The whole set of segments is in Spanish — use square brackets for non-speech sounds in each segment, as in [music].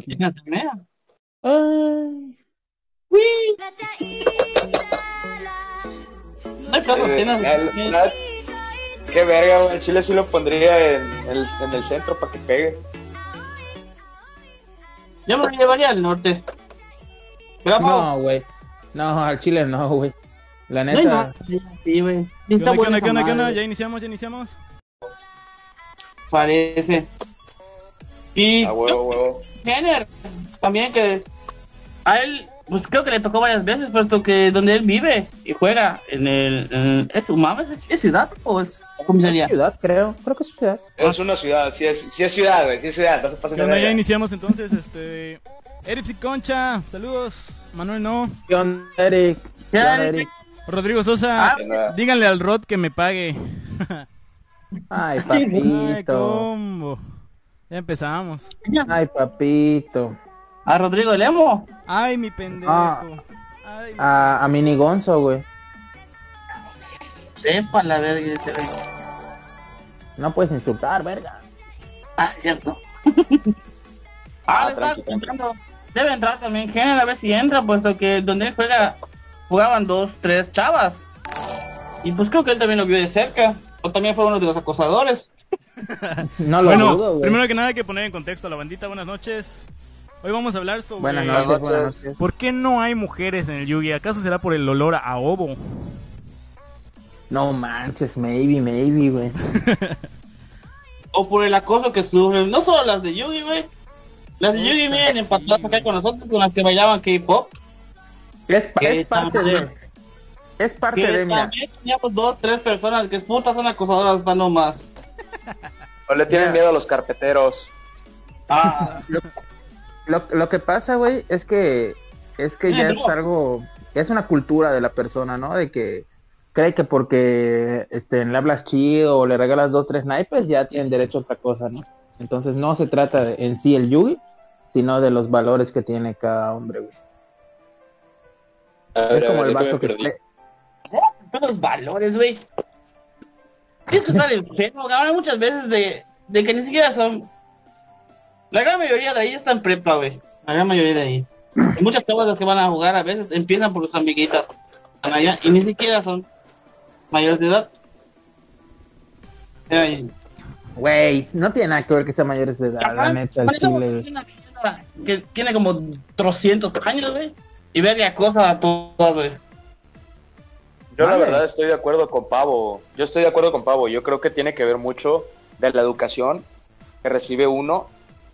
Terminé. Ay, Ay, pero apenas La- la- Qué verga, güey. El chile sí lo pondría en el, en el centro para que pegue. Yo me lo llevaría al norte. No, güey. No, al chile no, güey. La No neta. nada. Sí, güey. ¿Qué onda, qué onda, qué onda, qué onda? Ya iniciamos, ya iniciamos. Parece. Y A huevo, huevo. Jenner, también que a él, pues creo que le tocó varias veces, puesto que donde él vive y juega, en el, en- ¿es Umames? ¿Es, es ciudad o es comisaría? Es ciudad, creo. Creo que es ciudad. Es una ciudad, sí es, sí es ciudad, güey. Sí es ciudad. No se pasen ¿Qué de onda? Ya iniciamos entonces, este... Eric y Concha, saludos. Manuel no. ¿Qué onda, Eric? ¿Qué ¿Qué onda, onda, Eric? Rodrigo Sosa, Ah, díganle al Rod que me pague. Ay, [laughs] Ay, papito. combo. Ya empezamos. Ay, papito. A Rodrigo Lemo. Ay, mi pendejo. Ah. Ay, mi- A, a Mini Gonzo, güey. Sepa la verga ese güey. No puedes insultar, verga. Ah, sí, cierto. [laughs] ah, Ah. Debe entrar también Jenner a ver si entra, puesto que donde él juega, jugaban dos, tres chavas. Y pues creo que él también lo vio de cerca. O también fue uno de los acosadores. [laughs] No lo bueno, dudo, güey. primero que nada hay que poner en contexto a la bandita. Buenas noches. Hoy vamos a hablar sobre Buenas noches, buenas noches. por qué no hay mujeres en el Yugi. ¿Acaso será por el olor a ovo? No manches, maybe, maybe, güey. [laughs] O por el acoso que sufren. No solo las de Yugi, güey. Las de Yugi vienen empatadas acá con nosotros, con las que bailaban K-pop. Es, pa- es parte también- de. Es parte Que de, mira. también teníamos dos, tres personas que es putas son acosadoras no más. O le tienen miedo a los carpeteros. Ah, Lo, lo que pasa, güey, es que es que Eh, ya no. es algo, es una cultura de la persona, ¿no? De que cree que porque este, le hablas chido o le regalas dos, tres naipes, ya tienen derecho a otra cosa, ¿no? Entonces no se trata de- en sí el yugi, sino de los valores que tiene cada hombre, güey. A Es a como ver, el ¿de qué vato que... perdí? Pero los valores, güey. Tienes que estar enfermo, ahora muchas veces de, de que ni siquiera son. La gran mayoría de ahí están prepa, güey. La gran mayoría de ahí. Y muchas chavas que van a jugar a veces empiezan por sus amiguitas. Allá y ni siquiera son mayores de edad. Ay, Güey, no tiene nada que ver que sean mayores de edad, la neta, que tiene como 300 años, güey. Y verle cosa a todos, güey. Yo la verdad estoy de acuerdo con Pavo. Yo estoy de acuerdo con Pavo. Yo creo que tiene que ver mucho de la educación que recibe uno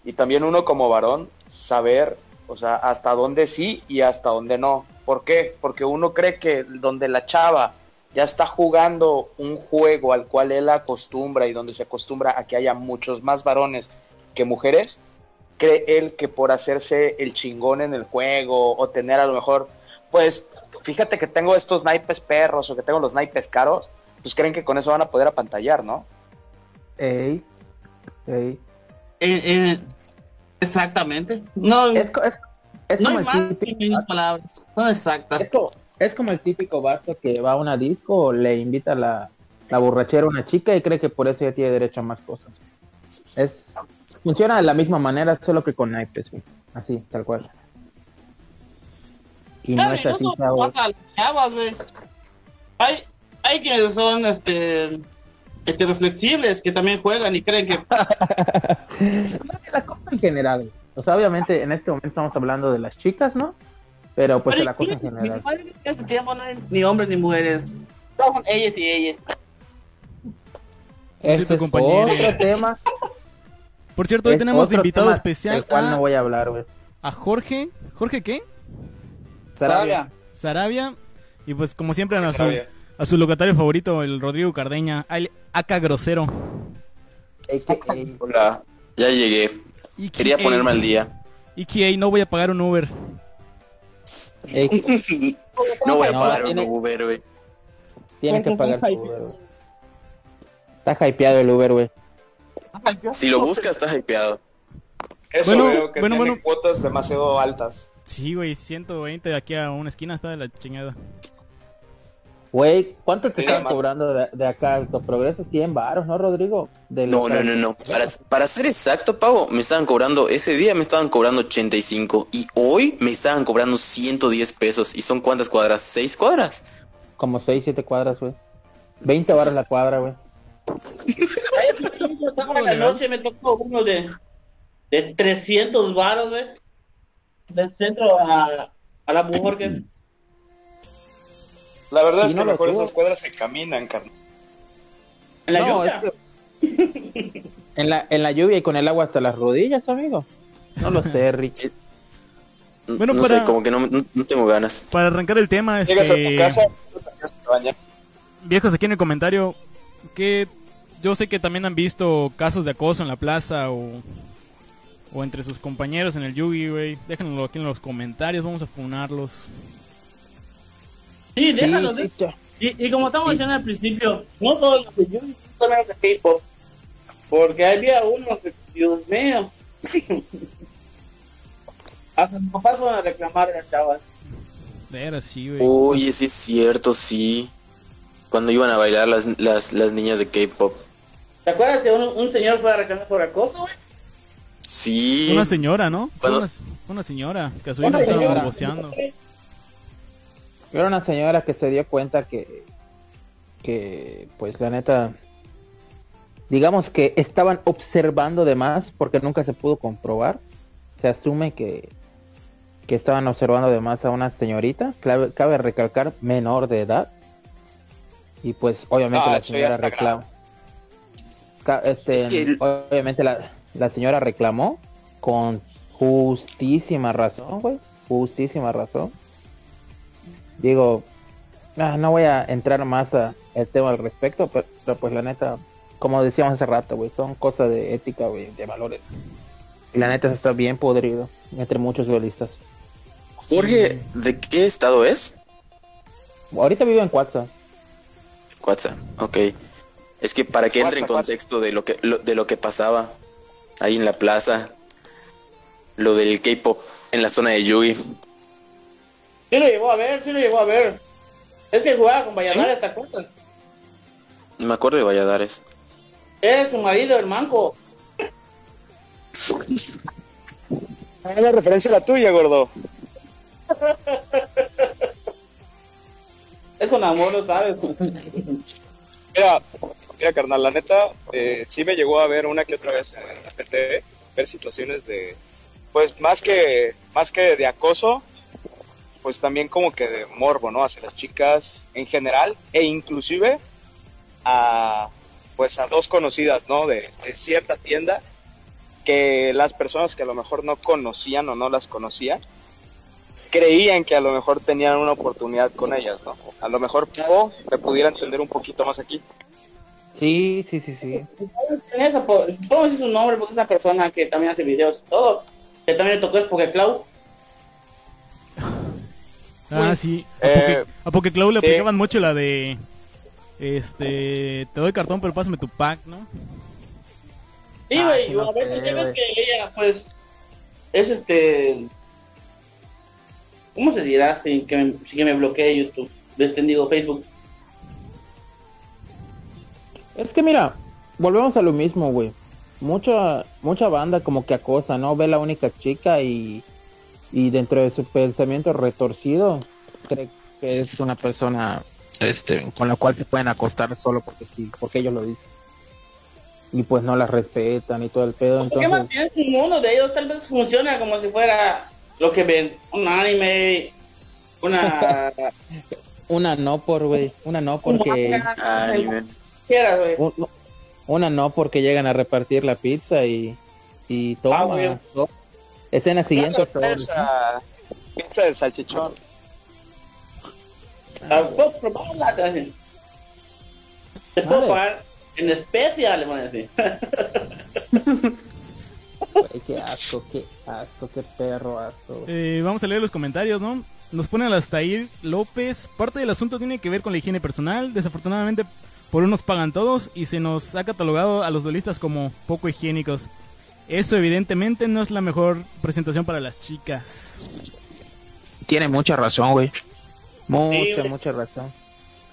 y también uno como varón saber, o sea, hasta dónde sí y hasta dónde no. ¿Por qué? Porque uno cree que donde la chava ya está jugando un juego al cual él acostumbra y donde se acostumbra a que haya muchos más varones que mujeres, cree él que por hacerse el chingón en el juego o tener a lo mejor, pues, fíjate que tengo estos naipes perros o que tengo los naipes caros, pues creen que con eso van a poder apantallar, ¿no? Ey, ey. Eh, eh, exactamente. No, Es, es, es no como hay el más que típico... mil palabras. Son exactas. Es como, es como el típico vato que va a una disco o le invita la, la borrachera a una chica y cree que por eso ya tiene derecho a más cosas. Es, funciona de la misma manera, solo que con naipes. Así, tal cual. Y no es así, chavos. Hay, hay quienes son este, este reflexibles que también juegan y creen que [laughs] la cosa en general. O sea, obviamente en este momento estamos hablando de las chicas, ¿no? Pero pues de la cosa en general. En este tiempo no hay ni hombres ni mujeres. Son ellas y ellas. Ese es compañero. otro [laughs] tema. Por cierto, hoy es tenemos de invitado especial del cual a, no voy a hablar, güey. a Jorge. ¿Jorge qué? Sarabia. Sarabia. Y pues como siempre a su, Sarabia. a su locatario favorito, el Rodrigo Cardeña, al Aka Grosero. Hola, ya llegué. Quería ponerme al día. Iki A, no voy a pagar un Uber. [laughs] No voy a No, pagar un tiene- Uber, güey. Tiene que pagar está su Uber, güey. Está hypeado el Uber, güey. Si lo buscas, estás hypeado. Eso Bueno, veo que bueno, tiene bueno. cuotas demasiado altas. Sí, güey, 120 de aquí a una esquina está de la chingada. Güey, ¿cuánto te Sí, están cobrando de, de acá Alto Progreso? 100 baros, ¿no, Rodrigo? De No, no, no, no. Para, para ser exacto, Pavo, me estaban cobrando, ese día me estaban cobrando 85 y hoy me estaban cobrando 110 pesos. ¿Y son cuántas cuadras? ¿Seis cuadras? Como 6, 7 cuadras, güey. 20 baros la cuadra, güey. La noche me tocó uno de, de 300 varos, güey. Del centro a, a la mujer [clears throat] La verdad es que no lo mejor tuvo. esas cuadras se caminan, carnal. En la No, lluvia. es que- en, la, en la lluvia y con el agua hasta las rodillas, amigo. No lo sé, Rick. Bueno, no para- sé, como que no, no, no tengo ganas. Para arrancar el tema, Llegas a tu este, casa, te que viejos aquí en el comentario, que yo sé que también han visto casos de acoso en la plaza o, o entre sus compañeros en el Yugi, güey. Déjenlo aquí en los comentarios, vamos a funarlos. Sí, déjalo. Sí, de- sí, cha- Y, y como estamos diciendo al principio, no todos los de Yugi son los de K-pop. Porque había uno que, Dios mío. [laughs] Hasta mis papás van a reclamar a las chavas. Era sí, güey. Oye, sí es cierto, sí. Cuando iban a bailar las, las, las niñas de K-pop. ¿Te acuerdas que un, un señor fue a reclamar por acoso, güey? Sí. Una señora, ¿no? Una, una señora que a su Una hija estaba señora. boceando. Era una señora que se dio cuenta que, que pues la neta, digamos que estaban observando de más porque nunca se pudo comprobar. Se asume que, que estaban observando de más a una señorita, cabe, cabe recalcar menor de edad. Y pues obviamente Ah, la señora. Ca- Este, Es que- obviamente la, la señora reclamó con justísima razón, güey. Justísima razón. Digo, ah, no voy a entrar más a el tema al respecto, pero, pero, pues la neta, como decíamos hace rato, güey, son cosas de ética, güey, de valores. Y la neta está bien podrido entre muchos duelistas. Jorge, ¿de qué estado es? Ahorita vivo en Cuatza. Cuatza, ok. Es que para que entre en Cuatza. contexto de lo que lo- de lo que pasaba ahí en la plaza, lo del K-pop en la zona de Yugi. Sí lo llegó a ver, sí lo llegó a ver. Es que jugaba con Valladares, ¿Sí? ¿te acuerdas? Me acuerdo de Valladares. Es su marido, el manco. [laughs] Es la referencia a la tuya, gordo. [laughs] Es con amor, ¿no sabes? Mira, mira, carnal, la neta, eh, sí me llegó a ver una que otra vez en la PT, ver situaciones de, pues más que, más que de acoso, pues también como que de morbo, ¿no? Hacia las chicas en general, e inclusive a, pues a dos conocidas, ¿no? De, de cierta tienda, que las personas que a lo mejor no conocían o no las conocían, creían que a lo mejor tenían una oportunidad con ellas, ¿no? A lo mejor Pavo me pudiera entender un poquito más aquí. Sí, sí, sí, sí. En esa, po- puedo decir su nombre porque es una persona que también hace videos y todo. Que también le tocó es porque Clau. Ah, sí. A, Eh, a Pokeclaw le sí. aplicaban mucho la de. Este. Te doy cartón, pero pásame tu pack, ¿no? Sí, Ah, güey, no a veces sé, ya ves que ella, pues, es este. ¿Cómo se dirá sin que me, sin que me bloquee YouTube? Este, digo, Facebook. Es que mira, volvemos a lo mismo, güey. Mucha, mucha banda como que acosa, ¿no? Ve la única chica y, y dentro de su pensamiento retorcido cree que es una persona este, con la cual se pueden acostar solo porque sí, porque ellos lo dicen. Y pues no las respetan y todo el pedo. ¿Por qué más Entonces, bien uno de ellos tal vez funciona como si fuera lo que ven, un anime, una... [laughs] una no por, güey, una no porque... manga, Quieras, güey. Un- Una no porque llegan a repartir la pizza y, y toma. Ah, Escena siguiente. Pizza, de salchichón. Ah, ¿Puedo probarla? Te dicen. Te puedo pagar en especial, le van a decir. [laughs] Güey, qué asco, qué asco, qué perro asco. Eh, vamos a leer los comentarios, ¿no? Nos pone Alastair López. Parte del asunto tiene que ver con la higiene personal. Desafortunadamente, por unos pagan todos y se nos ha catalogado a los duelistas como poco higiénicos. Eso, evidentemente, no es la mejor presentación para las chicas. Tiene mucha razón, güey. Mucha, Sí, güey. mucha razón.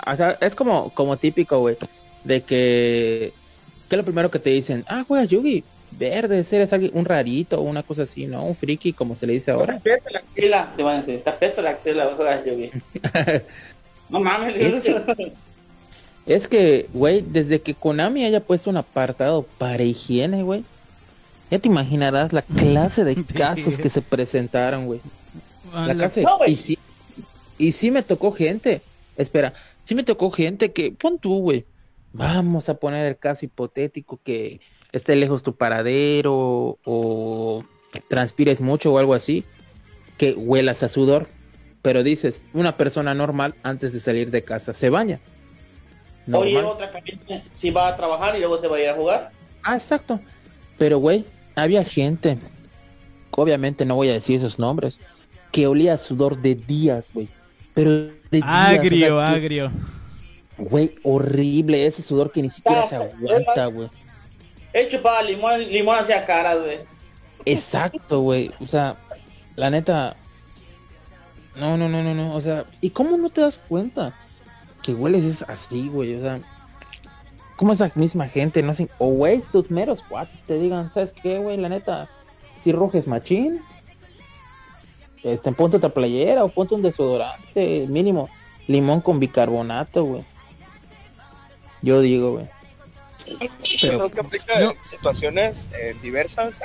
O sea, es como, como típico, güey, de que... ¿Qué es lo primero que te dicen? Ah, juegas Yugi. Verde, eres alguien, un rarito o una cosa así, ¿no? Un friki, como se le dice Te ahora. apesta la axila, te van a decir. Te apesta la axila, [laughs] güey. [laughs] No mames, Es que- Es que, güey, desde que Konami haya puesto un apartado para higiene, güey, ya te imaginarás la clase de [laughs] casos que se presentaron, güey. La la- clase. No, y sí, y sí me tocó gente. Espera, sí me tocó gente que, pon tú, güey. Vamos a poner el caso hipotético que esté lejos tu paradero o transpires mucho o algo así, que huelas a sudor. Pero dices, una persona normal antes de salir de casa se baña. Oye, Normal. otra camisa, si va a trabajar y luego se va a ir a jugar. Ah, exacto. Pero, güey, había gente, obviamente no voy a decir esos nombres, que olía a sudor de días, güey. Pero de días. Agrio, o sea, que- agrio. Güey, horrible ese sudor que ni siquiera se aguanta, güey. Él chupaba limón, limón hacia cara, güey. Exacto, güey. O sea, la neta. No, no, no, no, no. O sea, ¿y cómo no te das cuenta que hueles es así, güey? O sea, ¿cómo esa misma gente, no sé, o güey, tus meros cuates te digan, ¿sabes qué, güey? La neta, si rojes machín, este, ponte otra playera o ponte un desodorante, mínimo, limón con bicarbonato, güey. Yo digo, güey. Pero- Creo que aplica yo- en situaciones eh, diversas,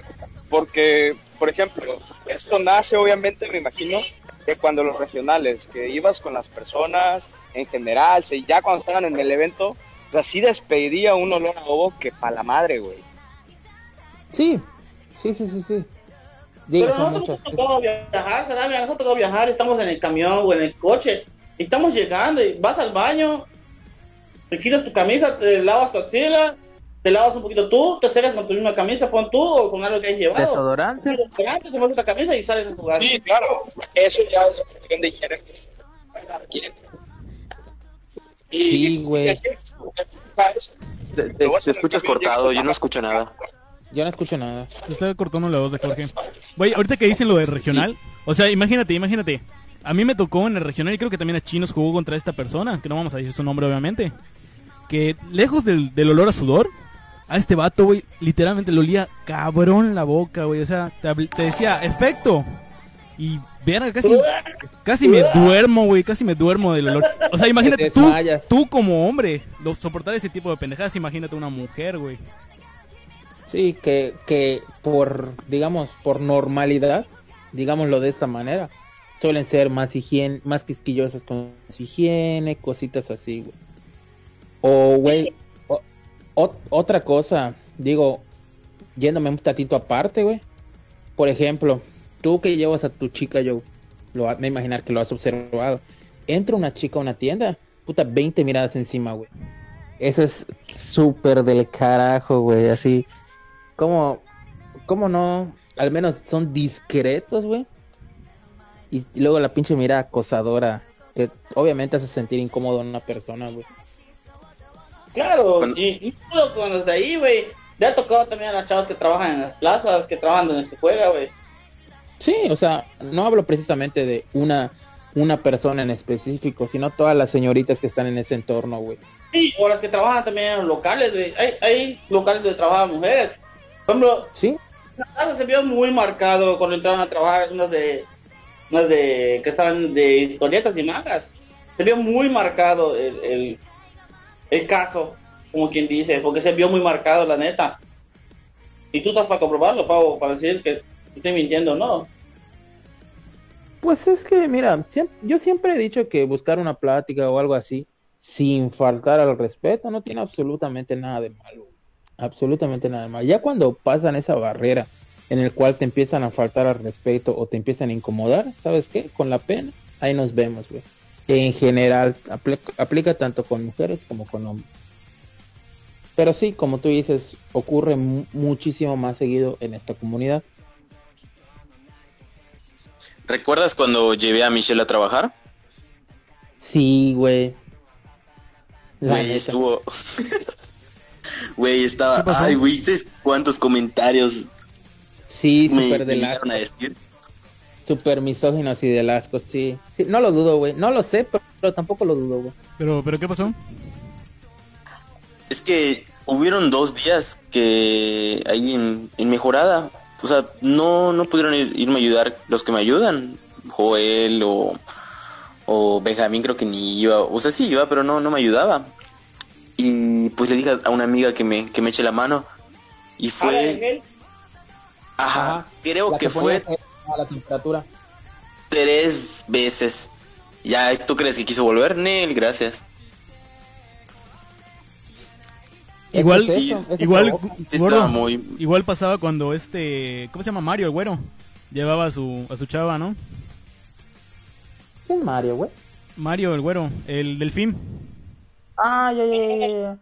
porque, por ejemplo, esto nace obviamente, me imagino, de cuando los regionales, que ibas con las personas en general, se- ya cuando estaban en el evento, o sea, sí despedía un olor a ovo que pa' la madre, güey. Sí, sí, sí, sí, sí. Digo, Pero nosotros muchas nos tocó viajar, Sarabia, nosotros tocó viajar, estamos en el camión o en el coche, y estamos llegando, y vas al baño, te quitas tu camisa, te lavas tu axila, te lavas un poquito tú, te secas con tu misma camisa, pon tú o con algo que hayas llevado. Desodorante. Desodorante, te pones otra camisa y sales a jugar. Sí, claro, eso ya es cuestión de higiene. Y- Sí, güey. Te, te- te escuchas cortado, yo no escucho nada. Yo no escucho nada. Se está cortando la voz de Jorge. Güey, ahorita que dicen lo de regional, o sea, imagínate, imagínate. A mí me tocó en el regional y creo que también a Chinos jugó contra esta persona, que no vamos a decir su nombre obviamente. Que lejos del, del olor a sudor, a este vato, güey, literalmente le olía cabrón la boca, güey. O sea, te, decía, efecto. Y verga, casi, casi me duermo, güey, casi me duermo del olor. O sea, imagínate Te tú, tú como hombre, lo- soportar ese tipo de pendejadas, imagínate una mujer, güey. Sí, que, que por, digamos, por normalidad, digámoslo de esta manera, suelen ser más higiene, más quisquillosas con su higiene, cositas así, güey. O, güey, ot- otra cosa, digo, yéndome un tatito aparte, güey. Por ejemplo, tú que llevas a tu chica, yo, lo, me imaginar que lo has observado. Entra una chica a una tienda, puta, 20 miradas encima, güey. Eso es súper del carajo, güey, así. ¿Cómo, cómo no? Al menos son discretos, güey. Y luego la pinche mira acosadora, que obviamente hace sentir incómodo a una persona, güey. Claro, Cuando- y, y no solo con los de ahí, güey. Ya ha tocado también a las chavas que trabajan en las plazas, que trabajan donde se juega, güey. Sí, o sea, no hablo precisamente de una, una persona en específico, sino todas las señoritas que están en ese entorno, güey. Sí, o las que trabajan también en los locales, güey. Hay, hay locales donde trabajan mujeres. Por ejemplo, Sí, la plaza se vio muy marcado cuando entraron a trabajar unas de, unas de, que estaban de historietas y mangas. Se vio muy marcado el, el, el caso, como quien dice, porque se vio muy marcado, la neta. Y tú estás para comprobarlo, Pau, para decir que estoy mintiendo, ¿no? Pues es que, mira, yo siempre he dicho que buscar una plática o algo así, sin faltar al respeto, no tiene absolutamente nada de malo. Absolutamente nada de malo. Ya cuando pasan esa barrera en el cual te empiezan a faltar al respeto o te empiezan a incomodar, ¿sabes qué? Con la pena, ahí nos vemos, güey. En general, aplica, aplica tanto con mujeres como con hombres. Pero sí, como tú dices, ocurre mu- muchísimo más seguido en esta comunidad. ¿Recuerdas cuando llevé a Michelle a trabajar? Sí, güey. La Güey, estuvo. [laughs] Güey, estaba. Ay, güey, ¿sabes cuántos comentarios Sí, me, llegaron asco. a decir? Súper misóginos y del asco, sí. sí. No lo dudo, güey. No lo sé, pero, pero tampoco lo dudo, güey. Pero, pero ¿qué pasó? Es que hubieron dos días que ahí en, en mejorada. O sea, no, no pudieron ir- irme a ayudar los que me ayudan. Joel o, o Benjamín creo que ni iba. O sea, sí iba, pero no, no me ayudaba. Y pues le dije a una amiga que me, que me eche la mano. Y Ah, fue... Miguel, Ajá, Ajá. creo que ponía fue a la temperatura. tres veces. Ya, ¿tú crees que quiso volver? Nel, gracias. Igual- es eso, es igual- Gordo. muy... Igual pasaba cuando este, ¿cómo se llama? Mario, el güero. Llevaba a su, a su chava, ¿no? ¿Quién es Mario, güey? Mario, el güero, el delfín. Ah, ya, ya, ya, ya, ya.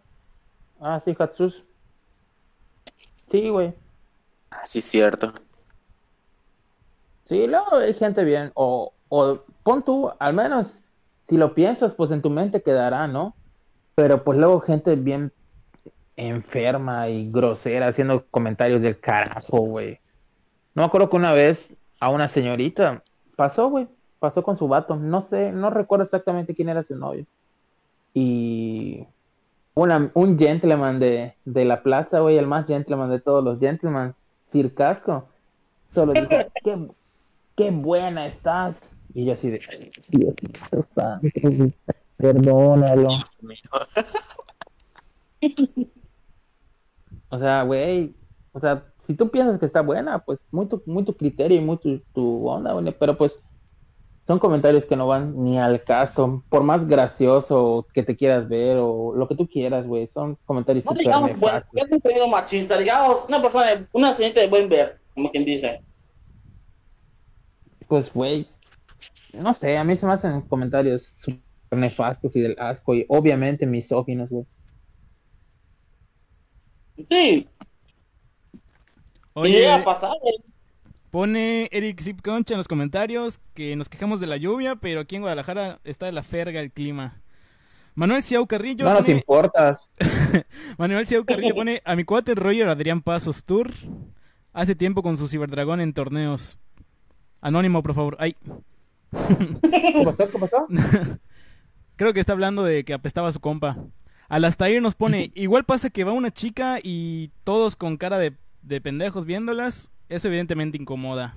Ah, sí, Hatsus. Sí, güey. Ah, Sí, cierto. Sí, luego hay gente bien. O, o pon tú, al menos, si lo piensas, pues en tu mente quedará, ¿no? Pero pues luego gente bien enferma y grosera haciendo comentarios del carajo, güey. No me acuerdo que una vez a una señorita pasó, güey, pasó con su vato. No sé, no recuerdo exactamente quién era su novio. Y una, un gentleman de, de la plaza, güey, el más gentleman de todos los gentlemen, Sir Casco, solo [laughs] dijo, qué, qué buena estás. Y yo así de, Diosito santo, [laughs] perdónalo. O sea, güey, o sea, si tú piensas que está buena, pues muy tu, muy tu criterio y muy tu, tu onda, güey, pero pues son comentarios que no van ni al caso, por más gracioso que te quieras ver o lo que tú quieras, güey, son comentarios No digamos, bueno, nefastos. es un pedido machista, digamos, una persona, de- una señorita de buen ver, como quien dice. Pues, güey, no sé, a mí se me hacen comentarios súper nefastos y del asco y obviamente misóginos, güey. Sí, y llega a pasar, güey. Pone Eric Zip Concha en los comentarios que nos quejamos de la lluvia, pero aquí en Guadalajara está de la ferga el clima. Manuel Ciau Carrillo No nos pone, importa. [laughs] Manuel Ciau Carrillo pone a mi cuate Roger Adrián Pasos Tour hace tiempo con su ciberdragón en torneos. Anónimo, por favor. Ay, [laughs] ¿Qué pasó? ¿Qué pasó? [laughs] creo que está hablando de que apestaba a su compa. Alastair nos pone, [laughs] igual pasa que va una chica y todos con cara de, de pendejos viéndolas, eso evidentemente incomoda.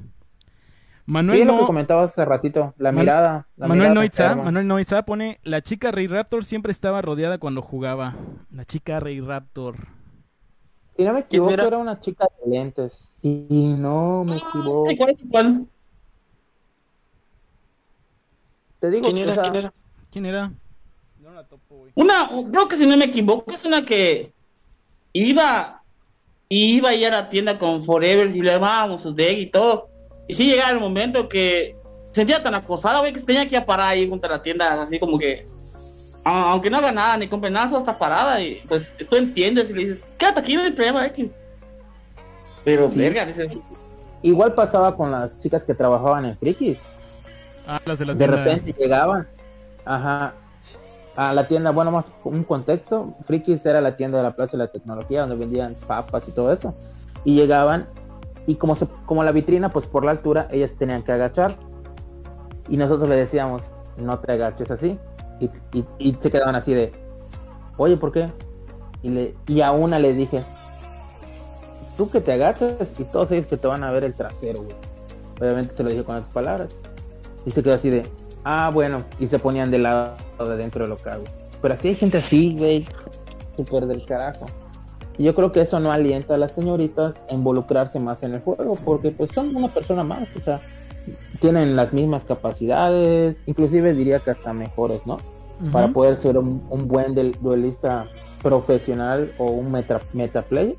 Manuel Sí, es lo no- que comentabas hace ratito, la Man- mirada. La Manuel mirada enferma. Manuel Noitza pone, la chica Rey Raptor siempre estaba rodeada cuando jugaba. La chica Rey Raptor. Si no me ¿Quién equivoco, era? era? una chica de lentes. Si no me equivoco. Sí, ¿cuál, cuál? Te digo, ¿Quién o era? sea, ¿Quién era? ¿Quién era? No la topo, güey. Una, creo que si no me equivoco, es una que iba, iba a ir a la tienda con Forever y le armábamos su deck y todo. Y sí llegaba el momento que se sentía tan acosada, güey, que se tenía que ir a parar ahí junto a la tienda, así como que, aunque no haga nada ni compre nada, solo está parada y pues tú entiendes y le dices, quédate aquí, no hay problema, X. Pero, Sí. verga, dices, igual pasaba con las chicas que trabajaban en Frikis. Ah, las de la De tienda. repente llegaban, ajá, a la tienda, bueno, más un contexto, Frikis era la tienda de la Plaza de la Tecnología, donde vendían papas y todo eso. Y llegaban, y como, se, como la vitrina, pues por la altura, ellas tenían que agachar. Y nosotros le decíamos, no te agaches así. Y, y, y se quedaban así de, oye, ¿por qué? Y, le, y a una le dije, tú que te agachas y todos ellos que te van a ver el trasero, güey. Obviamente se lo dije con las palabras. Y se quedó así de, ah, bueno, y se ponían del lado de dentro del local, güey. Pero así hay gente así, güey, súper del carajo. Y yo creo que eso no alienta a las señoritas a involucrarse más en el juego, porque pues son una persona más, o sea, tienen las mismas capacidades, inclusive diría que hasta mejores, ¿no? Para poder ser un, un buen del- duelista profesional o un meta, meta player.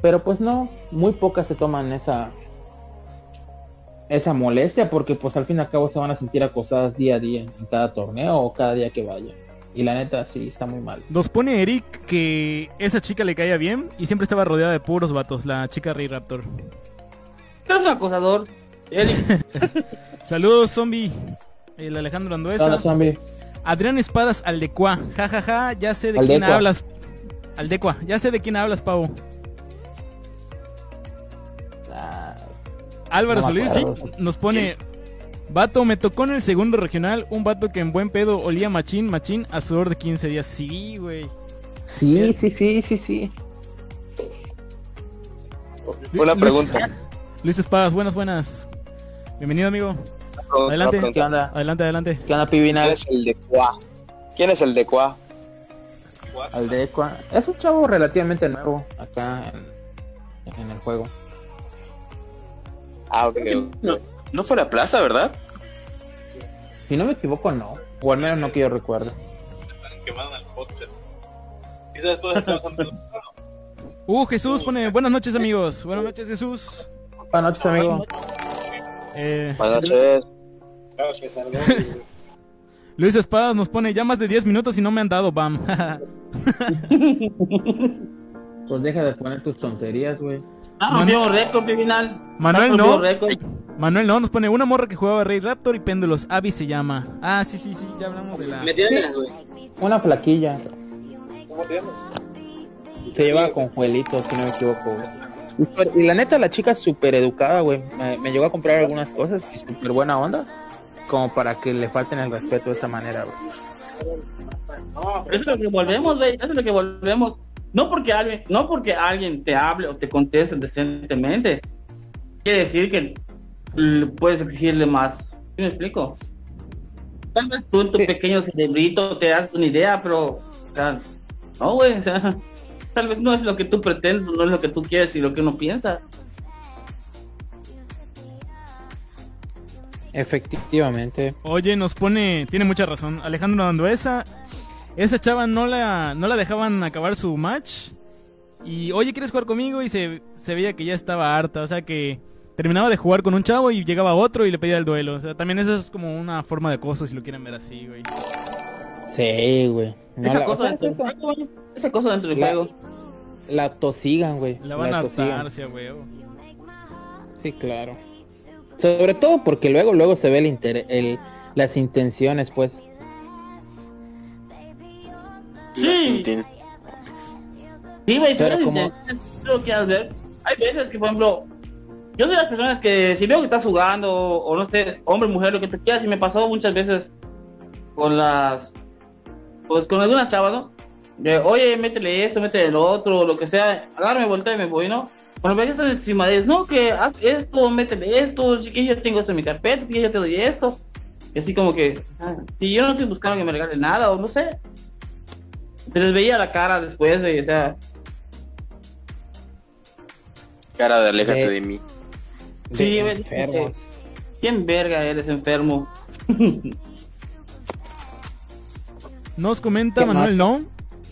Pero pues no, muy pocas se toman esa esa molestia porque pues al fin y al cabo se van a sentir acosadas día a día en cada torneo o cada día que vayan. Y la neta sí está muy mal. Nos pone Eric que esa chica le caía bien y siempre estaba rodeada de puros vatos, la chica Rey Raptor. eres un acosador. Eric, [laughs] Saludos, zombie. El Alejandro Anduesa. Hola, zombie. Adrián Espadas Aldecua. Ja, ja, ja, ya sé de quién hablas. Aldecua, ya sé de quién hablas, Pavo. Ah, Álvaro No Solís nos pone... Vato, me tocó en el segundo regional un vato que en buen pedo olía machín, machín a sudor de 15 días. Sí, güey. sí, sí, sí, sí, sí. Una Luis- pregunta. Luis Espadas, buenas, buenas. Bienvenido, amigo. Adelante. ¿Qué onda? Adelante, adelante. ¿Qué onda, ¿Quién Pibinal? es el de Cuá? ¿Quién es el de Cuá? Aldecua. Es un chavo relativamente nuevo acá en, en el juego. Ah, ok. No, no fue la plaza, ¿verdad? Si no me equivoco, no. O al menos no que yo recuerde. quemaron el podcast. Quizás Uh, Jesús pone, buenas noches, amigos. Buenas noches, Jesús. Buenas noches, amigo. Eh, Buenas noches. [laughs] Luis Espadas nos pone, ya más de 10 minutos y no me han dado BAM. [laughs] Pues deja de poner tus tonterías, güey. Ah, rompimos récord, final. Manuel, no. récord. Manuel no, nos pone una morra que jugaba Rey Raptor y péndulos. Abby se llama. Ah, sí, sí, sí, ya hablamos de la... Metiéndolas, güey. Una flaquilla. ¿Cómo te llamas? Se lleva con Juelito, si no me equivoco, Y la neta, la chica es súper educada, güey. Me, me llegó a comprar algunas cosas y súper buena onda. Como para que le falten el respeto de esa manera, güey. No, eso es lo que volvemos, güey. Eso es lo que volvemos. No porque alguien, no porque alguien te hable o te conteste decentemente, quiere decir que puedes exigirle más. ¿Sí me explico? Tal vez tú en tu Sí. pequeño cerebrito te das una idea, pero, o sea, no, güey. [laughs] O sea, tal vez no es lo que tú pretendes, no es lo que tú quieres y lo que uno piensa. Efectivamente. Oye, nos pone, tiene mucha razón. Alejandro Anduesa, esa chava no la, no la dejaban acabar su match. Y, oye, ¿quieres jugar conmigo? Y se, se veía que ya estaba harta. O sea que terminaba de jugar con un chavo y llegaba otro y le pedía el duelo. O sea, también eso es como una forma de acoso si lo quieren ver así, güey. Sí, güey. No esa, la- o cosa sea, dentro del juego, güey. esa cosa dentro del La- juego. La tosigan, güey. La van a tosigan. atar, sí, claro. Sobre todo porque luego, luego se ve el inter- el, las intenciones, pues. Sí. Las Sí, güey, si como- tú lo quieras ver. Hay veces que, por ejemplo, yo soy de las personas que si veo que estás jugando, o no sé, hombre, mujer, lo que te quieras, y me pasó muchas veces con las. Pues con algunas chavas, ¿no? De, oye, métele esto, métele lo otro, lo que sea, agárrame, voltea y me voy, ¿no? Cuando me estás encima de eso, no, que haz esto, métele esto, si que yo tengo esto en mi carpeta, si que yo te doy esto. Y así como que, ah, si yo no estoy buscando que me regale nada, o no sé. Se les veía la cara después, güey, o sea, Cara de aléjate Sí. de mí. de Sí, güey, enfermos. ¿Quién verga eres enfermo? [laughs] Nos comenta ¿Qué Manuel, ¿no?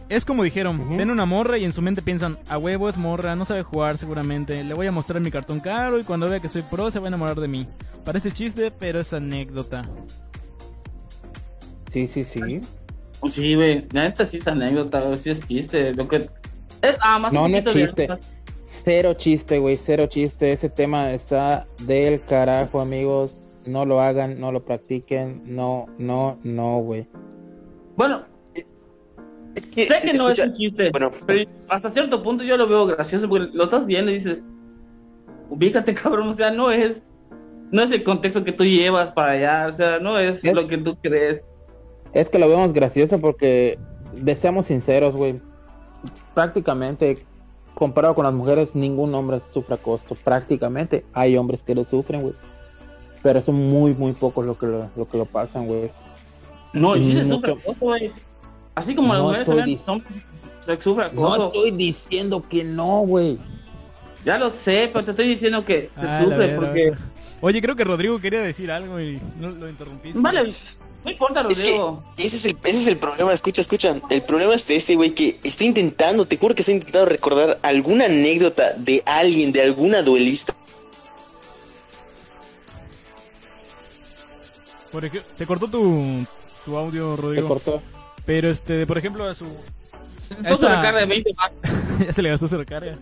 Es como dijeron, Ujú. ven una morra y en su mente piensan, a huevo es morra, no sabe jugar seguramente, le voy a mostrar mi cartón caro y cuando vea que soy pro se va a enamorar de mí. Parece chiste, pero es anécdota. Sí, sí, sí. Pues sí, güey, la neta sí es anécdota, güey, sí es chiste. Lo que es, ah, más No, no es de- chiste. Cero chiste, güey, cero chiste. Ese tema está del carajo, amigos. No lo hagan, no lo practiquen. No, no, no, güey. Bueno, Es que, sé que no es un chiste, bueno. pero hasta cierto punto yo lo veo gracioso porque lo estás viendo y dices, ubícate, [laughs] cabrón, o sea, no es, no es el contexto que tú llevas para allá, o sea, no es Es- lo que tú crees. Es que lo vemos gracioso porque, de seamos sinceros, güey. Prácticamente, comparado con las mujeres, ningún hombre sufre acoso. Prácticamente hay hombres que lo sufren, güey. Pero son muy, muy pocos lo que lo, lo que lo pasan, güey. No, sí se sufre acoso, güey. Así como las No mujeres también dic- son- se sufre No acoso. estoy diciendo que no, güey. Ya lo sé, pero te estoy diciendo que se Ah, sufre porque... Oye, creo que Rodrigo quería decir algo y no lo interrumpiste. Vale, no importa, Es que Rodrigo. ese es, el, ese es el problema, escucha, escucha. El problema es de este güey que estoy intentando, te juro que estoy intentando recordar alguna anécdota de alguien, de alguna duelista. Por se cortó tu, tu audio, Se Rodrigo. cortó. Pero, este, por ejemplo, a su... Esta- la carga de [laughs] 20 más. ya se le gastó su recarga.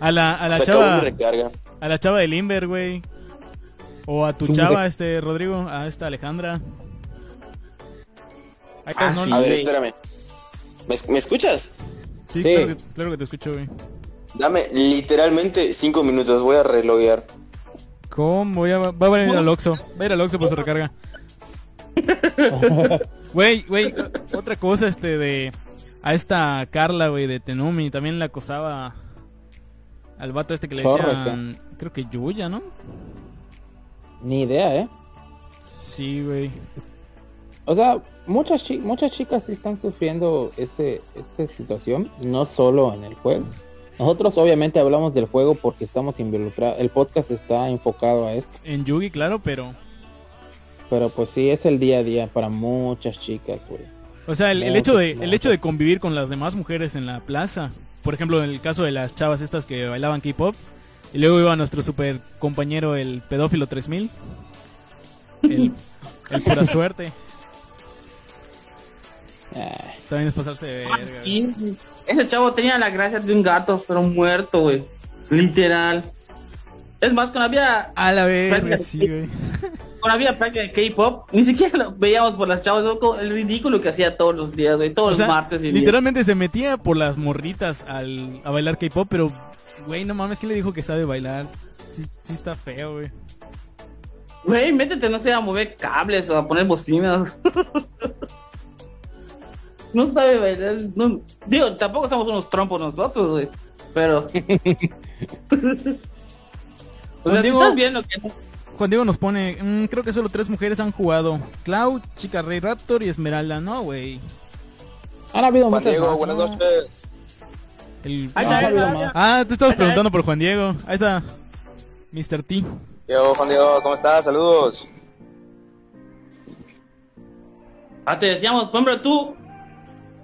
A la, a la Se chava... recarga. A la chava de Limber, güey. O a tu ¿Cómo chava, este, Rodrigo. A esta Alejandra. Ah, estás, ¿no? sí. A ver, güey. espérame. ¿Me, es- me escuchas? Sí, Sí. Claro, que, claro que te escucho, güey. Dame literalmente cinco minutos, voy a reloguear. ¿Cómo? Voy a, va a ir al Oxxo. Va a ir al Oxxo por su recarga. [laughs] Güey, güey, otra cosa, este, de... A esta Carla, güey, de Tenumi. También la acosaba al vato este que le Correcto. decían... Creo que Yuya, ¿no? Ni idea, ¿eh? Sí, güey. O sea, muchas, chi- muchas chicas sí están sufriendo este, esta situación, no solo en el juego. Nosotros obviamente hablamos del juego porque estamos involucrados, el podcast está enfocado a esto, En Yugi, claro, pero... pero pues sí, es el día a día para muchas chicas, güey. O sea, el, hecho de, el hecho de convivir con las demás mujeres en la plaza. Por ejemplo, en el caso de las chavas estas que bailaban K-pop. Y luego iba nuestro super compañero, el pedófilo 3000. El, el pura [laughs] suerte. Ay, También es pasarse de verga. Sí, Ese chavo tenía la gracia de un gato, pero muerto, güey. Literal. Es más, cuando había, A la verga, Práctica- sí, güey. cuando había práctica de K-pop, ni siquiera lo veíamos por las chavas, ¿no? Como el ridículo que hacía todos los días, güey. Todos O sea, los martes y literalmente se metía por las morritas al, a bailar K-pop, pero, güey, no mames, ¿quién le dijo que sabe bailar? Sí, sí está feo, güey. Güey, métete, no sé, a mover cables o a poner bocinas. [laughs] [laughs] no sabe bailar. No, digo, tampoco somos unos trompos nosotros, güey. Pero. [laughs] o sea, Digo- estás viendo que. Juan Diego nos pone, "Mm, creo que solo tres mujeres han jugado. Clau, Chica Rey Raptor y Esmeralda. No, güey. Han habido Juan muchas Diego, más, buenas ¿no? noches. El... Ahí está, ahí no, está. Ah, tú estabas Ahí preguntando por Juan Diego. Ahí está. Mr. T. Yo, Juan Diego, ¿cómo estás? Saludos. Ah, te decíamos, ejemplo, tú,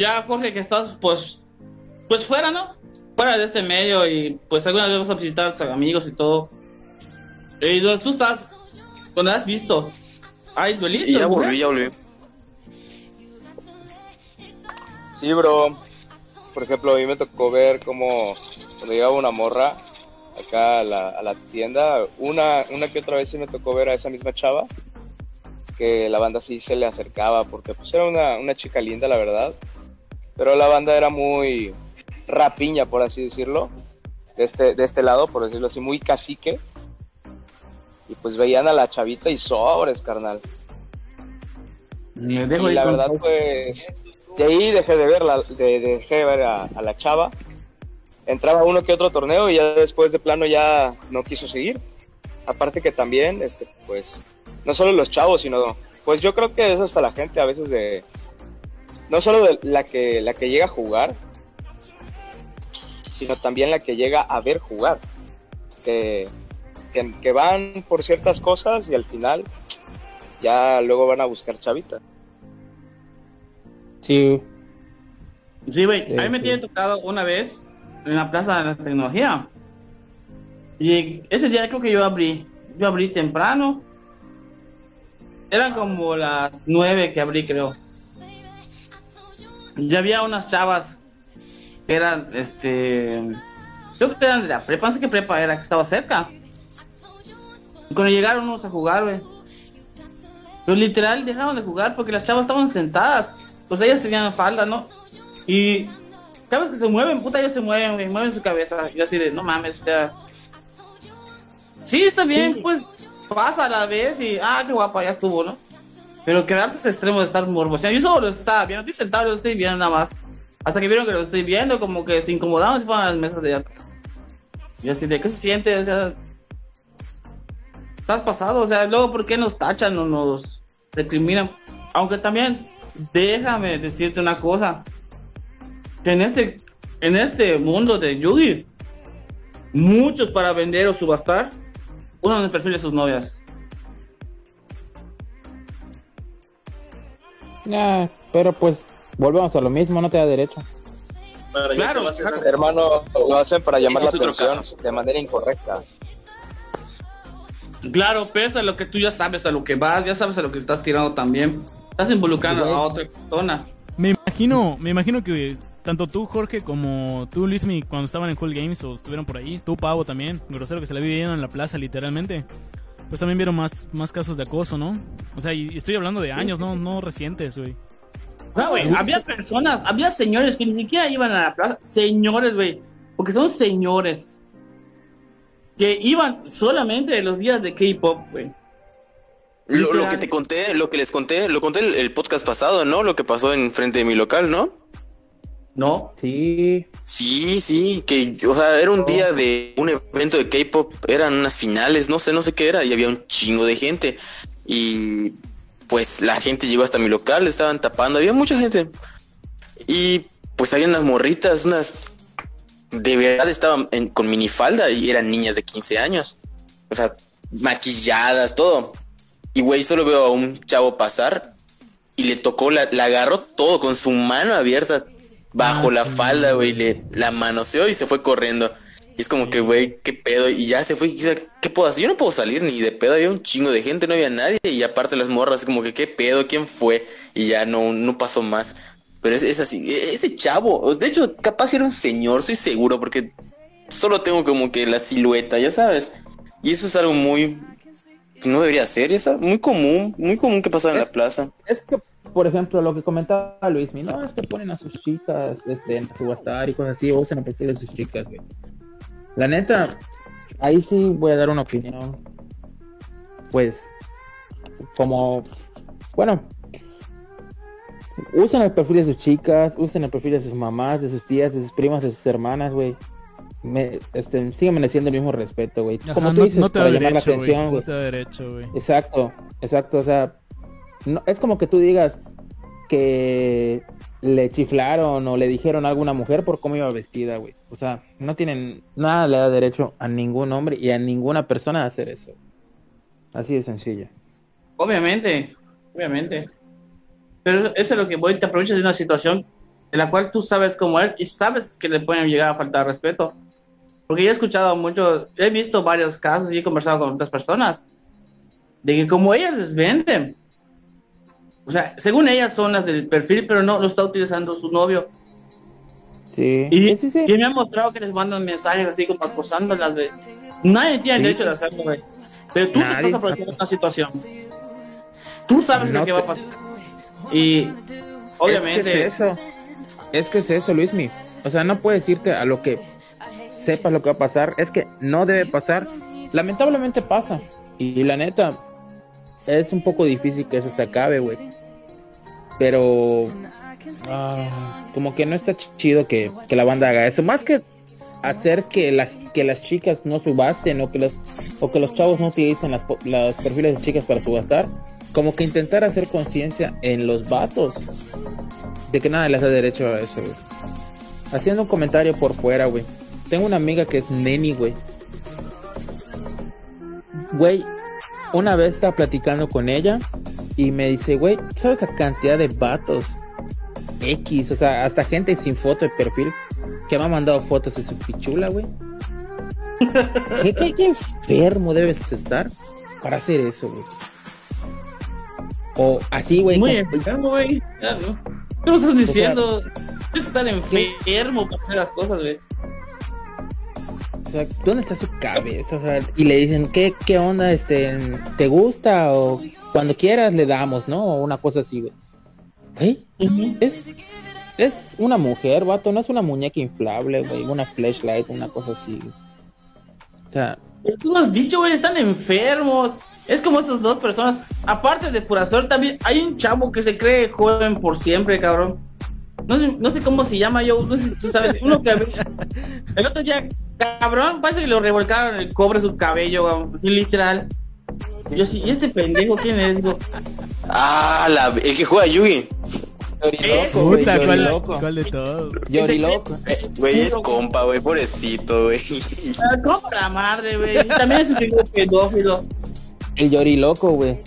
ya Jorge, que estás, pues, pues fuera, ¿no? Fuera de este medio y pues algunas veces vas a visitar a tus amigos y todo. Y donde tú estás, donde has visto, hay duelitos. Y ya volví, ya volví. Sí, bro. Por ejemplo, a mí me tocó ver como cuando llegaba una morra acá a la, a la tienda, una, una que otra vez sí me tocó ver a esa misma chava, que la banda sí se le acercaba, porque pues era una, una chica linda, la verdad, pero la banda era muy rapiña, por así decirlo, de este, de este lado, por decirlo así, muy cacique, y pues veían a la chavita y sobres, carnal. Me dejo Y la verdad, pues, de ahí dejé de verla, de, dejé de ver a, a la chava. Entraba uno que otro torneo y ya después de plano ya no quiso seguir. Aparte que también, este, pues, no solo los chavos, sino, pues yo creo que es hasta la gente a veces de, no solo de la que, la que llega a jugar, sino también la que llega a ver jugar. Que, que, que van por ciertas cosas y al final ya luego van a buscar chavita. Sí, Sí, güey, Sí, a mí me tiene tocado una vez en la Plaza de la Tecnología. Y ese día creo que yo abrí, yo abrí temprano. Eran como las nueve que abrí, creo. Y había unas chavas que eran, este, creo que eran de la prepa, no sé qué prepa era, que estaba cerca. Y cuando llegaron unos a jugar, güey. Pero literal dejaron de jugar porque las chavas estaban sentadas. Pues ellas tenían falda, ¿no? Y cada vez que se mueven, puta, ellos se mueven, güey, mueven su cabeza. Yo así de, no mames, ya. Sí, está bien, pues pasa a la vez y, ah, qué guapa, ya estuvo, ¿no? Pero quedarte ese extremo de estar morboseando. Yo solo lo estaba viendo, estoy sentado, lo estoy viendo nada más. Hasta que vieron que lo estoy viendo, como que se incomodaron y se fueron a las mesas de atrás. Yo así de, ¿qué se siente? O sea, estás pasado, o sea, luego, ¿por qué nos tachan o nos recriminan? Aunque también, déjame decirte una cosa que en este en este mundo de Yugi muchos para vender o subastar usan el perfil de sus novias pero pues volvemos a lo mismo, no te da derecho. Para Claro, a- claro. Hermano, lo hacen para llamar la atención caso. de manera incorrecta. claro pero eso es lo que tú ya sabes a lo que vas ya sabes a lo que estás tirando también estás involucrando a otra persona Me imagino, me imagino que tanto tú, Jorge, como tú, Luismi, cuando estaban en Cool Games o estuvieron por ahí, tú, Pavo, también, grosero que se la vivieron en la plaza, literalmente, pues también vieron más, más casos de acoso, ¿no? O sea, y estoy hablando de años, no, no recientes, güey. No, güey, había personas, había señores que ni siquiera iban a la plaza, señores, güey, porque son señores que iban solamente los días de K-pop, güey. Lo, que te conté, lo que les conté, lo conté el, el podcast pasado, ¿no? Lo que pasó en frente de mi local, ¿no? No, Sí, Sí, sí, que, o sea, era un día de un evento de K-pop, eran unas finales, no sé, no sé qué era, y había un chingo de gente. Y pues la gente llegó hasta mi local, estaban tapando, había mucha gente. Y pues había unas morritas, unas de verdad estaban en- con minifalda y eran niñas de 15 años. O sea, maquilladas, todo. Y güey, solo veo a un chavo pasar y le tocó, la, la agarró todo con su mano abierta bajo Ah, la sí, falda, güey, le la manoseó y se fue corriendo. Y es como que, güey, qué pedo. Y ya se fue. y dice, ¿Qué puedo hacer? Yo no puedo salir ni de pedo. Había un chingo de gente, no había nadie. Y aparte las morras, como que, ¿qué pedo? ¿Quién fue? Y ya no, no pasó más. Pero es, es así. e- Ese chavo, de hecho, capaz era un señor, estoy seguro, porque solo tengo como que la silueta, ya sabes. Y eso es algo muy. que No debería ser, es muy común, muy común que pasa en la plaza. es que, por ejemplo, lo que comentaba Luis, no, es que ponen a sus chicas este, en subastar y cosas así, o usan el perfil de sus chicas, güey. La neta, ahí sí voy a dar una opinión, pues, como, bueno, usan el perfil de sus chicas, usan el perfil de sus mamás, de sus tías, de sus primas, de sus hermanas, güey. Me, este, sigue mereciendo el mismo respeto, güey. Como tú no, dices, no te da para llamar la derecho, güey. atención, No güey. te da derecho, güey. Exacto, exacto, o sea, no, es como que tú digas que le chiflaron o le dijeron a alguna mujer por cómo iba vestida, güey. O sea, no tienen nada le da derecho a ningún hombre y a ninguna persona a hacer eso. Así de sencillo. Obviamente, obviamente. Pero eso es lo que voy, te aprovechas de una situación en la cual tú sabes cómo es y sabes que le pueden llegar a faltar respeto. Porque yo he escuchado mucho, he visto varios casos y he conversado con otras personas de que como ellas les venden, o sea, según ellas son las del perfil, pero no lo está utilizando su novio. Sí. Y, Sí, sí, sí. y me han mostrado que les mandan mensajes así como acosándolas de... Nadie tiene derecho de hacerlo, güey. Pero tú te estás aprovechando una situación. Tú sabes No lo que va a pasar. Y obviamente... Es que es eso. Es que es eso, Luismi. O sea, no puedes irte a lo que sepas lo que va a pasar. Es que no debe pasar. Lamentablemente pasa. Y la neta, es un poco difícil que eso se acabe, güey. Pero ah, como que no está ch- chido que, que la banda haga eso. Más que hacer que, la, que las chicas no subasten o que los, o que los chavos no utilicen las, los perfiles de chicas para subastar. Como que intentar hacer conciencia en los vatos de que nada les da derecho a eso, güey. Haciendo un comentario por fuera, güey. Tengo una amiga que es neni, güey. Güey, una vez estaba platicando con ella y me dice, güey, ¿sabes la cantidad de vatos X? O sea, hasta gente sin foto de perfil que me ha mandado fotos de su pichula, güey. [laughs] ¿Qué, qué, qué enfermo debes estar para hacer eso, güey? O así, güey. Muy como- enfermo, güey. Lo estás diciendo. Es estar enfermo para hacer las cosas, güey. O sea, ¿dónde está su cabeza? O sea, y le dicen, ¿qué, qué onda? Este, ¿Te gusta? O cuando quieras le damos, ¿no? O una cosa así, güey. Es, es una mujer, vato, no es una muñeca inflable, güey, una flashlight, una cosa así. güey. O sea, Pero Tú lo has dicho, güey, están enfermos. Es como estas dos personas. Aparte de pura suerte, también hay un chavo que se cree joven por siempre, cabrón. No sé, no sé cómo se llama yo, no sé tú sabes. Uno que el otro día, cabrón, parece que lo revolcaron el cobre su cabello, cabrón, literal. Yo sí, ¿y este pendejo quién es? Digo, Ah, la, el que juega Yugi. Eso, güey, Puta, ¿cuál, de todos? Yori loco. Eh, Güey, es compa, güey, pobrecito, güey. ah, ¿cómo la madre, güey? Y También es un pendejo pedófilo. El Yori loco, güey.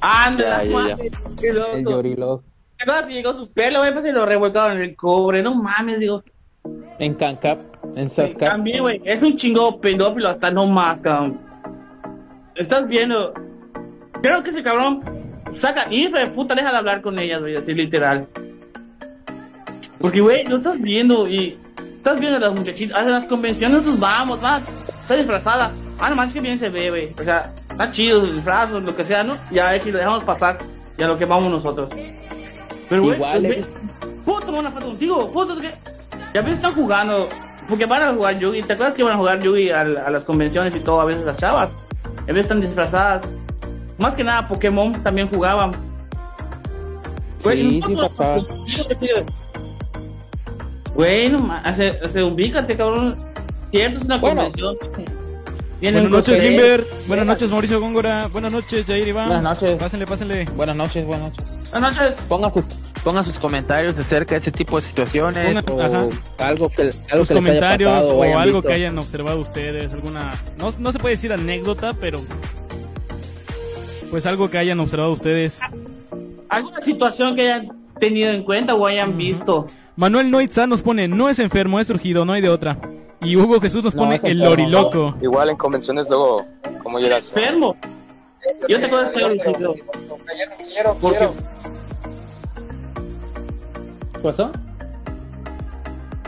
Anda, Ya, ya, ya. madre, qué loco. El Yori loco. ¿Te acuerdas que llegó su pelo, güey? Pues se lo revolcaron en el cobre. No mames, digo. En Cancap, en Sascap. También, güey. Es un chingo pedófilo hasta no más, cabrón. Estás viendo. Creo que ese cabrón saca. De puta, deja de hablar con ellas, güey. Así literal. Porque, güey, lo estás viendo y. Estás viendo a las muchachitas. A las convenciones nos vamos, más. Está disfrazada. Ah, no manches, que bien se ve, güey. O sea, está chido el disfraz o lo que sea, ¿no? Ya es que lo dejamos pasar. Y a lo que vamos nosotros. Pero, güey, güey, eh. ¿puedo tomar una foto contigo? ¿Puedo que Ya ves, están jugando. Porque van a jugar Yugi. ¿Te acuerdas que van a jugar Yugi a, a las convenciones y todo? A veces las chavas. A veces están disfrazadas. Más que nada, Pokémon también jugaban. Sí, sí, no- papá. Güey, no ma- se, se ubícate, cabrón. Cierto, es una Bueno. convención. Vienen Buenas noches. Limber. Buenas noches, Mauricio Góngora. Buenas noches, Jair Iván. Buenas noches. Pásenle, pásenle. Buenas noches, buenas noches. Buenas noches. Pongan sus, pongan sus comentarios acerca de ese tipo de situaciones Pongan- o ajá. algo que, algo Sus que les haya comentarios pasado o algo visto. que hayan observado ustedes. Alguna. No, no se puede decir anécdota, pero. Pues algo que hayan observado ustedes. ¿Alguna situación que hayan tenido en cuenta o hayan visto? Manuel Noitza nos pone: No es enfermo, es surgido, no hay de otra. Y Hugo Jesús nos No, pone el loriloco. Igual en convenciones luego, como llegas. Enfermo. Yo te acuerdas que yo diciendo. Porque ¿Qué pasó?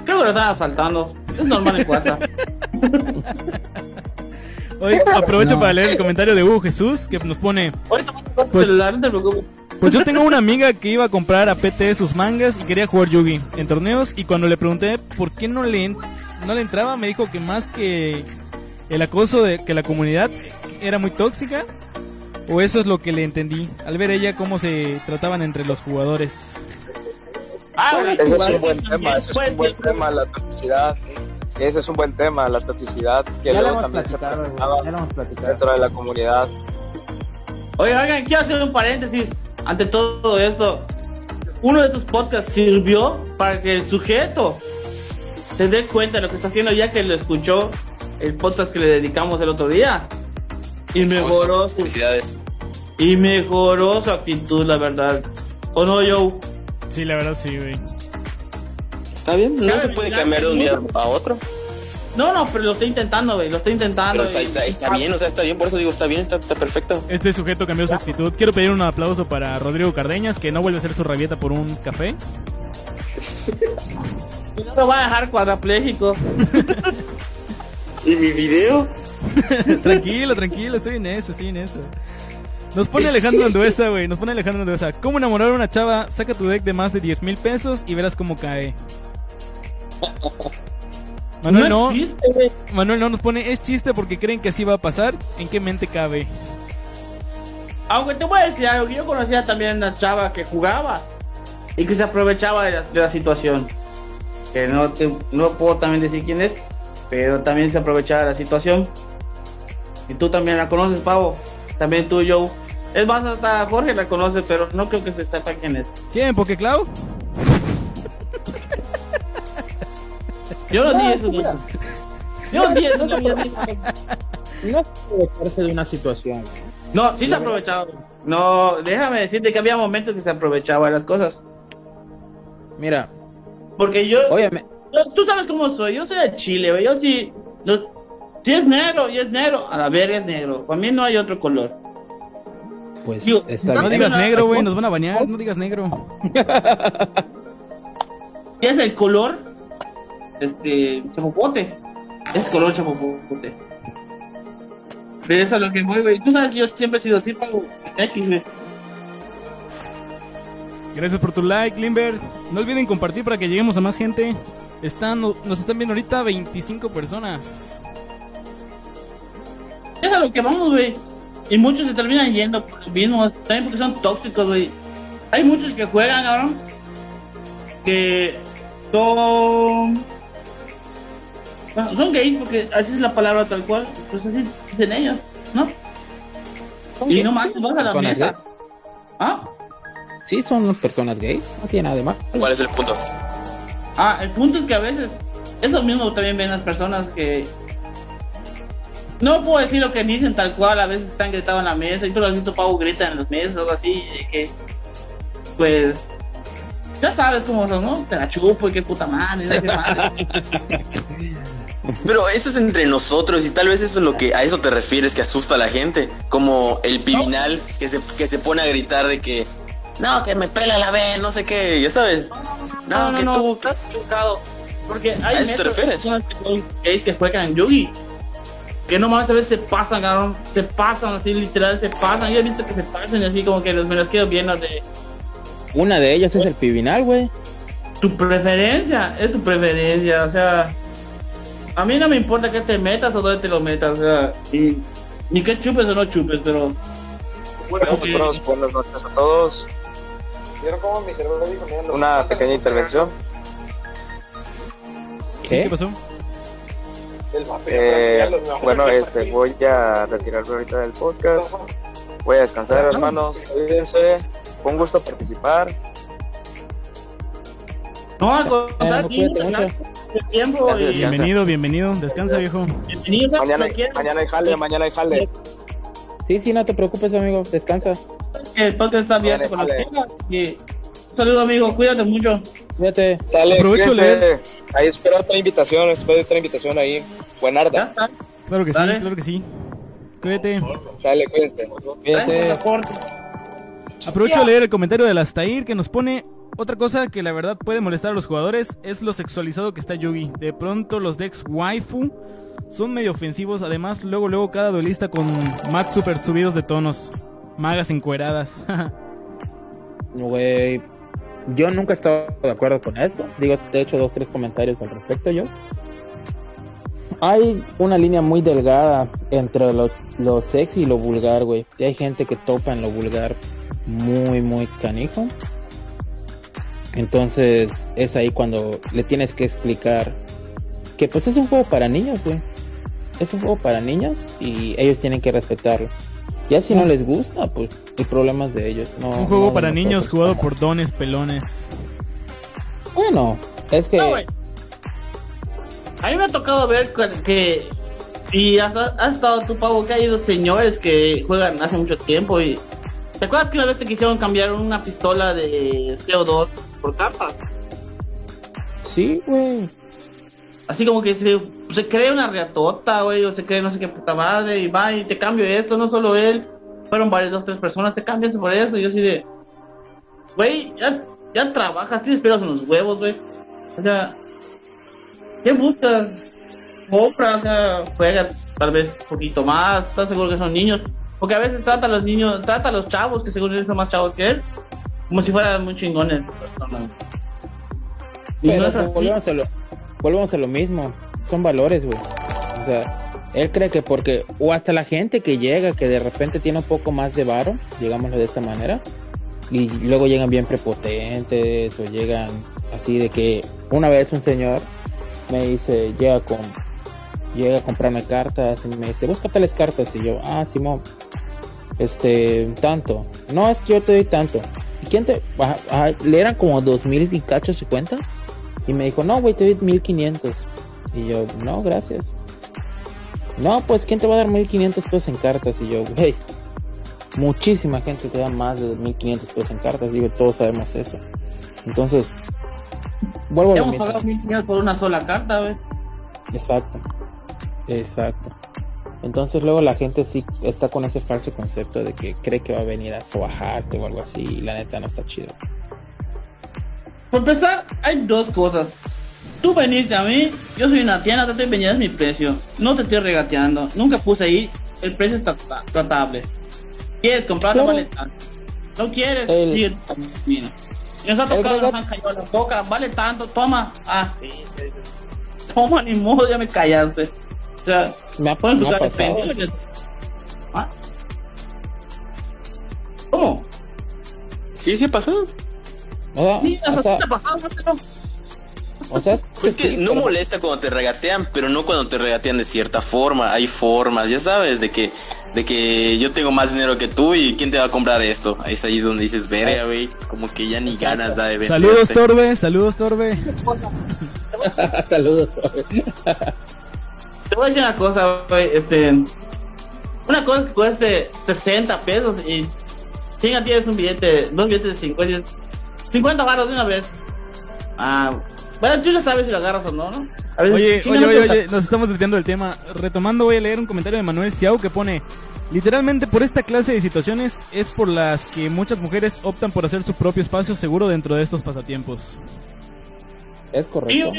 creo que lo están asaltando. Es normal en cuarta. [laughs] Hoy aprovecho No. para leer el comentario de Hugo Jesús que nos pone: Ahorita vas a tu Pues- celular, no te preocupes. Pues yo tengo una amiga que iba a comprar a PT sus mangas y quería jugar Yugi en torneos y cuando le pregunté por qué no le no le entraba me dijo que más que el acoso de que la comunidad era muy tóxica o eso es lo que le entendí al ver ella cómo se trataban entre los jugadores. Ah, Ese es un buen tema, ese es un buen tema, la toxicidad. Ese es un buen tema, la toxicidad que Ya luego también se presentaba dentro de la comunidad. Oigan, oigan, quiero hacer un paréntesis ante todo esto. uno de esos podcasts sirvió para que el sujeto se dé cuenta de lo que está haciendo ya que lo escuchó el podcast que le dedicamos el otro día. Y mejoró su, Felicidades. y mejoró su actitud, la verdad. ¿O no, Joe? Sí, la verdad sí, güey. Está bien, no se puede cambiar de un día a otro. No, no, pero lo está intentando, güey. Lo está intentando. Pero está, y- está, está bien, o sea, está bien, por eso digo, está bien, está, está perfecto. Este sujeto cambió su actitud. Quiero pedir un aplauso para Rodrigo Cardeñas, que no vuelve a hacer su rabieta por un café. y no lo va a dejar cuadrapléjico. [laughs] ¿Y mi video? [laughs] tranquilo, tranquilo, estoy en eso, estoy en eso. Nos pone [laughs] Alejandro Anduesa, güey. Nos pone Alejandro Anduesa. ¿Cómo enamorar a una chava? Saca tu deck de más de 10 mil pesos y verás cómo cae. [laughs] Manuel no, existe. Manuel no nos pone, es chiste porque creen que así va a pasar. ¿En qué mente cabe? Aunque te voy a decir algo, que yo conocía también una chava que jugaba y que se aprovechaba de la, de la situación. Que no, te- no puedo también decir quién es, pero también se aprovechaba de la situación. Y tú también la conoces, Pavo. También tú, Joe. Es más, hasta Jorge la conoce, pero no creo que se sepa quién es. ¿Quién? ¿Pokeclau? Yo no dije eso, no. Yo no dije eso, no, No aprovecharse de una situación. No, sí se aprovechaba. No, déjame decirte que había momentos que se aprovechaba de las cosas. Mira, Porque yo, Yo- Tú sabes cómo soy, yo soy de Chile, güey. Yo sí. si es negro y es negro, a la verga es negro. Para mí no hay otro color. Pues Digo, está No bien. digas negro, güey. no. Nos van a bañar. No digas negro. [laughs] Es el color, este, chapopote. Es color chapopote. Pero eso es lo que voy, güey. Tú sabes que yo siempre he sido así, pago X, güey. Gracias por tu like, Limber. No olviden compartir para que lleguemos a más gente. Están, nos están viendo ahorita 25 personas. Es a lo que vamos, güey. Y muchos se terminan yendo por los mismos, también porque son tóxicos, güey. Hay muchos que juegan, cabrón, que son... Bueno, son gays porque así es la palabra tal cual, pues así dicen ellos, ¿no? Y no más, vas a la Personas mesa. gays. ¿Ah? Sí, son personas gays, no tiene nada de mal. ¿Cuál es el punto? Ah, el punto es que a veces eso mismo también ven las personas que no puedo decir lo que dicen tal cual, a veces están gritados en la mesa y tú lo has visto Pavo grita en las mesas o algo así, que pues ya sabes cómo son, ¿no? Te la chupo y qué puta madre, no. Pero eso es entre nosotros y tal vez eso es lo que a eso te refieres que asusta a la gente, como el pivinal que se que se pone a gritar de que no, que me pela la B, no sé qué, ya sabes. No, que tú estás equivocado. Porque hay ¿A eso te refieres? personas que que juegan Yugi. Que nomás a veces se pasan, cabrón. Se pasan, así literal, se pasan. Yo he visto que se pasan y así como que los, me los quedo viendo de Una de ellas es el pivinal, güey. tu preferencia. Es tu preferencia, o sea. A mí no me importa que te metas o dónde te lo metas, o sea. y- ni que chupes o no chupes, pero. Bueno, buenos- buenas noches a todos. ¿Vieron cómo mi Una pequeña intervención. ¿Qué? ¿Qué pasó? Eh, mira, los mejores bueno, [laughs] este, voy a retirarme ahorita del podcast. Voy a descansar, hermanos. Cuídense. Fue un gusto participar. No, al contrario, tiempo Gracias, descansa. Bienvenido, bienvenido. Descansa, viejo. bienvenido. ¿sabes? Mañana, mañana hay jale, mañana hay jale. Sí, sí, no te preocupes, amigo, descansa. El podcast está abierto con. Y un saludo, amigo. Cuídate mucho. Cuídate. Sale. Ahí espero otra invitación, espero otra invitación ahí. Ya Buenarda. está. Claro que sí, claro que sí. Cuídate. Sale, cuídense. Cuídate. Aprovecho de leer el comentario de Lastair que nos pone otra cosa que la verdad puede molestar a los jugadores es lo sexualizado que está Yugi. De pronto los decks waifu son medio ofensivos. Además, luego luego cada duelista con max super subidos de tonos. Magas encueradas. [laughs] Güey, yo nunca he estado de acuerdo con eso. Digo, te he hecho dos, tres comentarios al respecto yo. Hay una línea muy delgada entre lo, lo sexy y lo vulgar, güey. Y hay gente que topa en lo vulgar muy, muy canijo. Entonces es ahí cuando le tienes que explicar que pues es un juego para niños, güey. Es un juego para niños y ellos tienen que respetarlo. Ya si no les gusta, pues el problema es de ellos. No, Un juego no para niños jugado por dones pelones. Bueno, es que No. A mí me ha tocado ver que. Y has, has estado tu pavo que ha ido señores que juegan hace mucho tiempo y. ¿Te acuerdas que una vez te quisieron cambiar una pistola de CO2 por cartas? sí, güey. Así como que se, se cree una reatota, güey, o se cree no sé qué puta madre, y va y te cambio esto, no solo él, fueron varias, dos, tres personas, te cambias por eso, y yo así de, güey, ya, ya trabajas, tienes pelos en los huevos, güey, o sea, ¿qué buscas? Compra, o sea, juega tal vez un poquito más, estás seguro que son niños, porque a veces trata a los niños, trata a los chavos, que seguro son más chavos que él, como si fueran muy chingones. Y Pero no es así. volvemos, a lo, volvemos a lo mismo. Son valores, güey. O sea, él cree que porque, o hasta la gente que llega, que de repente tiene un poco más de varo, digámoslo de esta manera, y luego llegan bien prepotentes, o llegan así de que una vez un señor me dice, llega con, llega a comprarme cartas, y me dice, busca tales cartas, y yo, ah, Simón, este, tanto, no es que yo te doy tanto, ¿y quién te, ajá, ajá, le eran como dos mil y cacho cuenta? Y me dijo, no, güey, te doy 1500. Y yo, no, gracias. No, pues, ¿quién te va a dar 1500 pesos en cartas? Y yo, güey, muchísima gente te da más de 1500 pesos en cartas. Digo, todos sabemos eso. Entonces, vuelvo hemos pagado 1500 por una sola carta, güey. Exacto, exacto. Entonces luego la gente sí está con ese falso concepto de que cree que va a venir a sobajarte o algo así y la neta no está chido. Por empezar, hay dos cosas. Tú veniste a mí, yo soy una tienda, te estoy vendiendo mi precio. No te estoy regateando. Nunca puse ahí, el precio está tra- tratable. ¿Quieres comprarlo? Claro. Vale tanto. ¿No quieres? El- Sigue Y nos ha El tocado, nos regat- han callado la boca, vale tanto, toma. Ah, sí, sí, sí. Toma, ni modo, ya me callaste. O sea, Me ha, pueden me ha buscar pasado. pendejo, ya- ¿Ah? ¿Cómo? ¿Sí, sí ha pasado? O sea, Sí, hasta te ha pasado, ¿no? O sea, Pues que sí, no pero- molesta cuando te regatean, pero no cuando te regatean de cierta forma. Hay formas, ya sabes, de que de que yo tengo más dinero que tú y quién te va a comprar esto. Ahí es ahí donde dices, verga, güey, como que ya ni ganas da de venderte. Saludos, Torbe, saludos, Torbe. [laughs] Saludos. Te voy a decir una cosa, güey, este... Una cosa es que cueste 60 pesos y... Chinga, tienes un billete, dos billetes de 50, y dices, 50 baros de una vez. Ah, bueno, tú ya sabes si lo agarras o no, ¿no? A Oye, oye, oye, nos estamos desviando del tema. Retomando, voy a leer un comentario de Manuel Ciao que pone: Literalmente, por esta clase de situaciones es por las que muchas mujeres optan por hacer su propio espacio seguro dentro de estos pasatiempos. Es correcto.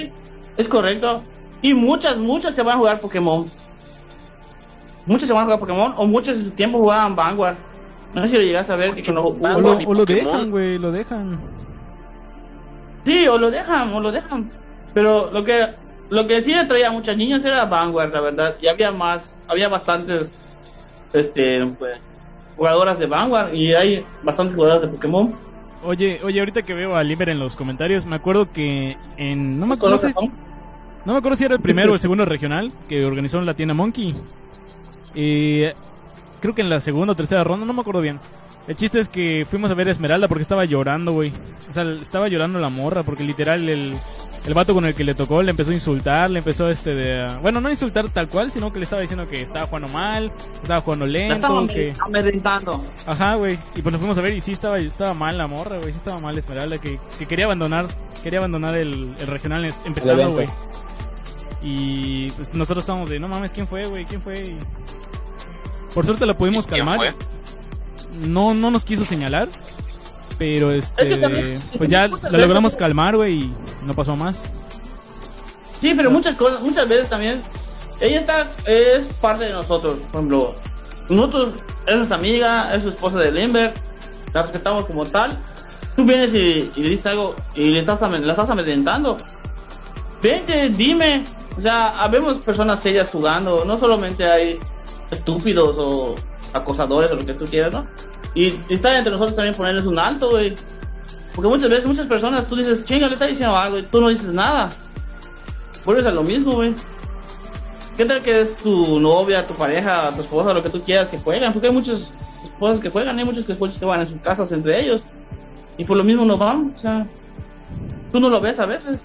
es correcto. Y muchas, muchas se van a jugar Pokémon. Muchas se van a jugar Pokémon o muchas en su tiempo jugaban Vanguard. No sé si lo llegas a ver que cuando O lo, o lo dejan, güey, lo dejan. Sí, o lo dejan, o lo dejan. Pero lo que lo que sí atraía a muchos niños era Vanguard, la verdad. Y había más, había bastantes este pues, jugadoras de Vanguard y hay bastantes jugadoras de Pokémon. Oye, oye, ahorita que veo a Limer en los comentarios, me acuerdo que en. No me, ¿Conoces sé- no me acuerdo si era el primero o el segundo regional que organizó la tienda Monkey. Y creo que en la segunda o tercera ronda, no me acuerdo bien. El chiste es que fuimos a ver a Esmeralda porque estaba llorando, güey. O sea, estaba llorando la morra porque literal el, el vato con el que le tocó le empezó a insultar, le empezó este de... Bueno, no insultar tal cual, sino que le estaba diciendo que estaba jugando mal, estaba jugando lento, que... amedrentando. Ajá, güey. Y pues lo fuimos a ver y sí estaba, estaba mal la morra, güey. Sí estaba mal Esmeralda, que, que quería abandonar, quería abandonar el, el regional empezando, güey. Y pues nosotros estábamos de, no mames, ¿quién fue, güey? ¿Quién fue? Y Por suerte la pudimos ¿Quién calmar. fue? No, no nos quiso señalar. Pero este, también- pues ya la logramos calmar, güey, y no pasó más. Sí, pero muchas cosas, muchas veces también, ella está, es parte de nosotros, por ejemplo, nosotros, es nuestra amiga, es su esposa de Limber, la respetamos como tal, tú vienes y, y le dices algo y le estás, amen- la estás amedrentando, vente, dime, o sea, habemos personas serias jugando, no solamente hay estúpidos o acosadores o lo que tú quieras, ¿no? Y, y entre nosotros también ponerles un alto, güey. Porque muchas veces, muchas personas, tú dices, chinga, le está diciendo algo y tú no dices nada vuelves a lo mismo, güey. ¿Qué tal que es tu novia, tu pareja, tu esposa, lo que tú quieras que juegan? Porque hay muchas esposas que juegan, hay muchos que, que van en sus casas entre ellos. Y por lo mismo no van, o sea, tú no lo ves a veces.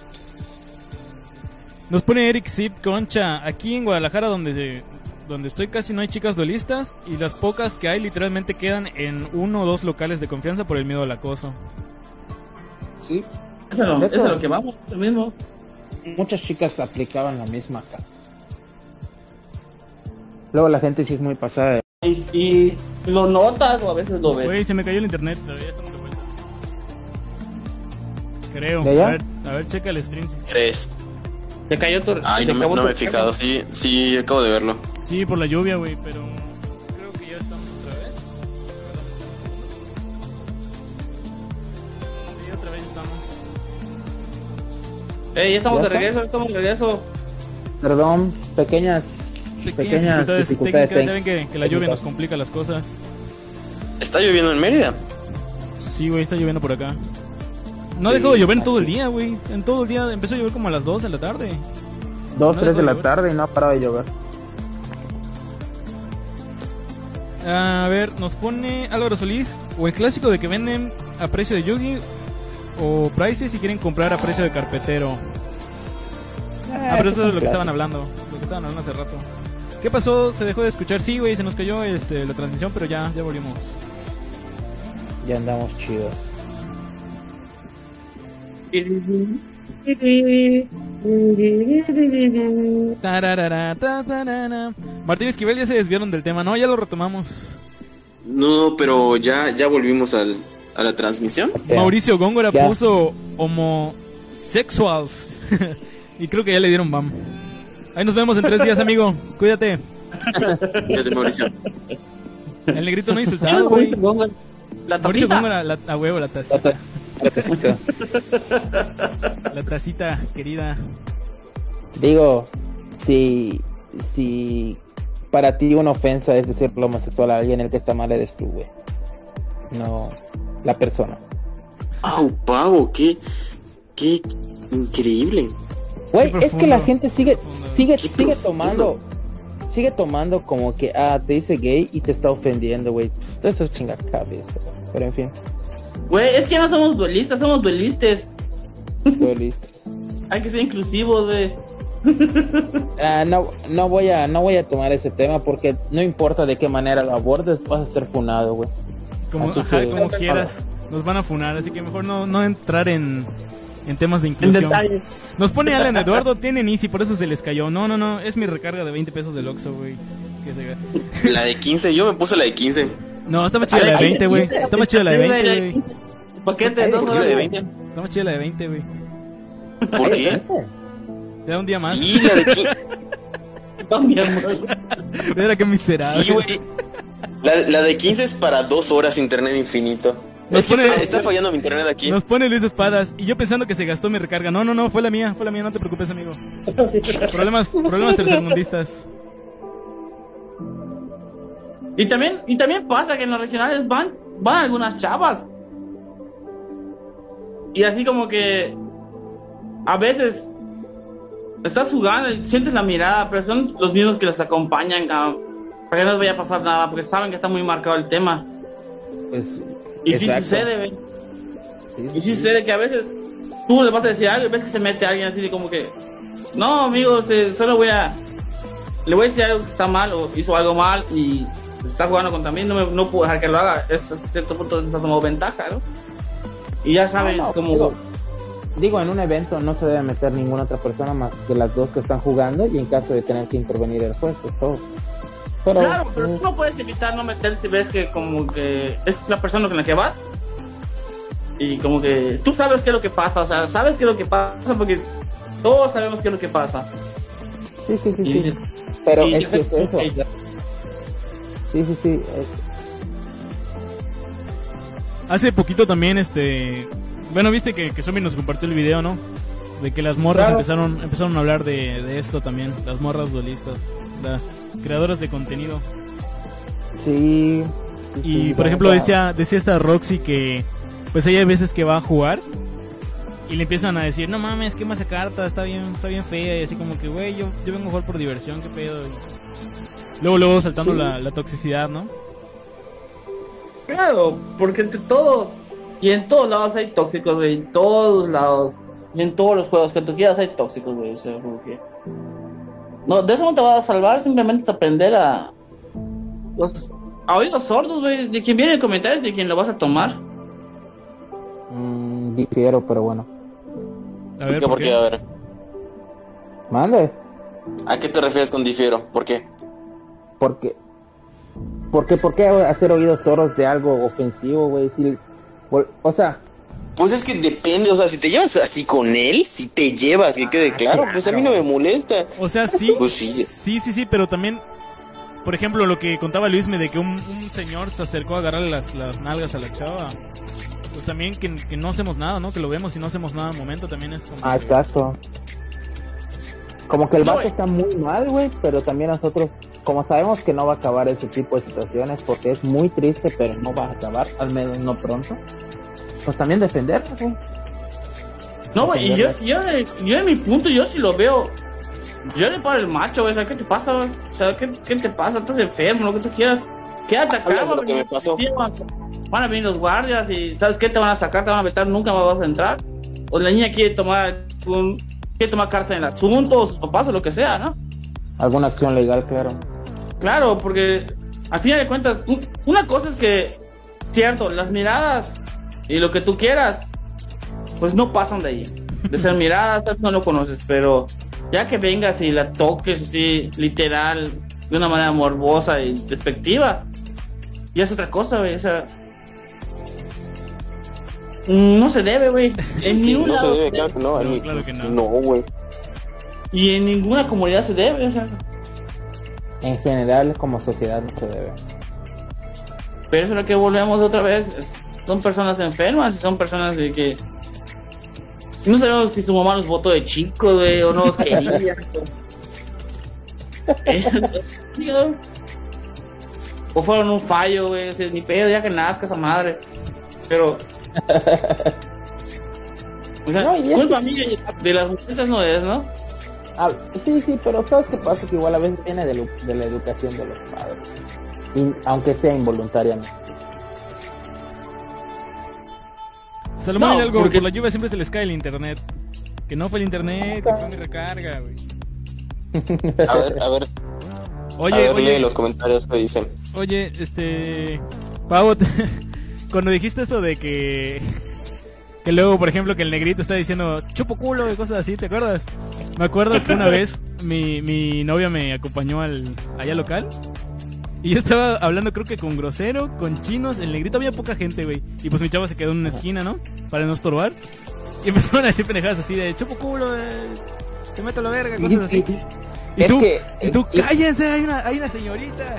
Nos pone Eric Zip Concha. Aquí en Guadalajara, donde, donde estoy, casi no hay chicas duelistas. Y las pocas que hay, literalmente quedan en uno o dos locales de confianza por el miedo al acoso. Sí. Eso, es hecho- lo que vamos, lo mismo. Muchas chicas aplicaban la misma acá. Luego la gente sí es muy pasada. de- Y, y lo notas o a veces lo ves. Güey, se me cayó el internet, pero ya estamos de vuelta. Creo. ¿De? A ver, a ver, checa el stream. si- ¿Crees? Te cayó tu. Ay, se no, me- no he fijado. Sí, sí, acabo de verlo. Sí, por la lluvia, güey, pero creo que ya estamos otra vez. Sí, otra vez estamos. Eh, ya estamos ¿Ya de regreso, estamos de regreso. Perdón, pequeñas, pequeñas, dificultades dificultades. técnicas, ven que, que la lluvia nos complica las cosas. ¿Está lloviendo en Mérida? Sí, güey, está lloviendo por acá. No ha dejado de llover en todo el día, güey. En todo el día empezó a llover como a las 2 de la tarde. Dos, No tres de dejó de la llover. tarde y no ha parado de llover. A ver, nos pone Álvaro Solís. O el clásico de que venden a precio de Yugi. O Prices si quieren comprar a precio de carpetero. Ah, pero eso es lo que estaban hablando. Lo que estaban hablando hace rato. ¿Qué pasó? ¿Se dejó de escuchar? Sí, güey, se nos cayó este, la transmisión, pero ya, ya volvimos. Ya andamos chidos. Martín Esquivel ya se desviaron del tema, ¿no? Ya lo retomamos. No, pero ya, ya volvimos al, a la transmisión. Mauricio Góngora Ya. puso homosexuals. [laughs] y creo que ya le dieron bam. Ahí nos vemos en tres días, amigo. Cuídate. Fíjate, Mauricio. El negrito no ha insultado, güey. La Mauricio tacita. Góngora, la, a huevo, la La tacita. ta- la tacita. [laughs] La tacita, querida. Digo, si, si para ti una ofensa es decir lo homosexual a alguien, el que está mal eres tú, güey. No la persona. ¡Au, pavo! ¡Qué, qué increíble! Güey, es que la gente sigue, sigue, sigue profundo. tomando, sigue tomando como que, ah, te dice gay y te está ofendiendo, güey. Todo eso es chinga cabeza, güey. Pero en fin, Güey, es que no somos duelistas, somos duelistas. listo. [laughs] Hay que ser inclusivos, güey. [laughs] Ah, no, no voy a, no voy a tomar ese tema porque no importa de qué manera lo abordes, vas a ser funado, güey. Como, ajá, que- como quieras. Nos van a funar, así que mejor no, no entrar en, en temas de inclusión. Nos pone Alan Eduardo, tienen Easy, por eso se les cayó. No, no, no, es mi recarga de 20 pesos del Oxxo, güey. Que se- La de 15, yo me puse la de 15. No, está más chida la de 20, güey. Está más chida la de 20, güey. ¿no? ¿Por qué la de 20? Está más chida la de 20, güey. ¿Por qué? Te da un día más. Sí, la de 15. [laughs] No, mi amor. Mira qué miserable. Sí, güey. La, la de 15 es para dos horas internet infinito. Nos Es que pone- está, está fallando mi internet aquí. Nos pone Luis Espadas y yo pensando que se gastó mi recarga. No, no, no, fue la mía, fue la mía, no te preocupes, amigo. Problemas, [laughs] problemas tercermundistas. Y también, y también pasa que en los regionales van, van algunas chavas. Y así como que a veces estás jugando y sientes la mirada, pero son los mismos que los acompañan, cabrón, para que no les vaya a pasar nada, porque saben que está muy marcado el tema. Pues, Y sí exacto. sucede, güey. Sí, Y sí sucede que a veces tú le vas a decir algo y ves que se mete alguien así de como que, no, amigo, se- solo voy a, le voy a decir algo que está mal o hizo algo mal y está jugando contra mí, no, me, no puedo dejar que lo haga, es hasta cierto punto está tomando ventaja, ¿no? Y ya sabes No, no, como, digo, digo, en un evento no se debe meter ninguna otra persona más que las dos que están jugando y en caso de tener que intervenir el juez, es todo. Pero, claro, pero tú no puedes evitar no meter si ves que como que es la persona con la que vas y como que tú sabes qué es lo que pasa, o sea, sabes qué es lo que pasa porque todos sabemos qué es lo que pasa. sí, sí, sí, Y sí. Pero y es que es dices, eso. "Ok, Sí, sí, sí. es- Hace poquito también, este. Bueno, viste que, que Zombie nos compartió el video, ¿no? De que las morras Claro. empezaron empezaron a hablar de, de esto también. Las morras duelistas. Las creadoras de contenido. Sí. sí, Y sí, por ejemplo decía, decía esta Roxy que pues hay veces que va a jugar y le empiezan a decir, no mames, quema esa carta, está bien, está bien fea, y así como que, güey, yo, yo vengo a jugar por diversión, qué pedo. Y luego, luego saltando Sí. la, la toxicidad, ¿no? Claro, porque entre todos y en todos lados hay tóxicos, güey. En todos lados. Y en todos los juegos que tú quieras hay tóxicos, güey. O sea, como que... No, de eso no te vas a salvar, simplemente es aprender a. Los, a oídos sordos, güey. De quien viene en comentarios, de quien lo vas a tomar. Mm, difiero, pero bueno. A ver, ¿Por qué? ¿por ¿Por qué? A ver. Mande. ¿A qué te refieres con difiero? ¿Por qué? Porque, porque, ¿por qué hacer oídos sordos de algo ofensivo, güey? Si, o sea, Pues es que depende, o sea, si te llevas así con él, si te llevas, que quede claro, pues a mí no me molesta. O sea, sí, Pues sí. sí, sí, sí, pero también, por ejemplo, lo que contaba Luisme de que un, un señor se acercó a agarrarle las, las nalgas a la chava. Pues también que, que no hacemos nada, ¿no? Que lo vemos y no hacemos nada al momento también es como... ah, exacto. Como que el No, vato güey. está muy mal, güey, pero también nosotros, como sabemos que no va a acabar ese tipo de situaciones, porque es muy triste, pero no va a acabar, al menos no pronto, pues también defendernos, güey. No, güey, y yo, yo, de- yo de mi punto, yo sí lo veo. Yo le paro el macho, güey. O sea, ¿qué te pasa, güey? O sea, ¿qué, qué te pasa? Estás enfermo, lo que tú quieras. Quédate acá, lo güey. que me pasó. Sí, Van a venir los guardias y, ¿sabes qué? Te van a sacar, te van a vetar, nunca más vas a entrar. O la niña quiere tomar un, quiere tomar cárcel en el asunto, o sus papás, o lo que sea, ¿no? Alguna acción legal, claro. Claro, porque al final de cuentas, un- una cosa es que, cierto, las miradas y lo que tú quieras, pues no pasan de ahí. De ser miradas, tal vez no lo conoces, pero ya que vengas y la toques así, literal, de una manera morbosa y despectiva, ya es otra cosa, güey. O sea, no se debe, güey. [laughs] En Sí, ningún no se debe, claro que no. No, en mi- claro que no. No, güey. Y en ninguna comunidad se debe, o sea. En general, como sociedad, no se debe. Pero eso es lo que volvemos otra vez. es- Son personas enfermas, son personas de que. No sabemos si su mamá los votó de chico, güey, o no los quería. Eh, [laughs] [laughs] o fueron un fallo, güey. o sea, Ni pedo, ya que nazca esa madre. Pero. [laughs] O sea, No, culpa mía de las muchachas no es, ¿no? Ah, sí, sí, pero ¿sabes qué pasa? Que igual a veces viene de, lo- de la educación de los padres. Y, aunque sea involuntariamente. Salomón No, y algo, porque- por la lluvia siempre se les cae el internet. Que no fue el internet, que fue mi recarga, güey. A ver, a ver, Oye, a ver, oye, lee los comentarios que dicen. Oye, este. Pavo, te- [laughs] cuando dijiste eso de que. Que luego, por ejemplo, que el negrito está diciendo chupo culo y cosas así, ¿te acuerdas? Me acuerdo que una vez mi, mi novia me acompañó al allá local. Y yo estaba hablando, creo que con grosero, con chinos. El negrito había poca gente, güey. Y pues mi chavo se quedó en una esquina, ¿no? Para no estorbar. Y empezaron a decir pendejadas así de chupo culo, eh, te meto la verga, cosas así. Y Es tú, que- y tú, es- cállense, hay una, hay una señorita.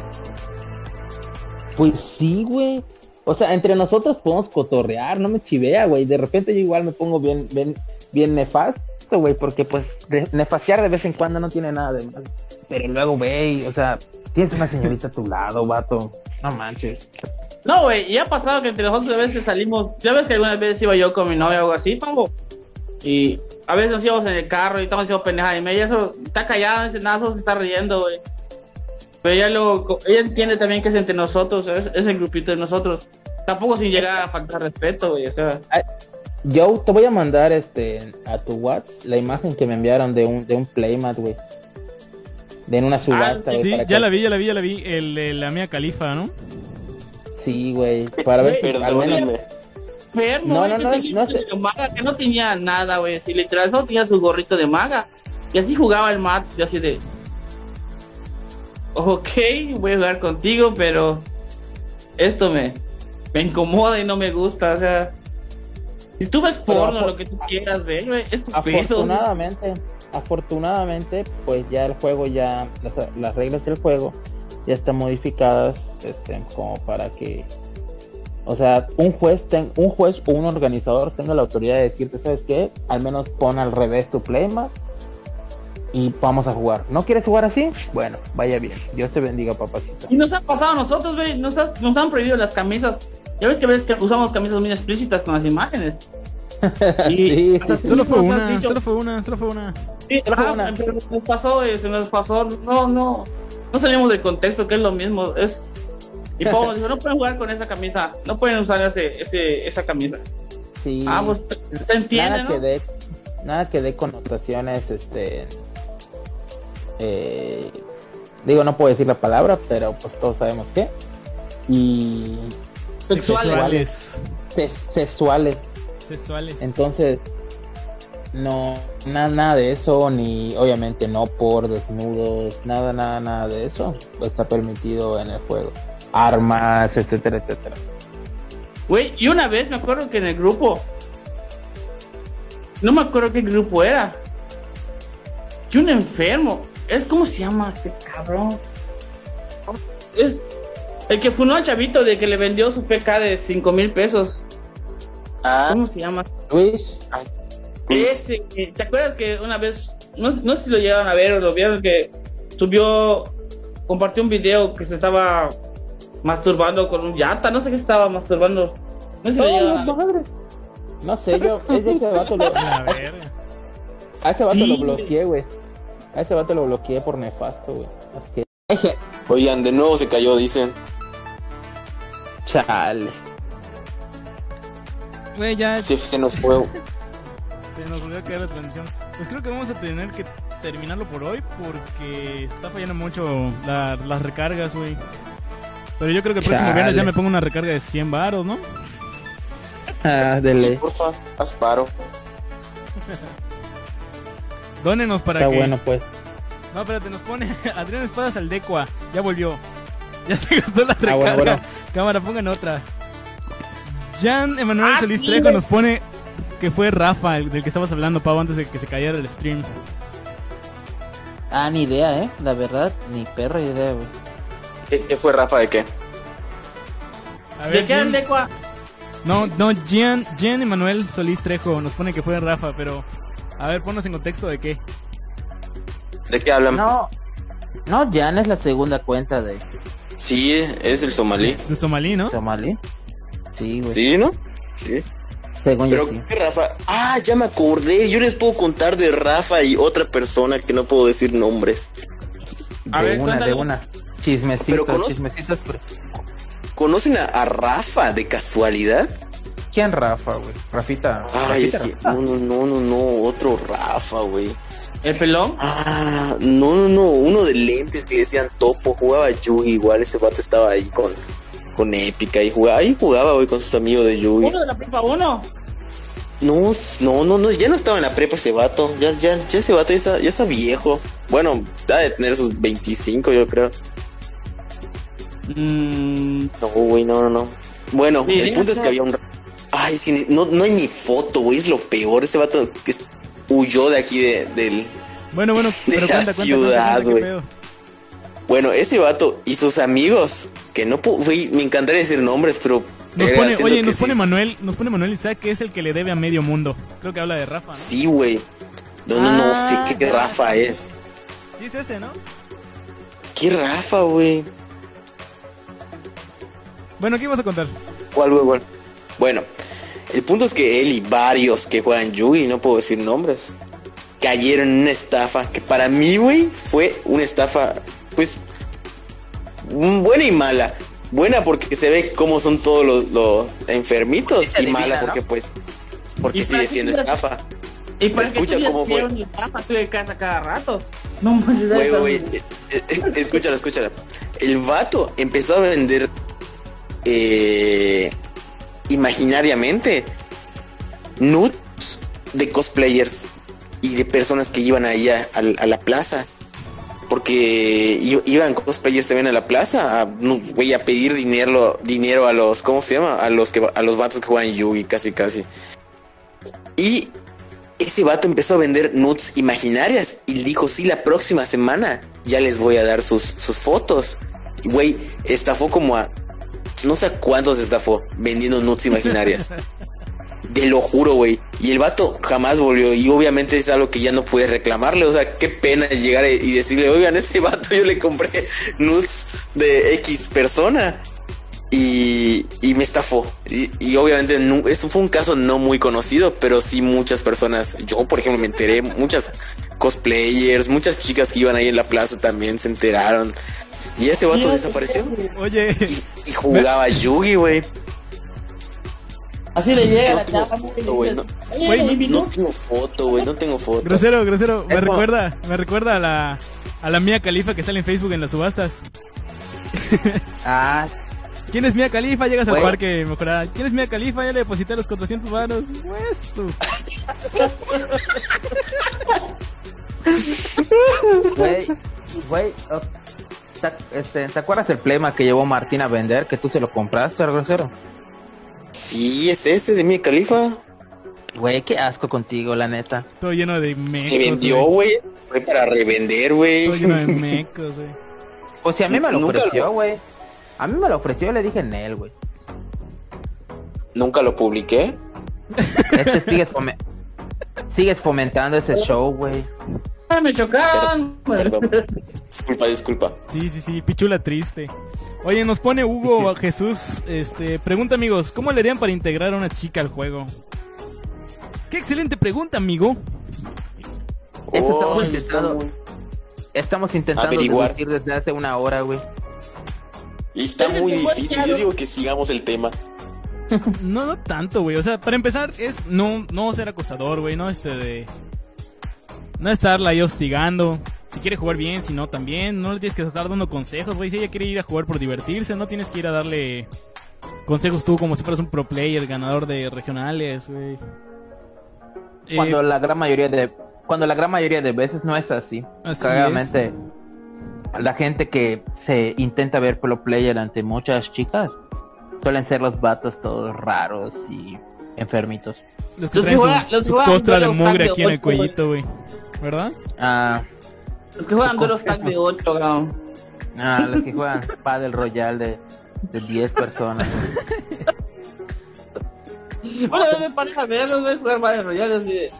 Pues sí, güey. O sea, entre nosotros podemos cotorrear, no me chivea, güey. De repente yo igual me pongo bien, bien, bien nefasto, güey, porque pues de, nefastear de vez en cuando no tiene nada de malo. Pero luego, güey, o sea, tienes una señorita a tu lado, vato. No manches. No, güey, y ha pasado que entre nosotros a veces salimos, ya ves que algunas veces iba yo con mi novia o algo así, pavo. Y a veces nos íbamos en el carro y estamos haciendo pendeja y media, eso está callada, no dice nada, solo se está riendo, güey. Pero ella luego, co- ella entiende también que es entre nosotros, es, es el grupito de nosotros. Tampoco sin llegar a faltar respeto, güey, o sea. Yo te voy a mandar este a tu WhatsApp la imagen que me enviaron de un, de un playmat, güey. De en una subasta, güey. Sí, ya que- la vi, ya la vi, ya la vi. El, de la mía califa, ¿no? Sí, güey. Para ver si al menos... Perdónenme. Enfermo, No, güey, no, no, tenía no maga, que no tenía nada, güey, así literal, solo tenía su gorrito de maga. Y así jugaba el mat, yo así de... Ok, voy a jugar contigo, pero esto me, me incomoda y no me gusta, o sea... Si tú ves Pero porno, lo que tú quieras ver, güey, es tu pedo. Afortunadamente, afortunadamente, pues ya el juego ya, las, las reglas del juego ya están modificadas, este, como para que, o sea, un juez, ten- un juez o un organizador tenga la autoridad de decirte, ¿sabes qué? Al menos pon al revés tu playmat y vamos a jugar. ¿No quieres jugar así? Bueno, vaya bien. Dios te bendiga, papacito. Y nos ha pasado a nosotros, güey, nos, nos han prohibido las camisas. Ya ves que ves que usamos camisas muy explícitas con las imágenes. [laughs] Y Sí, hasta sí, sí. Solo fue una, dicho- solo fue una, solo fue una. Sí, Solo fue ajá, una. pero se nos pasó, eh, se nos pasó. No, no. No salimos del contexto, que es lo mismo. Es. Y Pablo nos dijo, no pueden jugar con esa camisa. No pueden usar ese, ese, esa camisa. Sí. Ah, pues te, te entiende, nada ¿no? que dé nada que dé connotaciones este eh, digo no puedo decir la palabra pero pues todos sabemos qué y Sexuales. Sexuales Sexuales. entonces no na- nada de eso ni obviamente no por desnudos nada nada nada de eso está permitido en el juego armas etcétera etcétera Güey, y una vez me acuerdo que en el grupo. No me acuerdo qué grupo era. Que un enfermo. Es como se llama este cabrón. Es el que funó al chavito de que le vendió su PK de 5 mil pesos. Ah, ¿Cómo se llama? Luis Ese, eh, ¿te acuerdas que una vez, no, no sé si lo llegaron a ver o lo vieron, que subió, compartió un video que se estaba masturbando con un yata, no sé qué se estaba masturbando. No sé si lo llegaron a ver. no sé yo ese vato lo- [laughs] A ver. A ese vato Sí, lo bloqueé, güey. A ese vato lo bloqueé por nefasto, güey. Que. Oigan, de nuevo se cayó, dicen. Chale. Güey, ya Se, se nos fue. se nos volvió a caer la transmisión. Pues creo que vamos a tener que terminarlo por hoy porque está fallando mucho la- las recargas, güey. Pero yo creo que el próximo viernes ya me pongo una recarga de 100 baros, ¿no? Ah, dele. porfa, haz paro. [laughs] Dónenos para Está que... bueno, pues. No, espérate, nos pone [laughs] Adrián Espadas Aldecua. Ya volvió. [laughs] Ya se gastó la Ah, bueno, recarga. bueno. Cámara, pongan otra. Jan Emanuel Ah, Solís sí, Trejo güey. nos pone que fue Rafa, el del que estabas hablando, Pau, antes de que se cayera el stream. Ah, ni idea, ¿eh? La verdad, ni perra idea, güey. ¿Qué, qué fue Rafa de qué? A ¿De qué Gian- Andecua? No, no, Gian, Gian Emanuel Solís Trejo nos pone que fue Rafa, pero... A ver, ponnos en contexto de qué. ¿De qué hablan? No. No, Jan es la segunda cuenta de Sí, es el somalí. De Somalí, ¿no? Somali. Sí, güey. ¿Sí, no? Sí. Según yo Pero sí. ¿qué Rafa? Ah, ya me acordé. Yo les puedo contar de Rafa y otra persona que no puedo decir nombres. A de ver, una, de una. Chismecitos, Pero conoce- chismecitos. pero- ¿Conocen a, a Rafa de casualidad? ¿Quién Rafa, güey? Rafita. Ay, Rafita, es que... Rafa. No, no, no, no, no. Otro Rafa, güey. ¿El pelón? Ah, no, no, no. Uno de lentes que le decían Topo. Jugaba Yugi. Igual ese vato estaba ahí con, con Épica. Y jugaba, ahí jugaba, güey, con sus amigos de Yugi. ¿Uno de la prepa 1? No, no, no, no, ya no estaba en la prepa ese vato. Ya, ya, ya ese vato ya está, ya está viejo. Bueno, ha de tener sus 25, yo creo. Mm, No, güey, no, no, no. Bueno, Sí, el punto es que había un... Ay, no, no hay ni foto, güey, es lo peor. Ese vato que huyó de aquí de, del... Bueno, bueno, [laughs] pero De cuenta, la cuenta, ciudad, cuenta, cuenta, qué güey. Bueno, ese vato y sus amigos, que no puedo, güey, me encantaría decir nombres, pero... Nos pone, oye, nos sí- pone Manuel, nos pone Manuel Isaac, que es el que le debe a medio mundo. Creo que habla de Rafa, ¿no? Sí, güey. No, no, no Ah, sé qué ya. Rafa es. Sí, es ese, ¿no? ¿Qué Rafa, güey? Bueno, ¿qué ibas a contar? ¿Cuál, güey, cuál? Bueno, el punto es que él y varios que juegan Yugi, no puedo decir nombres, cayeron en una estafa que para mí, güey, fue una estafa, pues, mm, buena y mala. Buena porque se ve cómo son todos los, los enfermitos y mala porque, pues, porque sigue siendo estafa. Y para Escucha que tú cómo fue. Mi papá tuve casa cada rato. No manches, Güey, esa- güey, eh, eh, escúchala, escúchala. El vato empezó a vender eh, imaginariamente nudes de cosplayers y de personas que iban ahí a, a- a la plaza. Porque iban cosplayers también a la plaza a, güey, a pedir dinero, dinero a los, ¿cómo se llama? A los que a los vatos que juegan Yugi, casi casi. Y ese vato empezó a vender nudes imaginarias y dijo, sí, la próxima semana ya les voy a dar sus, sus fotos. Y, Güey, estafó como a... No sé cuántos estafó vendiendo nudes imaginarias. [laughs] Te lo juro, güey. Y el vato jamás volvió. Y obviamente es algo que ya no puedes reclamarle. O sea, qué pena llegar y decirle, oigan, este vato yo le compré nudes de X persona. y, y me estafó. Y, y obviamente no, eso fue un caso no muy conocido, pero sí muchas personas, yo por ejemplo me enteré, muchas cosplayers, muchas chicas que iban ahí en la plaza también se enteraron. Y ese vato desapareció Oye, y, y jugaba Yugi, güey. Así le llega No la tengo chava. foto, güey, no. Tengo foto, güey, no tengo foto. grosero, grosero, me recuerda, me recuerda a la, a la Mía Califa que sale en Facebook en las subastas. [laughs] Ah, ¿Quién es Mía Califa? Llegas al parque mejorada. ¿Quién es Mía Califa? Ya le deposité los 400 varos. Güey, güey, oh, ¿te, este, ¿te acuerdas el plema que llevó Martín a vender? Que tú se lo compraste, grosero. Sí, es este de mi califa. Güey, qué asco contigo, la neta. Todo lleno de mecos. Se vendió, güey. Fue para revender, güey. Todo lleno de [laughs] mecos, güey. O sea, a mí me lo Nunca ofreció, lo- güey. A mí me lo ofreció y le dije en él, güey. Nunca lo publiqué. Este sigues, fome- sigues fomentando ese show, güey. Ah, me chocaron. Perdón. Disculpa, disculpa. Sí, sí, sí, pichula triste. Oye, nos pone Hugo Jesús, este, pregunta amigos, ¿cómo le harían para integrar a una chica al juego? Qué excelente pregunta, amigo. Eso estamos Oh, intentando- muy- Estamos intentando Averiguar. desde hace una hora, güey. Y está muy difícil. Yo digo que sigamos el tema. [laughs] No, no tanto, güey. O sea, para empezar es no, no ser acosador, güey. No este de... No estarla ahí hostigando. Si quiere jugar bien, si no también. No le tienes que estar dando consejos, güey. Si ella quiere ir a jugar por divertirse, no tienes que ir a darle consejos tú como si fueras un pro player, ganador de regionales, güey. Eh, Cuando la gran mayoría de cuando la gran mayoría de veces no es así. Así Claramente la gente que se intenta ver pro player ante muchas chicas suelen ser los vatos todos raros y enfermitos. los que los traen su, los costra de mugre aquí en el ocho, güey. cuellito, güey. ¿Verdad? Ah, Los que juegan duelos tag de 8, cabrón. ah, los que juegan Paddle Royale de, de 10 personas. Bueno, me parece a verlos, güey, jugar varios royales. así de,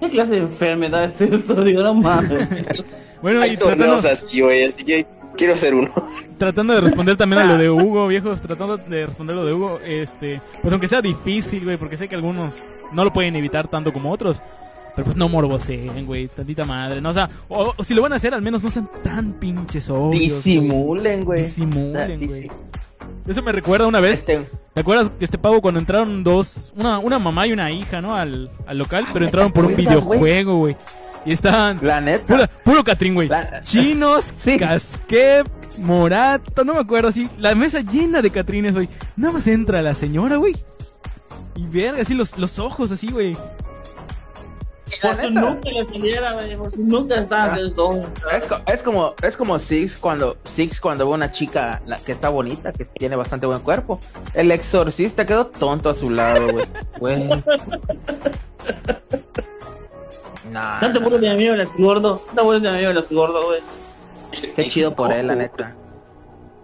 ¿Qué clase de enfermedad es esto? Digo, no mames. Bueno, Hay y tratando, torneos así, güey. Así que quiero hacer uno. tratando de responder también a lo de [laughs] Hugo, viejos, tratando de responder lo de Hugo, este, pues aunque sea difícil, güey, porque sé que algunos no lo pueden evitar tanto como otros, pero pues no morboseen, güey, tantita madre, no, o sea, o, o si lo van a hacer, al menos no sean tan pinches obvios. Disimulen, güey. Disimulen, güey. Eso me recuerda una vez, Este, ¿te acuerdas que este pavo cuando entraron dos, una, una mamá y una hija, ¿no? Al, al local, pero entraron por un videojuego, güey. Y estaban la neta. Puro, puro Catrín, güey. La- Chinos, [laughs] Sí. Morato, no me acuerdo así. La mesa llena de Catrines, güey. Nada más entra la señora, güey. Y verga, así los, los ojos, así, güey. Por nunca le saliera, güey. Por nunca haciendo eso. Es, co- es como es como Six cuando Six cuando ve una chica la, que está bonita, que tiene bastante buen cuerpo. El exorcista quedó tonto a su lado, güey. Güey. Nah, No te burles de mi amigo el ex gordo. No te burles de mi amigo el ex gordo, güey. qué chido por él, la neta.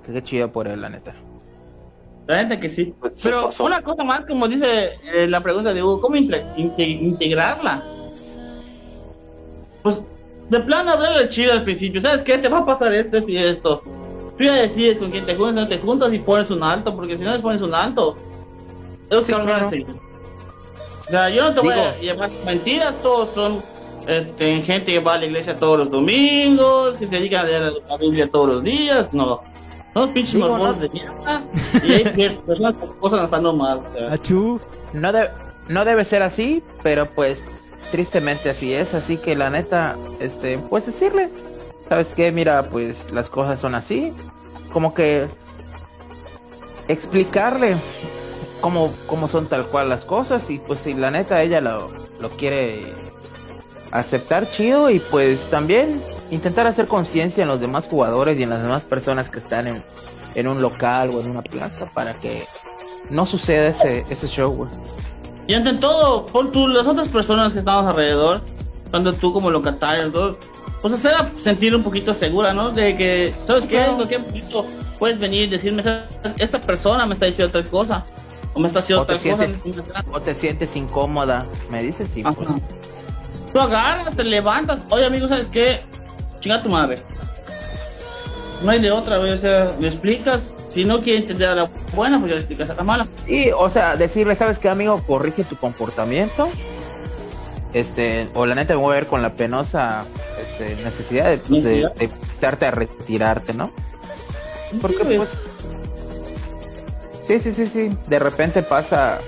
Qué, qué chido por él, la neta. La neta que sí. Se Pero una cosa más, como dice eh, la pregunta de Hugo, ¿cómo inte- inte- integrarla? Pues, de plano, hablarle chido al principio. ¿Sabes qué? Te va a pasar esto y esto. Tú ya decides con quién te juntas, no te juntas y pones un alto, porque si no les pones un alto, esos Sí, van a seguir. O sea, yo no te voy a llevar mentiras, todos son este, gente que va a la iglesia todos los domingos, que se dedica a leer la Biblia todos los días, no. Son pinches mormones no- de mierda y hay personas que [laughs] cosas estando mal. O sea, Achú. No, de- no debe ser así, pero pues tristemente así es, así que la neta, este, pues decirle, ¿sabes qué? Mira, pues las cosas son así, como que explicarle cómo, cómo son tal cual las cosas y pues si la neta ella lo, lo quiere aceptar chido y pues también intentar hacer conciencia en los demás jugadores y en las demás personas que están en, en un local o en una plaza para que no suceda ese, ese show. Y ante todo, por tú, las otras personas que estamos alrededor, tanto tú como locatario, todo, pues hacerla sentir un poquito segura, ¿no? De que, ¿sabes qué? En cualquier momento puedes venir y decirme, "¿Sabes? esta persona me está diciendo tal cosa, o me está haciendo O te tal cosa. sientes- O te sientes incómoda, me dices, sí, pues. Tú agarras, te levantas, oye amigo, ¿sabes qué? Chinga tu madre. No hay de otra, güey, o sea, me explicas, Si no quiere entender a la buena, pues ya le explicas a la mala. Y, o sea, decirle, ¿sabes qué, amigo? Corrige tu comportamiento. Este, o la neta me voy a ver con la penosa este, necesidad de, pues, de, invitarte a retirarte, ¿no? Porque Sí, pues... Sí, sí, sí, sí. De repente pasa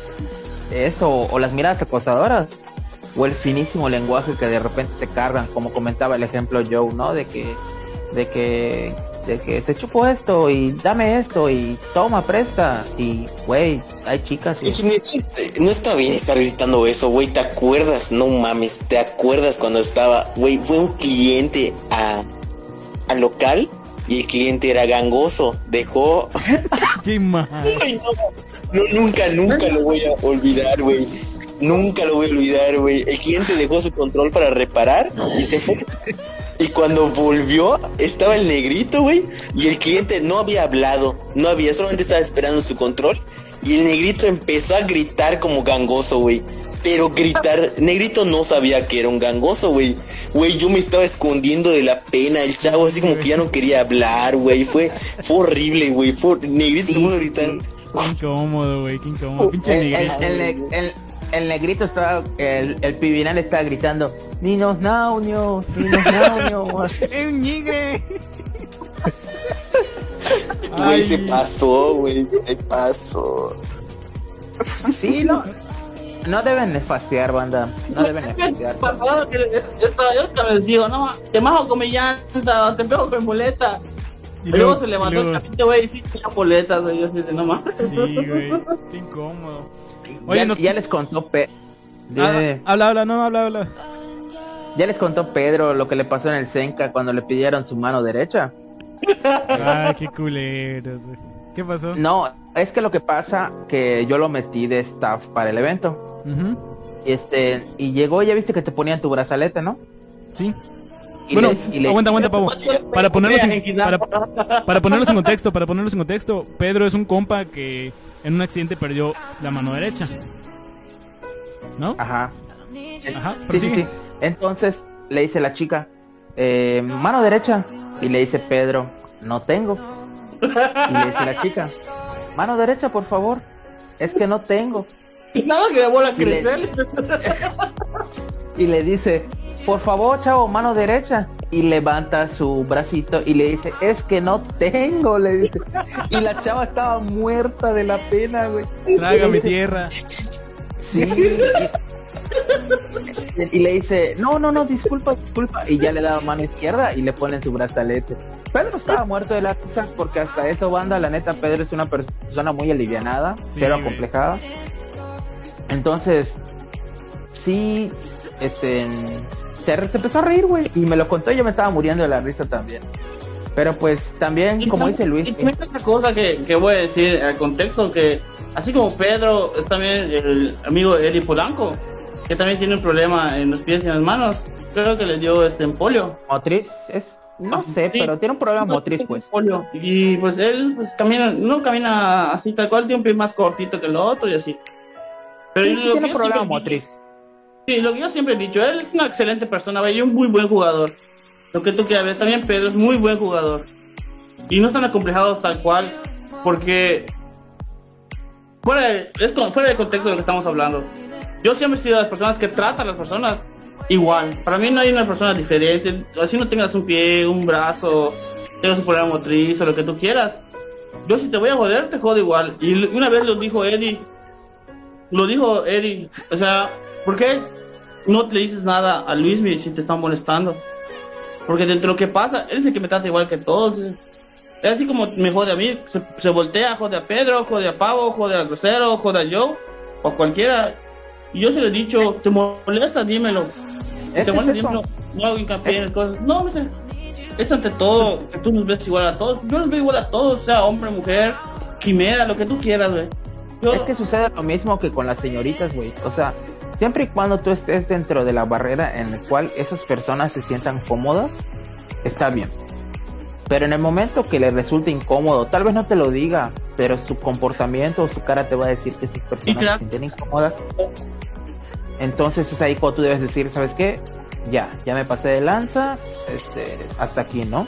eso, o las miradas acosadoras, o el finísimo lenguaje que de repente se cargan, como comentaba el ejemplo Joe, ¿no? De que, de que, de que te chupo esto y dame esto y toma, presta. Y, güey, hay chicas y... No está bien estar gritando eso, güey. ¿Te acuerdas? No mames, ¿te acuerdas cuando estaba, güey? Fue un cliente a, al local y el cliente era gangoso. Dejó. [laughs] Qué mal. Ay, no, no, nunca, nunca lo voy a olvidar, güey. Nunca lo voy a olvidar, güey. El cliente dejó su control para reparar y se fue. Y cuando volvió, estaba el negrito, güey. Y el cliente no había hablado, no había, solamente estaba esperando su control. Y el negrito empezó a gritar como gangoso, güey. Pero gritar, [laughs] negrito no sabía que era un gangoso, güey. Güey, yo me estaba escondiendo de la pena. El chavo así como que ya no quería hablar, güey. Fue, fue horrible, güey. Fue, negrito se puso a gritar. Qué incómodo, güey. Qué incómodo. Pinche El, el, negrito. el, el- el negrito estaba, el, el pibinal estaba gritando, Ninos Naunio, Ninos Naunio. [laughs] ¡Es un nigre! Güey, se pasó, güey. Se pasó. Sí, no, no deben nefastear, banda. No deben nefastear. [laughs] Pasado que yo les digo, no, te majo con mi llanta, te pego con mi muleta. Y luego, luego- se levantó el capito, güey, y sí, tenía boletas, güey, yo así no mames. Sí, güey. Qué incómodo. Oye, ya, nos- ya les contó Pe- Ah, habla, habla, no, habla, habla. ya les contó Pedro lo que le pasó en el Senca cuando le pidieron su mano derecha. Ay, qué culeros. ¿Qué pasó? No, es que lo que pasa que yo lo metí de staff para el evento. Y este, y llegó, ya viste que te ponían tu brazalete, ¿no? Sí. Y bueno, le- y le- aguanta, aguanta, pavo. Para ponerlos en, para, para ponerlos en contexto, para ponerlos en contexto, Pedro es un compa que en un accidente perdió la mano derecha. ¿No? Ajá. Ajá, Sí, sí, sí. Entonces le dice la chica, eh, mano derecha. Y le dice Pedro, no tengo. Y le dice la chica, mano derecha, por favor. Es que no tengo. [laughs] Nada más que me vuelva a Y le- crecer. [laughs] Y le dice, por favor, chavo, mano derecha. Y levanta su bracito y le dice, es que no tengo, le dice. Y la chava estaba muerta de la pena, güey. Trágame dice, tierra. Sí. Y, y le dice, no, no, no, disculpa, disculpa. Y ya le da mano izquierda y le pone en su brazalete. Pedro estaba muerto de la risa porque hasta eso, banda, la neta, Pedro es una persona muy alivianada, Sí, güey. acomplejada. Entonces, sí, este, se, empezó a reír, güey. Y me lo contó y yo me estaba muriendo de la risa también. Pero pues también, como dice Luis, Y también otra cosa que, que voy a decir al contexto, que así como Pedro, es también el amigo Eddie Polanco, que también tiene un problema en los pies y en las manos. Creo que le dio este polio. motriz es, no sé, sí. pero tiene un problema motriz, pues. Polio. Y pues él pues camina, no camina así tal cual, tiene un pie más cortito que el otro y así. Pero Sí, tiene un problema motriz. Sí, lo que yo siempre he dicho, él es una excelente persona, y un muy buen jugador. Lo que tú quieras ver, también Pedro es muy buen jugador. Y no están acomplejados tal cual, porque fuera, de, es con- fuera del contexto de lo que estamos hablando. Yo siempre he sido de las personas que tratan a las personas igual. Para mí no hay una persona diferente. Así no tengas un pie, un brazo, tengas un problema motriz o lo que tú quieras. Yo si te voy a joder, te jodo igual. Y una vez lo dijo Eddie, lo dijo Eddie, o sea, ¿por qué no le dices nada a Luismi si te están molestando? Porque dentro de lo que pasa, él es el que me trata igual que todos. Es así como me jode a mí, se, se voltea, jode a Pedro, jode a Pavo, jode a Grosero, jode a Joe, o a cualquiera. Y yo se lo he dicho, ¿te molesta? Dímelo. Te que molesta, es dímelo. No hago hincapié en las cosas. No. Es ante todo que tú nos ves igual a todos. Yo los veo igual a todos, sea hombre, mujer, quimera, lo que tú quieras, güey. Yo- Es que sucede lo mismo que con las señoritas, güey. O sea, siempre y cuando tú estés dentro de la barrera en la cual esas personas se sientan cómodas, está bien. Pero en el momento que le resulte incómodo, tal vez no te lo diga, pero su comportamiento o su cara te va a decir que esas personas claro. se sienten incómodas. Entonces es ahí cuando tú debes decir, ¿sabes qué? Ya, ya me pasé de lanza, este, hasta aquí, ¿no?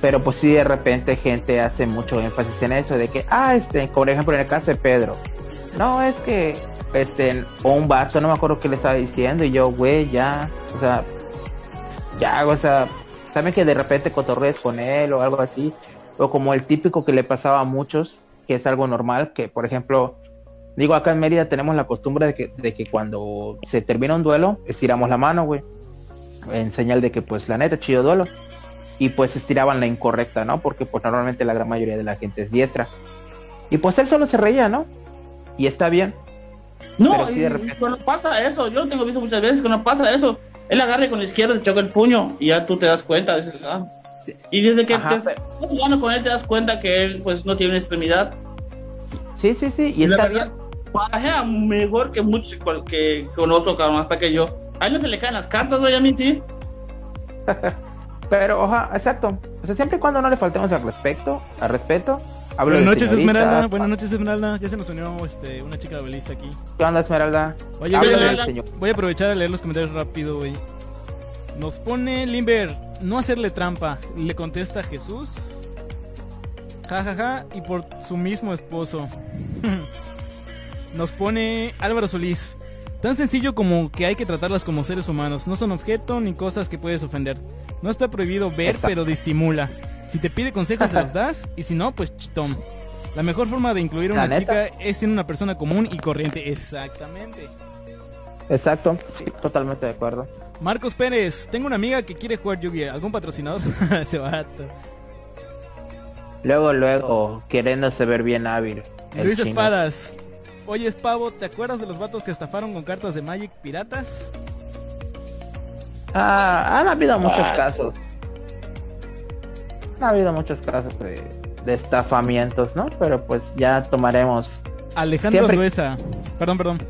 pero pues sí de repente gente hace mucho énfasis en eso de que ah este por ejemplo en el caso de Pedro no es que este o un vato no me acuerdo qué le estaba diciendo y yo güey ya o sea ya o sea también que de repente cotorrees con él o algo así o como el típico que le pasaba a muchos que es algo normal que por ejemplo digo acá en Mérida tenemos la costumbre de que, de que cuando se termina un duelo estiramos la mano güey en señal de que pues la neta chido duelo y pues estiraban la incorrecta, ¿no? Porque pues normalmente la gran mayoría de la gente es diestra. Y pues él solo se reía, ¿no? Y está bien. No, sí, y- y repente- cuando pasa eso, yo lo tengo visto muchas veces, cuando pasa eso, él agarra y con la izquierda te choca el puño y ya tú te das cuenta. dices, ah. Y desde que Ajá, te estás jugando con él te das cuenta que él pues no tiene una extremidad. Sí, sí, sí, y la está bien. mejor que muchos que conozco, cabrón, hasta que yo. A él no se le caen las cartas, güey, a mí sí. [laughs] Pero, oja, exacto. O sea, siempre y cuando no le faltemos al respeto, al respeto. Hablo Buenas noches. Esmeralda. Buenas noches, Esmeralda. Ya se nos unió este, una chica novelista aquí. ¿Qué onda, Esmeralda? Oye, voy a, leer- voy a aprovechar a leer los comentarios rápido, güey. Nos pone Limber, no hacerle trampa. Le contesta Jesús. Ja, ja, ja. Y por su mismo esposo. [laughs] Nos pone Álvaro Solís. Tan sencillo como que hay que tratarlas como seres humanos. No son objeto ni cosas que puedes ofender. No está prohibido ver, Exacto. pero disimula. Si te pide consejos, se los [laughs] das. Y si no, pues chitón. La mejor forma de incluir a una chica es siendo una persona común y corriente. Exactamente. Exacto, sí, totalmente de acuerdo. Marcos Pérez, tengo una amiga que quiere jugar Yu-Gi-Oh! ¿Algún patrocinador? [laughs] Ese vato. Luego, luego, queriéndose ver bien hábil. Luis chino. Espadas. Oye, Pavo, ¿te acuerdas de los vatos que estafaron con cartas de Magic piratas? Ah, han habido muchos casos. Han habido muchos casos de, de estafamientos, ¿no? Pero pues ya tomaremos. Alejandro Siempre- Ruesa. Perdón, perdón.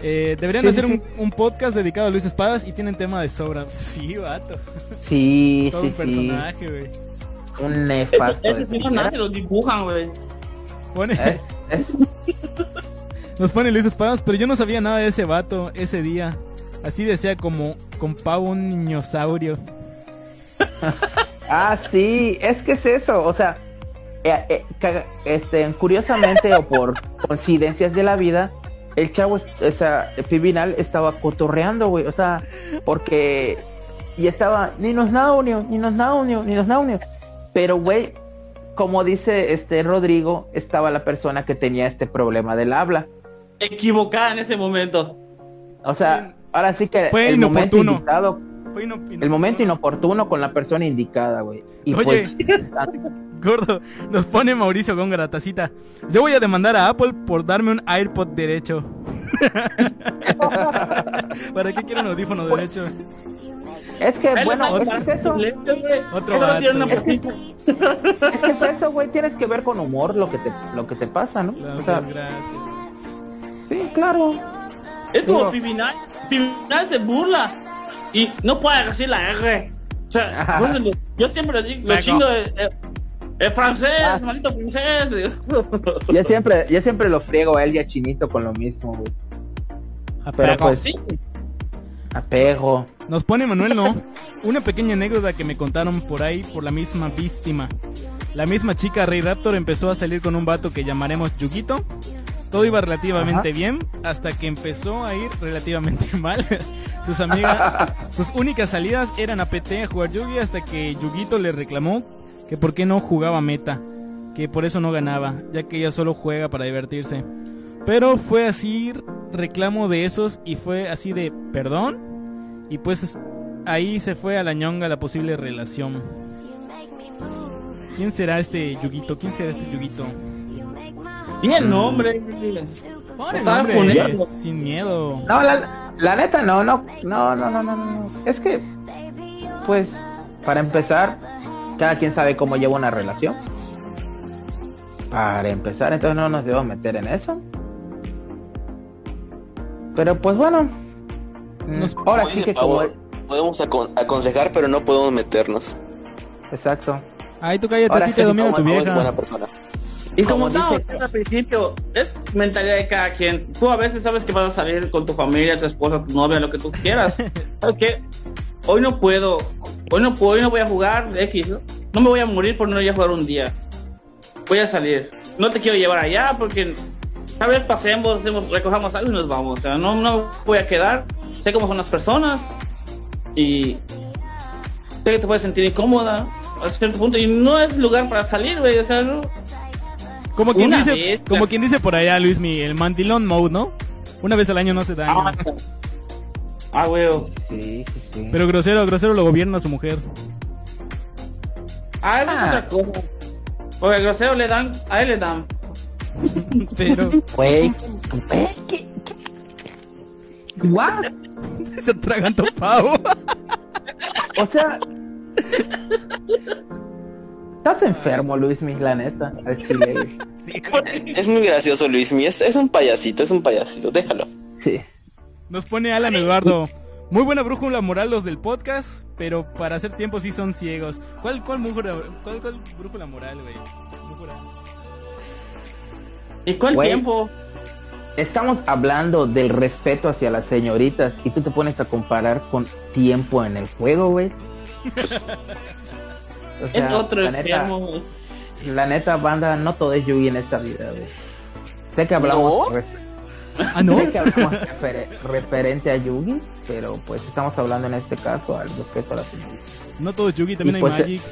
Eh, deberían Sí, hacer sí, un, un podcast dedicado a Luis Espadas y tienen tema de sobra. [laughs] Sí, vato. Sí, Todo sí, un sí. personaje, güey. Un nefasto. Ese primera. nace, lo dibujan, güey. Pone, Es- [laughs] es- nos pone Luis Espadas, pero yo no sabía nada de ese vato ese día. Así decía como con pavo un niñosaurio. [laughs] Ah, sí, es que es eso, o sea, eh, eh, este, curiosamente o por [laughs] coincidencias de la vida, el chavo, es- esa, Pibinal estaba cotorreando, güey, o sea, porque, y estaba, ni nos naunio, ni nos naunio, ni nos naunio, pero, güey, como dice este Rodrigo, estaba la persona que tenía este problema del habla, Equivocada en ese momento. o sea, ahora sí que Fue el momento inoportuno. indicado, el momento inoportuno con la persona indicada, güey, y Oye. pues... [laughs] Gordo, nos pone Mauricio Góngora, tacita. Yo voy a demandar a Apple por darme un AirPod derecho. [laughs] ¿Para qué quiero un audífono derecho? Es que, bueno, es, eso. Otro Eso no tiene una vato. patita. Es que es eso, güey. Tienes que ver con humor lo que te, lo que te pasa, ¿no? O sea, Gracias, sí, claro. Es como Pivinal. Pivinal se burla. No puede decir la R. O sea, lo- yo siempre lo, digo, lo chingo de. eh, eh, francés, Ah. maldito francés. [laughs] Yo siempre, yo siempre lo friego a él y a Chinito con lo mismo, güey. Apego. pues, Sí, apego. Nos pone Manuel, ¿no? Una pequeña anécdota que me contaron por ahí por la misma víctima. La misma chica Rey Raptor empezó a salir con un vato que llamaremos Yuguito. Todo iba relativamente Ajá. bien hasta que empezó a ir relativamente [laughs] mal. sus amigas, [laughs] sus únicas salidas eran a PT a jugar Yugi hasta que Yuguito le reclamó que por qué no jugaba meta, que por eso no ganaba, ya que ella solo juega para divertirse. Pero fue así reclamo de esos y fue así de perdón y pues ahí se fue a la ñonga la posible relación. ¿Quién será este Yuguito? ¿Quién será este Yuguito? Tiene nombre. Pon Estaba nombre, poniendo. sin miedo. No, la, la neta, no, no, no, no, no, no, no. Es que, pues, para empezar, cada quien sabe cómo lleva una relación. Para empezar, entonces no nos debemos meter en eso. Pero pues bueno. mm, Nos- Ahora sí que como... Podemos acon- aconsejar, pero no podemos meternos. Exacto. Ay, tú cállate, Ahora a ti te domina tu es vieja. buena persona. Y como dice- diciendo al principio, es mentalidad de cada quien. Tú a veces sabes que vas a salir con tu familia, tu esposa, tu novia, lo que tú quieras. [laughs] ¿Sabes qué? Hoy no puedo, hoy no puedo, hoy no voy a jugar X, ¿no? no me voy a morir por no ir a jugar un día. Voy a salir. No te quiero llevar allá porque tal vez pasemos, hacemos- recojamos algo y nos vamos. O sea, no, no voy a quedar. Sé cómo son las personas y sé que te puedes sentir incómoda a cierto punto y no es lugar para salir, güey. O sea, no. Como quien Una dice, vez, como quien dice por allá, Luis, mi, el mandilón mode, ¿no? Una vez al año no se daña. Ah, ah, güey. Sí, sí, sí. Pero grosero, grosero lo gobierna su mujer. Ah, eso es Ah. otra cosa. Porque al grosero le dan, a él le dan. Pero Güey. ¿Qué? ¿Qué? ¿What? [laughs] se atragantó pavo. O sea... Estás enfermo, Luis, mi, la neta, al chile. [laughs] güey. Es, es muy gracioso, Luis. Mi, es, es un payasito, es un payasito. Déjalo. Sí. Nos pone Alan Eduardo. Muy buena brújula moral los del podcast, pero para hacer tiempo sí son ciegos. ¿Cuál, cuál, brújula, cuál, cuál brújula moral, güey? Brújula. ¿Y cuál Güey. tiempo? Estamos hablando del respeto hacia las señoritas y tú te pones a comparar con tiempo en el juego, güey. [laughs] O Es sea, otro la neta, la neta, banda, no todo es Yugi en esta vida, güey. Sé que hablamos, Ah, ¿no? sé que hablamos refer- referente a Yugi, pero pues estamos hablando en este caso al respeto a señoritas. No todo es Yugi, también Y hay pues, Magic.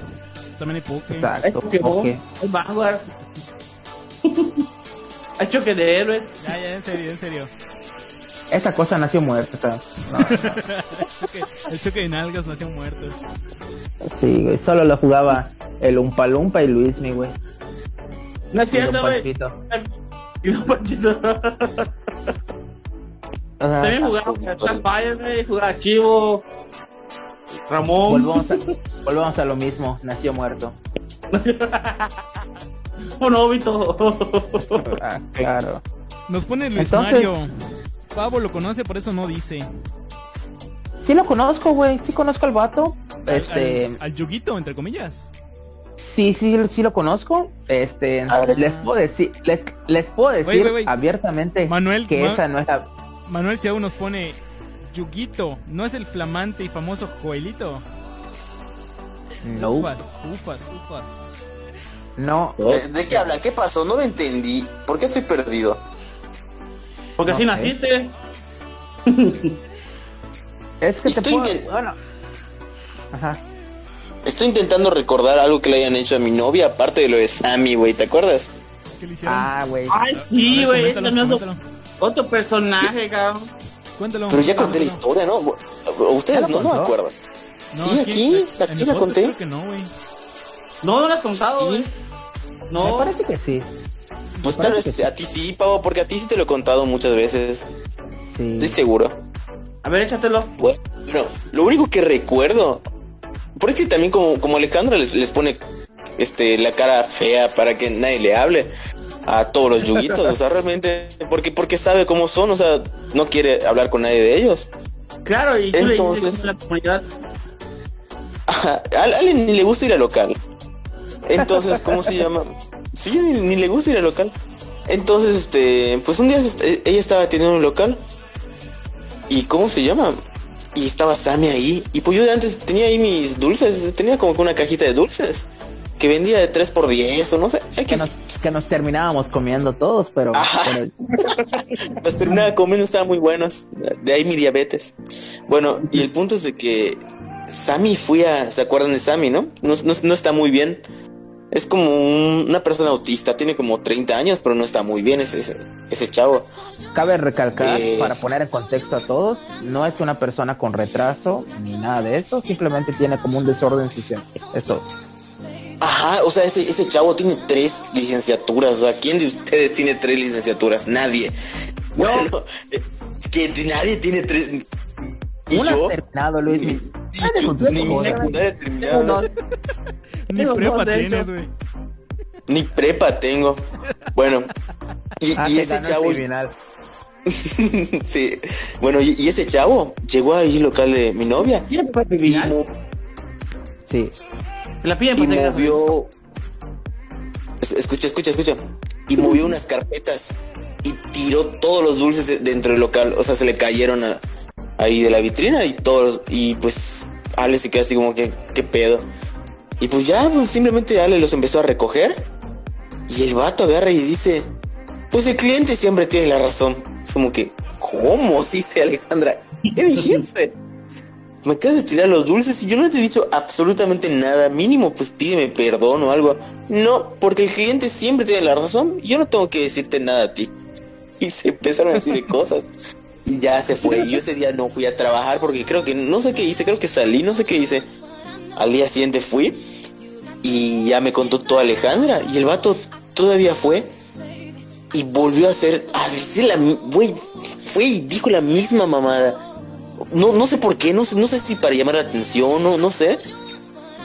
También hay Poké. Hay Exacto. Ok. hay Vanguard. [laughs] hay choque de héroes. Ya, ya, en serio, en serio. Esa cosa nació muerta, no, [laughs] El choque, el choque de nalgas nació muerto. sí, güey, solo lo jugaba el Umpa Lumpa y Luismi, güey. No es cierto, güey. Y los Panchito. [laughs] O sea, También jugaba güey. Jugaba Chivo. Ramón. volvamos a, [laughs] volvamos a lo mismo, nació muerto. Un óbito. Ah, claro. Nos pone Luis Entonces- Mario. Pavo lo conoce, por eso no dice. Sí lo conozco, güey, sí conozco al vato. Al- Este, Al, al Yuguito, entre comillas. sí, sí, sí lo conozco. Este, les puedo decir, les, les puedo decir abiertamente Manuel, que Ma- esa no es la... Manuel Ciao nos pone Yuguito, ¿no es el flamante y famoso Joelito? No, Ufas, ufas, ufas. no, ¿De, de qué hablan? ¿Qué pasó? No lo entendí. ¿Por qué estoy perdido? Porque así No sé. naciste. [laughs] es que te Estoy puedo... intent- Bueno. Ajá. Estoy intentando recordar algo que le hayan hecho a mi novia, aparte de lo de Sammy, güey. ¿Te acuerdas? ¿Qué le hicieron? Ah, güey. Ay, sí, güey. Este otro personaje, cabrón. Cuéntalo. Pero ya conté la historia, ¿no? Ustedes ¿Ya no, me. No, Sí, aquí, aquí la conté. Creo que no, güey. No, no lo has contado, Sí. güey. Me No. parece que sí. Pues tal vez a ti sí, Pavo, porque a ti sí te lo he contado muchas veces. Sí. Estoy seguro. A ver, échatelo. Pues, bueno, lo único que recuerdo, por es que también como, como Alejandra les, les pone este la cara fea para que nadie le hable a todos los yuguitos, o sea, realmente, porque, porque sabe cómo son, o sea, no quiere hablar con nadie de ellos. Claro, y tú Entonces- le dices a la comunidad. Ajá, a Ale ni le gusta ir al local. Entonces, ¿cómo se llama? Sí, ni, ni le gusta ir al local. Entonces, este, pues un día este, ella estaba teniendo un local. ¿Y cómo se llama? Y estaba Sammy ahí. Y pues yo de antes tenía ahí mis dulces. Tenía como que una cajita de dulces. Que vendía de 3 por 10 o no sé. Que nos, que nos terminábamos comiendo todos, pero... Pero- Las [laughs] terminaba comiendo, estaban muy buenas. De ahí mi diabetes. Bueno, y el punto es de que Sammy fui a. ¿Se acuerdan de Sammy, no? No, no, no está muy bien. Es como un- una persona autista, tiene como 30 años, pero no está muy bien ese, ese, ese chavo. Cabe recalcar, Eh. para poner en contexto a todos, no es una persona con retraso ni nada de eso, simplemente tiene como un desorden social. Eso. Ajá, o sea, ese, ese chavo tiene tres licenciaturas. O sea, ¿quién de ustedes tiene tres licenciaturas? Nadie. Bueno, eh, [laughs] que nadie tiene tres. ¿Y yo? has terminado, Luis. Ni, Ni- mi secundaria terminada. [laughs] Ni prepa tienes, güey. Ni prepa tengo. Bueno, y, Ah, y ese chavo. [laughs] sí. Bueno, y, y ese chavo llegó ahí al local de mi novia. ¿Tiene papá Y, criminal? mo- Sí. La piden y para que- movió. Es- Escucha, escucha, escucha. Y movió unas carpetas. Y tiró todos los dulces de- dentro del local. O sea, se le cayeron a- ahí de la vitrina y todos. Y pues, Ale se quedó así como que, ¿qué pedo? Y pues ya, pues simplemente Ale los empezó a recoger. Y el vato agarra y dice, pues el cliente siempre tiene la razón. Es como que, ¿cómo? [laughs] Dice Alejandra. ¿Qué dijiste? Me acabas de tirar los dulces y yo no te he dicho absolutamente nada. Mínimo, pues pídeme perdón o algo. No, porque el cliente siempre tiene la razón. Yo no tengo que decirte nada a ti. [laughs] Y se empezaron a decir cosas. Ya se fue. Y yo ese día no fui a trabajar porque creo que, no sé qué hice, creo que salí, no sé qué hice. Al día siguiente fui y ya me contó toda Alejandra. Y el vato todavía fue y volvió a hacer, a decir la, güey, fue y dijo la misma mamada. No, no sé por qué, no sé, no sé si para llamar la atención, no, no sé.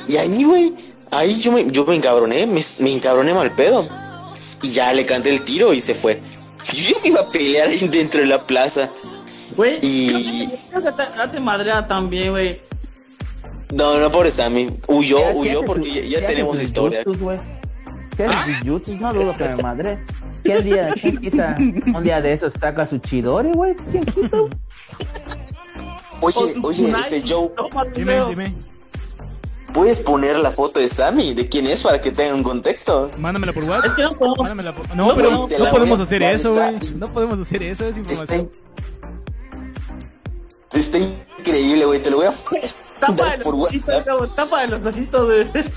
Y ahí, güey, ahí yo me, yo me encabroné, me, me encabroné mal pedo. Y ya le canté el tiro y se fue. Yo me iba a pelear ahí dentro de la plaza. Güey, Y- creo que te, ya te madrea también, güey. No, no, pobre Sammy. Huyó, ¿Qué- qué huyó porque su- ya, ya qué hace tenemos historia. güey? ¿Qué hace sus jutsus? No dudo que me madre. ¿Qué día, quién quita un día de esos saca su chidori, güey? ¿Quién quita? Oye, oye, este Joe, toma, Dime, dime. ¿puedes poner la foto de Sammy? ¿De quién es para que tengan un contexto? Mándamela por Es WhatsApp. que no podemos. Mándamela por... No, No, pero no, podemos hacer eso, güey. No podemos hacer eso, es información. está increíble, güey. Te lo voy a [laughs] Tapa por los ojitos, tapa los ojitos, güey. [laughs]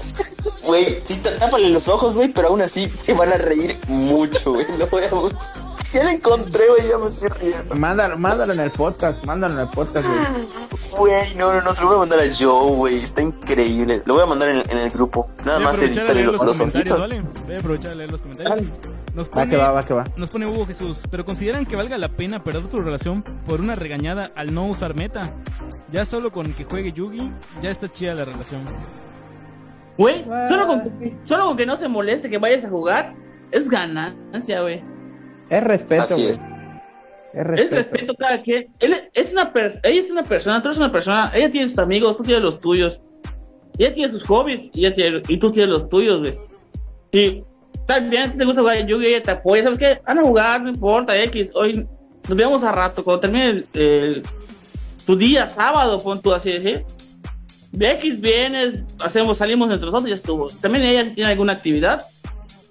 Güey, sí, tá- tápale los ojos, güey, pero aún así te van a reír mucho, güey. Lo voy a buscar. Ya lo encontré, güey, ya me estoy riendo. Mándalo, mándalo en el podcast, mándalo en el podcast, güey. [gasps] Güey, no, no, no, se lo voy a mandar a Joe, güey. Está increíble. Lo voy a mandar en, en el grupo. Nada Voy a más aprovechar a editarle leer los, los los comentarios, ojitos. ¿vale? Voy a aprovechar a leer los comentarios. Nos Va pone, que va, va que va. nos pone Hugo Jesús, pero consideran que valga la pena perder tu relación por una regañada al no usar meta. Ya solo con que juegue Yugi, ya está chida la relación. Güey, solo con, que- solo con que no se moleste que vayas a jugar, es ganancia, güey. Es respeto, Así güey. es. Es Es respeto. cada quien. Él es una ella es una persona, tú eres una persona, ella tiene sus amigos, tú tienes los tuyos. Ella tiene sus hobbies y, ella tiene- y tú tienes los tuyos, güey. Sí, ti te gusta jugar en Yugi, ella te apoya, ¿sabes qué? Van a jugar, no importa, X. Hoy nos vemos a rato, cuando termine el, el- tu día, sábado, pon tú así decir. De X vienes, hacemos, salimos entre nosotros y ya estuvo. También ella si tiene alguna actividad,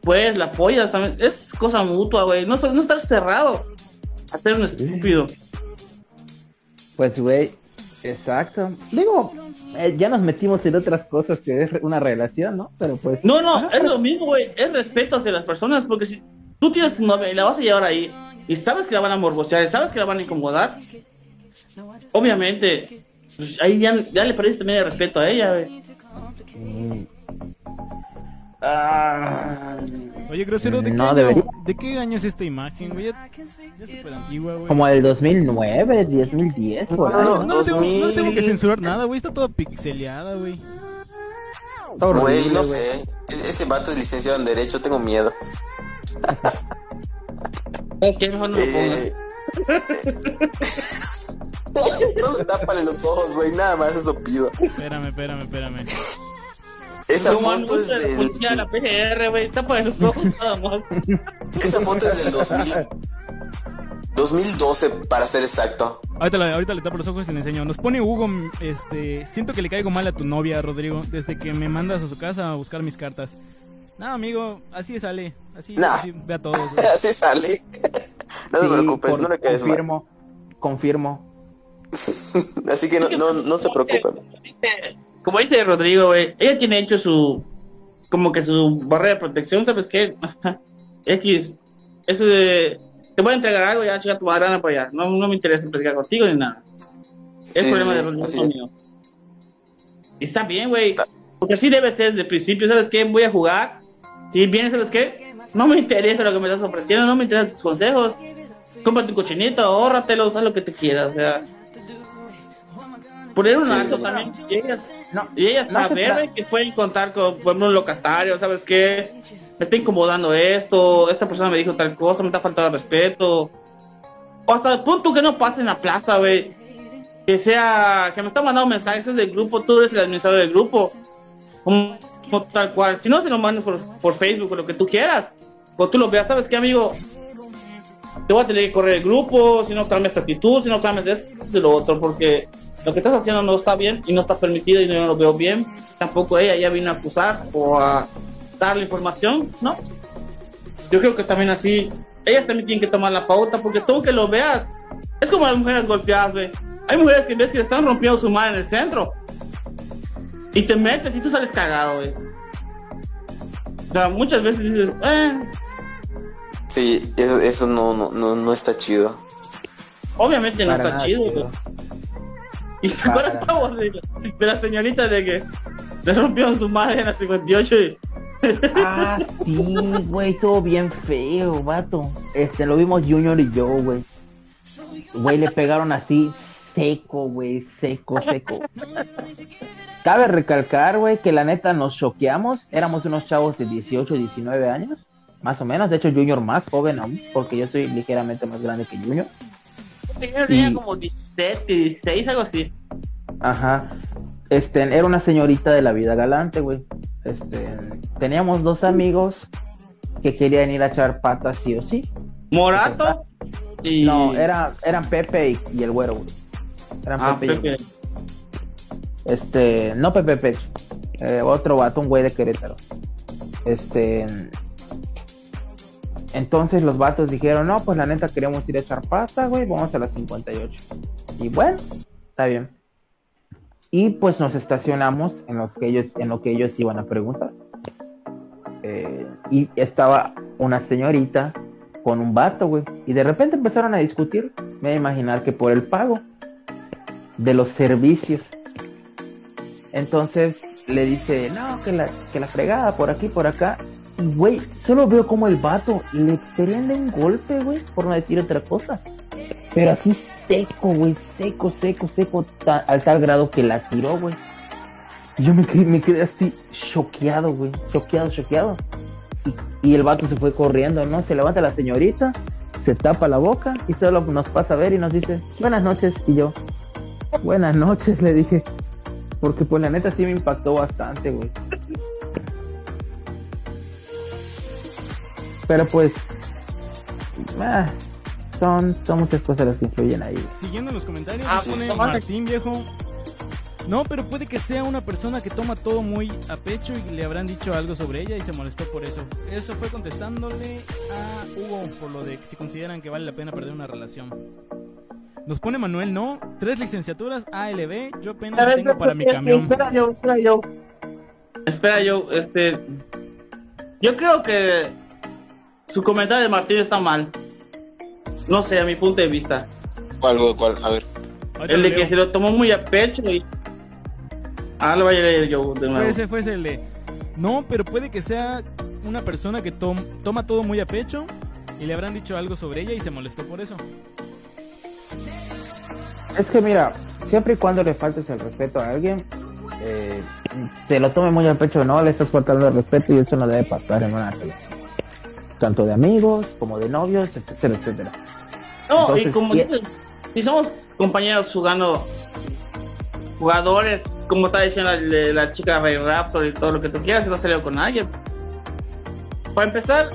pues la apoyas también. Es cosa mutua, güey. No, no estar cerrado a ser un estúpido. Pues, güey, exacto. Digo, eh, ya nos metimos en otras cosas que es una relación, ¿no? Pero pues... No, no, es lo mismo, güey. Es respeto hacia las personas, porque si tú tienes tu novia y la vas a llevar ahí y sabes que la van a morbosear y sabes que la van a incomodar, obviamente, pues, ahí ya, ya le perdiste también el respeto a ella, güey. Mm, Ah, Oye, grosero, ¿de, No qué, año, debería. ¿de qué año es esta imagen, güey? Ya, ya es súper antigua, güey. Como del 2009, 2010, por ahí. No, No, no, tengo, no tengo que 2000. censurar nada, güey. Está toda pixeleada, güey. Está horrible, Güey, no sé. E- Ese vato es licenciado en Derecho, tengo miedo. ¿sabes qué? Mejor no lo pongas. Eh... [laughs] [laughs] Solo tápale los ojos, güey. Nada más eso pido. Espérame, espérame, espérame. Esa No, foto es la del. policía, la PGR, güey, tapa de los ojos nada más. [laughs] Esa foto es del 2000. 2012, para ser exacto. Ahorita, la- ahorita le tapo los ojos y le enseño. Nos pone Hugo, este, siento que le caigo mal a tu novia, Rodrigo, desde que me mandas a su casa a buscar mis cartas. No, amigo, así sale, así, Nah. así ve a todos. [laughs] Así sale. [laughs] No te Sí, preocupes, por- no le quedes mal. confirmo, confirmo. Así que no, no, no se preocupen. Como dice Rodrigo, ella tiene hecho su, como que su barrera de protección, ¿sabes qué? [laughs] X, eso de, te voy a entregar algo, ya chica tu barana para allá, no, no me interesa platicar contigo ni nada. Es Sí, problema de Rodrigo, mío. Y está bien, güey, porque así debe ser desde el principio, ¿sabes qué? Voy a jugar, si vienes, ¿sabes qué? No me interesa lo que me estás ofreciendo, no me interesan tus consejos, cómprate un cochinito, ahórratelo, haz lo que te quieras, o sea... Poner un Sí, alto sí. también, ellas, No, y ella No saber que pueden contar con por ejemplo, un locatario, ¿sabes qué? Me está incomodando esto, esta persona me dijo tal cosa, me está faltando respeto. O hasta el punto que no pase en la plaza, güey. Que sea, que me está mandando mensajes del grupo, tú eres el administrador del grupo. Como, como tal cual. Si no, se lo mandas por, por Facebook o lo que tú quieras. O tú lo veas, ¿sabes qué, amigo? Te voy a tener que correr el grupo, si no cambias tu actitud, si no cambias esto y lo otro, porque lo que estás haciendo no está bien y no está permitido y no lo veo bien. tampoco ella ya vino a acusar o a darle información, ¿no? Yo creo que también así, ellas también tienen que tomar la pauta, porque tú que lo veas, es como las mujeres golpeadas, güey. Hay mujeres que ves que están rompiendo su madre en el centro. Y te metes y tú sales cagado, güey. O sea, muchas veces dices, eh, Sí, eso, eso no, no, no, no está chido. obviamente no Para está nada chido, chido. Y Para. Pavo, de, de la señorita de que le rompieron su madre en la 58 y... Ah, sí, güey, estuvo bien feo, vato. Este, lo vimos Junior y yo, güey. Güey, le pegaron así seco, güey, seco, seco. Cabe recalcar, güey, que la neta nos choqueamos. Éramos unos chavos de 18, 19 años, más o menos. De hecho, Junior más joven aún, porque yo soy ligeramente más grande que Junior. Tenía como 17, 16, algo así. Ajá. Este, era una señorita de la vida galante, güey. Este, teníamos dos amigos que querían ir a echar patas sí o sí. Morato y... No, era, eran Pepe y, y el güero, güey. Eran Ah, Pepe, y el Pepe. Este, no Pepe Pecho. eh, otro vato, un güey de Querétaro. Este. Entonces los vatos dijeron, no, pues la neta queremos ir a echar pata, güey, vamos a las 58. Y bueno, está bien. Y pues nos estacionamos en los que ellos, en lo que ellos iban a preguntar. Eh, y estaba una señorita con un vato, güey. Y de repente empezaron a discutir. Me voy a imaginar que por el pago de los servicios. Entonces le dice, no, que la, que la fregada por aquí, por acá. Güey, solo veo como el vato le prende un golpe, güey, por no decir otra cosa. Pero así seco, güey, seco, seco, seco, al tal grado que la tiró, güey. Yo me quedé, me quedé así choqueado, güey, choqueado, choqueado. Y, y el vato se fue corriendo, ¿no? Se levanta la señorita, se tapa la boca y solo nos pasa a ver y nos dice, buenas noches. Y yo, buenas noches, le dije. Porque pues la neta sí me impactó bastante, güey. Pero pues... ah, son, son muchas cosas las que influyen ahí. Siguiendo en los comentarios, Ah, nos pues, pone Martín viejo. No, pero puede que sea una persona que toma todo muy a pecho y le habrán dicho algo sobre ella y se molestó por eso. Eso fue contestándole a Hugo por lo de que si consideran que vale la pena perder una relación. Nos pone Manuel, no, tres licenciaturas ALB, yo apenas ver, tengo para mi camión. Espera yo, espera yo. Espera yo, este... Yo creo que su comentario de Martín está mal. No sé, a mi punto de vista. ¿Cuál, cuál? A ver. El de que se lo tomó muy a pecho y... Ah, lo voy a leer yo de nuevo. ese, fue el de. No, pero puede que sea una persona que tom- toma todo muy a pecho y le habrán dicho algo sobre ella y se molestó por eso. Es que mira, siempre y cuando le faltes el respeto a alguien, eh, se lo tome muy al pecho, no le estás faltando el respeto y eso no debe pasar en una relación. Tanto de amigos como de novios, etcétera, etcétera. No, y Entonces, como y- dices, si somos compañeros jugando, jugadores, como está diciendo la, la chica Ray Raptor y todo lo que tú quieras, que no salió con alguien. Para empezar,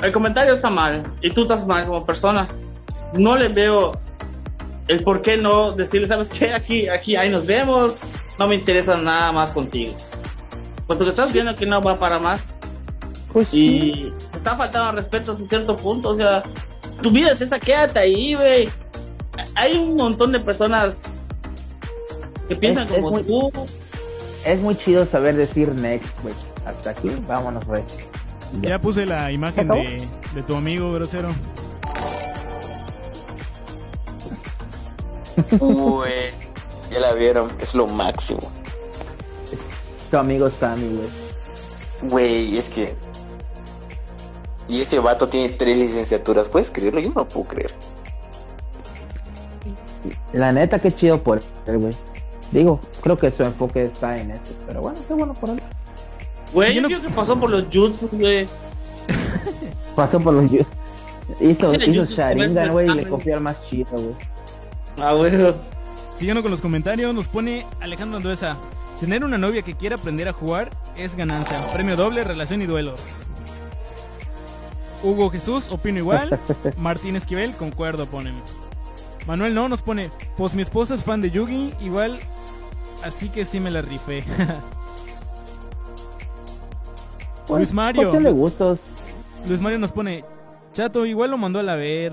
el comentario está mal y tú estás mal como persona. No le veo el por qué no decirle, ¿sabes qué? Aquí, aquí, ahí nos vemos, no me interesa nada más contigo. Porque te estás viendo que no va para más Pues y está faltando al respeto hasta cierto punto, o sea, tu vida es esa, quédate ahí, güey. Hay un montón de personas que piensan Es- es como muy- tú. Es muy chido saber decir next, güey. Hasta aquí, vámonos, güey. Ya. Ya puse la imagen de, de tu amigo grosero. Uy, ya la vieron, es lo máximo. Tu amigo Sammy, güey. Güey, es que. Y ese vato tiene tres licenciaturas, ¿puedes creerlo? Yo no lo puedo creer. La neta, qué chido por él, güey. Digo, creo que su enfoque está en eso. Pero bueno, qué bueno por él. Güey, Yo no- creo que pasó por los jutsu, güey. [laughs] Pasó por los Yus. Hizo, el hizo Jutsu Sharingan, güey, y le copió al más chido, güey. Ah, güey. Siguiendo con los comentarios, nos pone Alejandro Anduesa. Tener una novia que quiera aprender a jugar es ganancia. Premio doble, relación y duelos. Hugo Jesús, opino igual. [laughs] Martín Esquivel, concuerdo, ponen. Manuel no, nos pone, pues mi esposa es fan de Yugi, igual, así que sí me la rifé. [laughs] Pues, Luis Mario. de gustos. Luis Mario nos pone, Chato, igual lo mandó a la ver.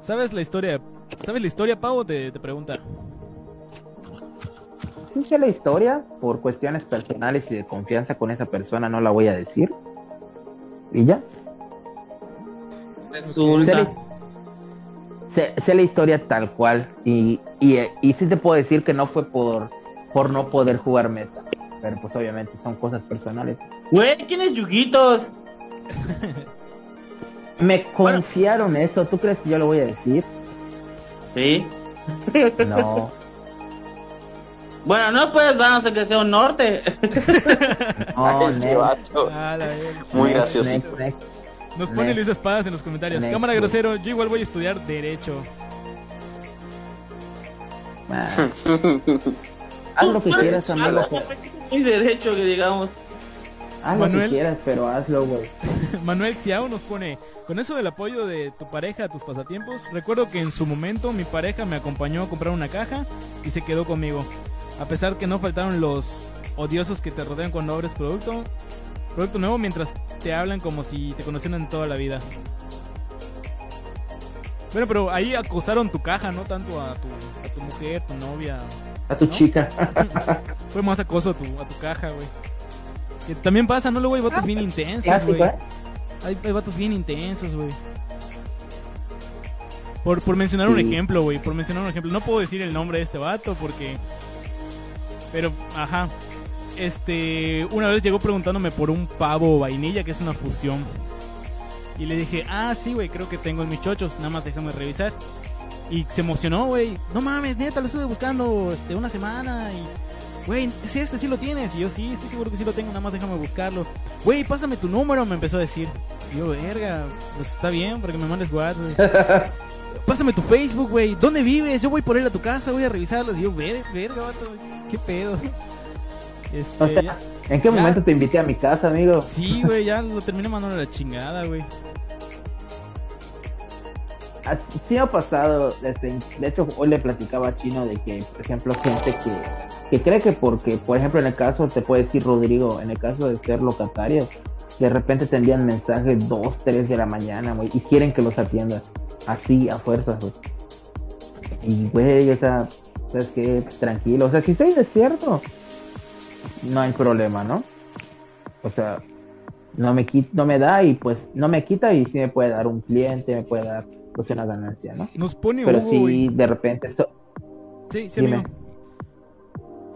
¿Sabes la historia? ¿Sabes la historia, Pavo? Te, te pregunta. Sí sé la historia, por cuestiones personales y de confianza con esa persona no la voy a decir. Y ya. Resulta. la- sé- sé la historia tal cual. Y, y, y sí te puedo decir que no fue por, por no poder jugar meta. Pero pues obviamente son cosas personales. Güey, ¿quién es Yuguitos? [laughs] Me confiaron eso. ¿Tú crees que yo lo voy a decir? Sí. No. [laughs] Bueno, no puedes darnos el que sea un norte. [laughs] No, este vato. Muy next, graciosito. next, next. Nos pone. Luis Espadas en los comentarios. Next, Cámara grosero, yo igual voy a estudiar Derecho. Ah, [laughs] haz lo que quieras, amigo. Muy derecho que digamos. Haz lo Manuel. que quieras, pero hazlo, güey. [laughs] Manuel Ciao nos pone, con eso del apoyo de tu pareja a tus pasatiempos, recuerdo que en su momento mi pareja me acompañó a comprar una caja y se quedó conmigo. A pesar que no faltaron los odiosos que te rodean cuando abres producto, producto nuevo mientras te hablan como si te conocieran toda la vida. Bueno, pero ahí acosaron tu caja, no tanto a tu, a tu mujer, tu novia. A tu ¿No? chica. [laughs] Fue más acoso a tu, a tu caja, güey. Que también pasa, ¿no? Luego hay vatos bien intensos, güey. ¿eh? Hay, hay vatos bien intensos, güey. Por, por mencionar un ejemplo, güey. Por mencionar un ejemplo. No puedo decir el nombre de este vato porque... Pero, ajá. Este... Una vez llegó preguntándome por un pavo vainilla, que es una fusión. Y le dije, ah, sí, güey, creo que tengo en mis chochos. Nada más déjame revisar. Y se emocionó, güey. No mames, neta, lo estuve buscando este, una semana y... Güey, sí, este sí lo tienes. Y yo, sí, estoy seguro que sí lo tengo, nada más déjame buscarlo. Güey, pásame tu número, me empezó a decir. Y yo, verga, pues está bien, para que me mandes WhatsApp. [laughs] Pásame tu Facebook, güey. ¿Dónde vives? Yo voy por él a tu casa, voy a revisarlos. Y yo, ver, verga, vato. ¿Qué pedo? Este, O sea, ya- ¿En qué Ya. momento te invité a mi casa, amigo? Sí, güey, ya lo terminé mandando a la chingada, güey. Ah, Sí ha pasado, este, de hecho hoy le platicaba a Chino de que, por ejemplo, gente que, que cree que porque, por ejemplo, en el caso, te puede decir Rodrigo, en el caso de ser locatarios, de repente te envían mensajes 2, 3 de la mañana, güey, y quieren que los atiendas, así, a fuerzas, güey. Y, güey, o sea, ¿sabes qué? Tranquilo, o sea, si estoy despierto, no hay problema, ¿no? O sea, no me, no me da y pues no me quita y sí me puede dar un cliente, me puede dar pues una ganancia, ¿no? Nos pone Pero Hugo, sí, güey. de repente esto... Sí, sí, Dime. amigo.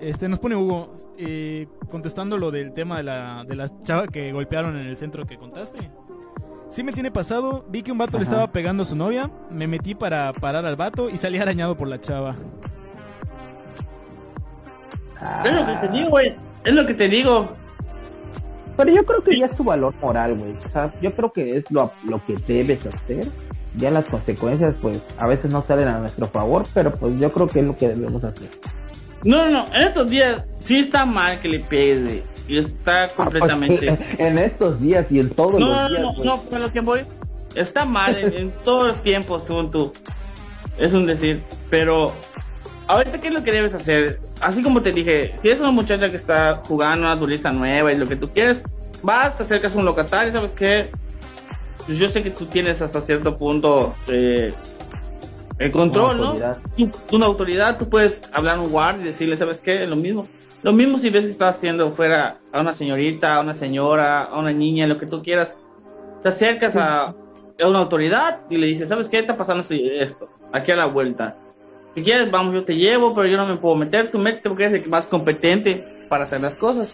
Este, nos pone Hugo, eh, contestando lo del tema de la, de la chava que golpearon en el centro que contaste. Sí me tiene pasado, vi que un vato le estaba pegando a su novia, me metí para parar al vato y salí arañado por la chava. Te digo, güey. Es lo que te digo. Pero yo creo que ya es tu valor moral, güey. O sea, yo creo que es lo, lo que debes hacer. Ya las consecuencias, pues, a veces no salen a nuestro favor, pero pues yo creo que es lo que debemos hacer. No, no, no. En estos días sí está mal que le pegues, güey. Y está completamente. Ah, pues, [laughs] en estos días y en todos No, los no, días, no, güey. no, con lo que voy. Está mal en, en todos los tiempos, según tú. Es un decir. Pero, ahorita, ¿qué es lo que debes hacer? Así como te dije, si es una muchacha que está jugando una turista nueva y lo que tú quieres, vas, te acercas a un locatario, ¿sabes qué? Pues yo sé que tú tienes hasta cierto punto eh, el control, Una ¿no? autoridad. Tú- Una autoridad, tú puedes hablar a un guardia y decirle, ¿sabes qué? Lo mismo. Lo mismo si ves que estás haciendo fuera a una señorita, a una señora, a una niña, lo que tú quieras. Te acercas a, a una autoridad y le dices, ¿sabes qué? Está pasando esto, aquí a la vuelta. Si quieres, vamos, yo te llevo, pero yo no me puedo meter. Tú métete porque eres el más competente para hacer las cosas.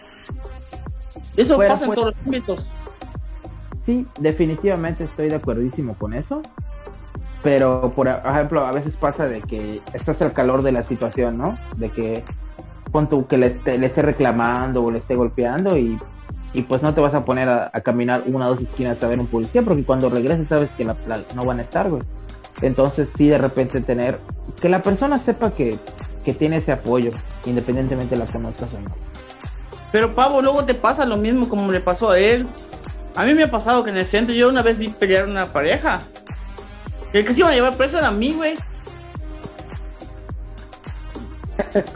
Eso pasa en todos los ámbitos. Sí, definitivamente estoy de acuerdísimo con eso. Pero, por ejemplo, a veces pasa de que estás al calor de la situación, ¿no? De que pon tú que le, esté- le esté reclamando o le esté golpeando y, y pues no te vas a poner a, a caminar una o dos esquinas a ver un policía porque cuando regreses sabes que la, la- no van a estar, güey. Entonces sí, de repente tener... Que la persona sepa que, que tiene ese apoyo, independientemente de la conozcas o no. Pero Pavo, luego te pasa lo mismo como le pasó a él. A mí me ha pasado que en el centro yo una vez vi pelear a una pareja. El que se iba a llevar preso era a mí, güey.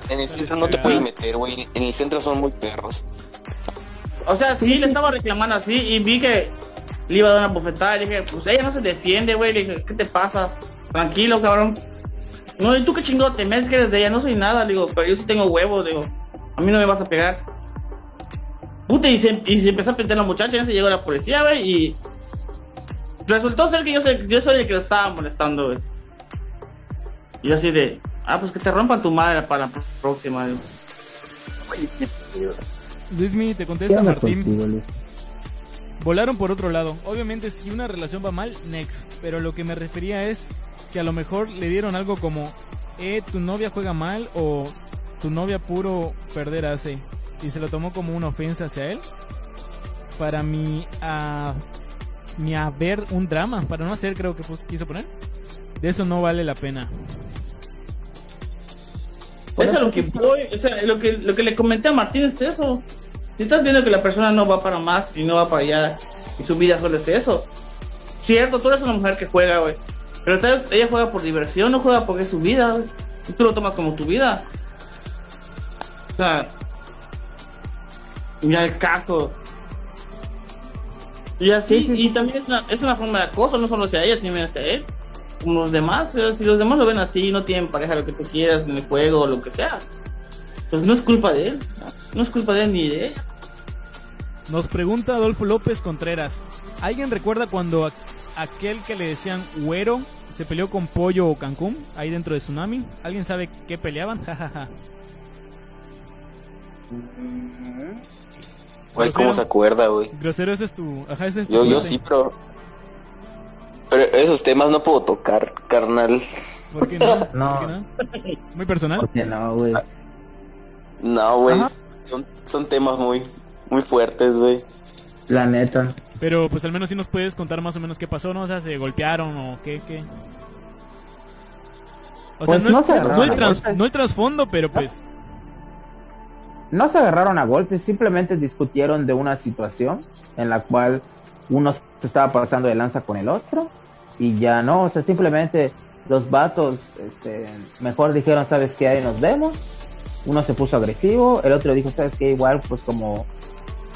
En el centro no te puedes meter, güey. En el centro son muy perros. O sea, sí, le estaba reclamando así y vi que le iba a dar una bofetada. Y dije, pues ella no se defiende, güey. Le dije, ¿qué te pasa? Tranquilo, cabrón. No, ¿y tú qué chingote? Me dices que eres de ella, no soy nada. Le digo, pero yo sí tengo huevos, digo. A mí no me vas a pegar. Puta, y se, y se empezó a pintar la muchacha, ya se llegó la policía, güey, y... Resultó ser que yo soy, yo soy el que lo estaba molestando, güey. Y yo así de, ah, pues que te rompan tu madre para la próxima, digo. Luismi, te ¿Qué contesta Martín. contigo, Luis? Volaron por otro lado. Obviamente, si una relación va mal, next. Pero lo que me refería es que a lo mejor le dieron algo como, eh, tu novia juega mal o tu novia puro perder hace. Y se lo tomó como una ofensa hacia él. Para mi, a, mi haber un drama, para no hacer, creo que quiso poner. De eso no vale la pena. Eso es lo que voy, o sea, lo que, lo que le comenté a Martín es eso. Si estás viendo que la persona no va para más y no va para allá, y su vida solo es eso. Cierto, tú eres una mujer que juega, güey. Pero tal vez ella juega por diversión, no juega porque es su vida, güey. Y tú lo tomas como tu vida. O sea, mira el caso. Y así, y también es una, es una forma de acoso, no solo hacia ella, también hacia él. Como los demás, si los demás lo ven así, no tienen pareja, lo que tú quieras, en el juego, lo que sea. Pues no es culpa de él, ¿no? es culpa de él ni de ella. Nos pregunta Adolfo López Contreras. ¿Alguien recuerda cuando a- aquel que le decían güero se peleó con Pollo o Cancún ahí dentro de Tsunami? ¿Alguien sabe qué peleaban? [laughs] Jajaja. Güey, ¿cómo se acuerda, güey? Grosero, ese es tu. Ajá, ese es tu Yo, yo sí, pero... Pero esos temas no puedo tocar, carnal. ¿Por qué no? [laughs] No. ¿Por qué no? Muy personal. ¿Por qué no, güey? No, güey. Son, son temas muy, muy fuertes, güey. La neta. Pero pues al menos sí nos puedes contar más o menos qué pasó, ¿no? O sea, se golpearon o qué, qué. O sea, Pues no, no el- se agarraron no el a trans- golpes. no el trasfondo, pero pues. No se agarraron a golpes, simplemente discutieron de una situación en la cual uno se estaba pasando de lanza con el otro y ya no, o sea, simplemente los vatos este, mejor dijeron, ¿sabes qué? Ahí nos vemos. Uno se puso agresivo, el otro dijo, ¿sabes qué? Igual, pues como,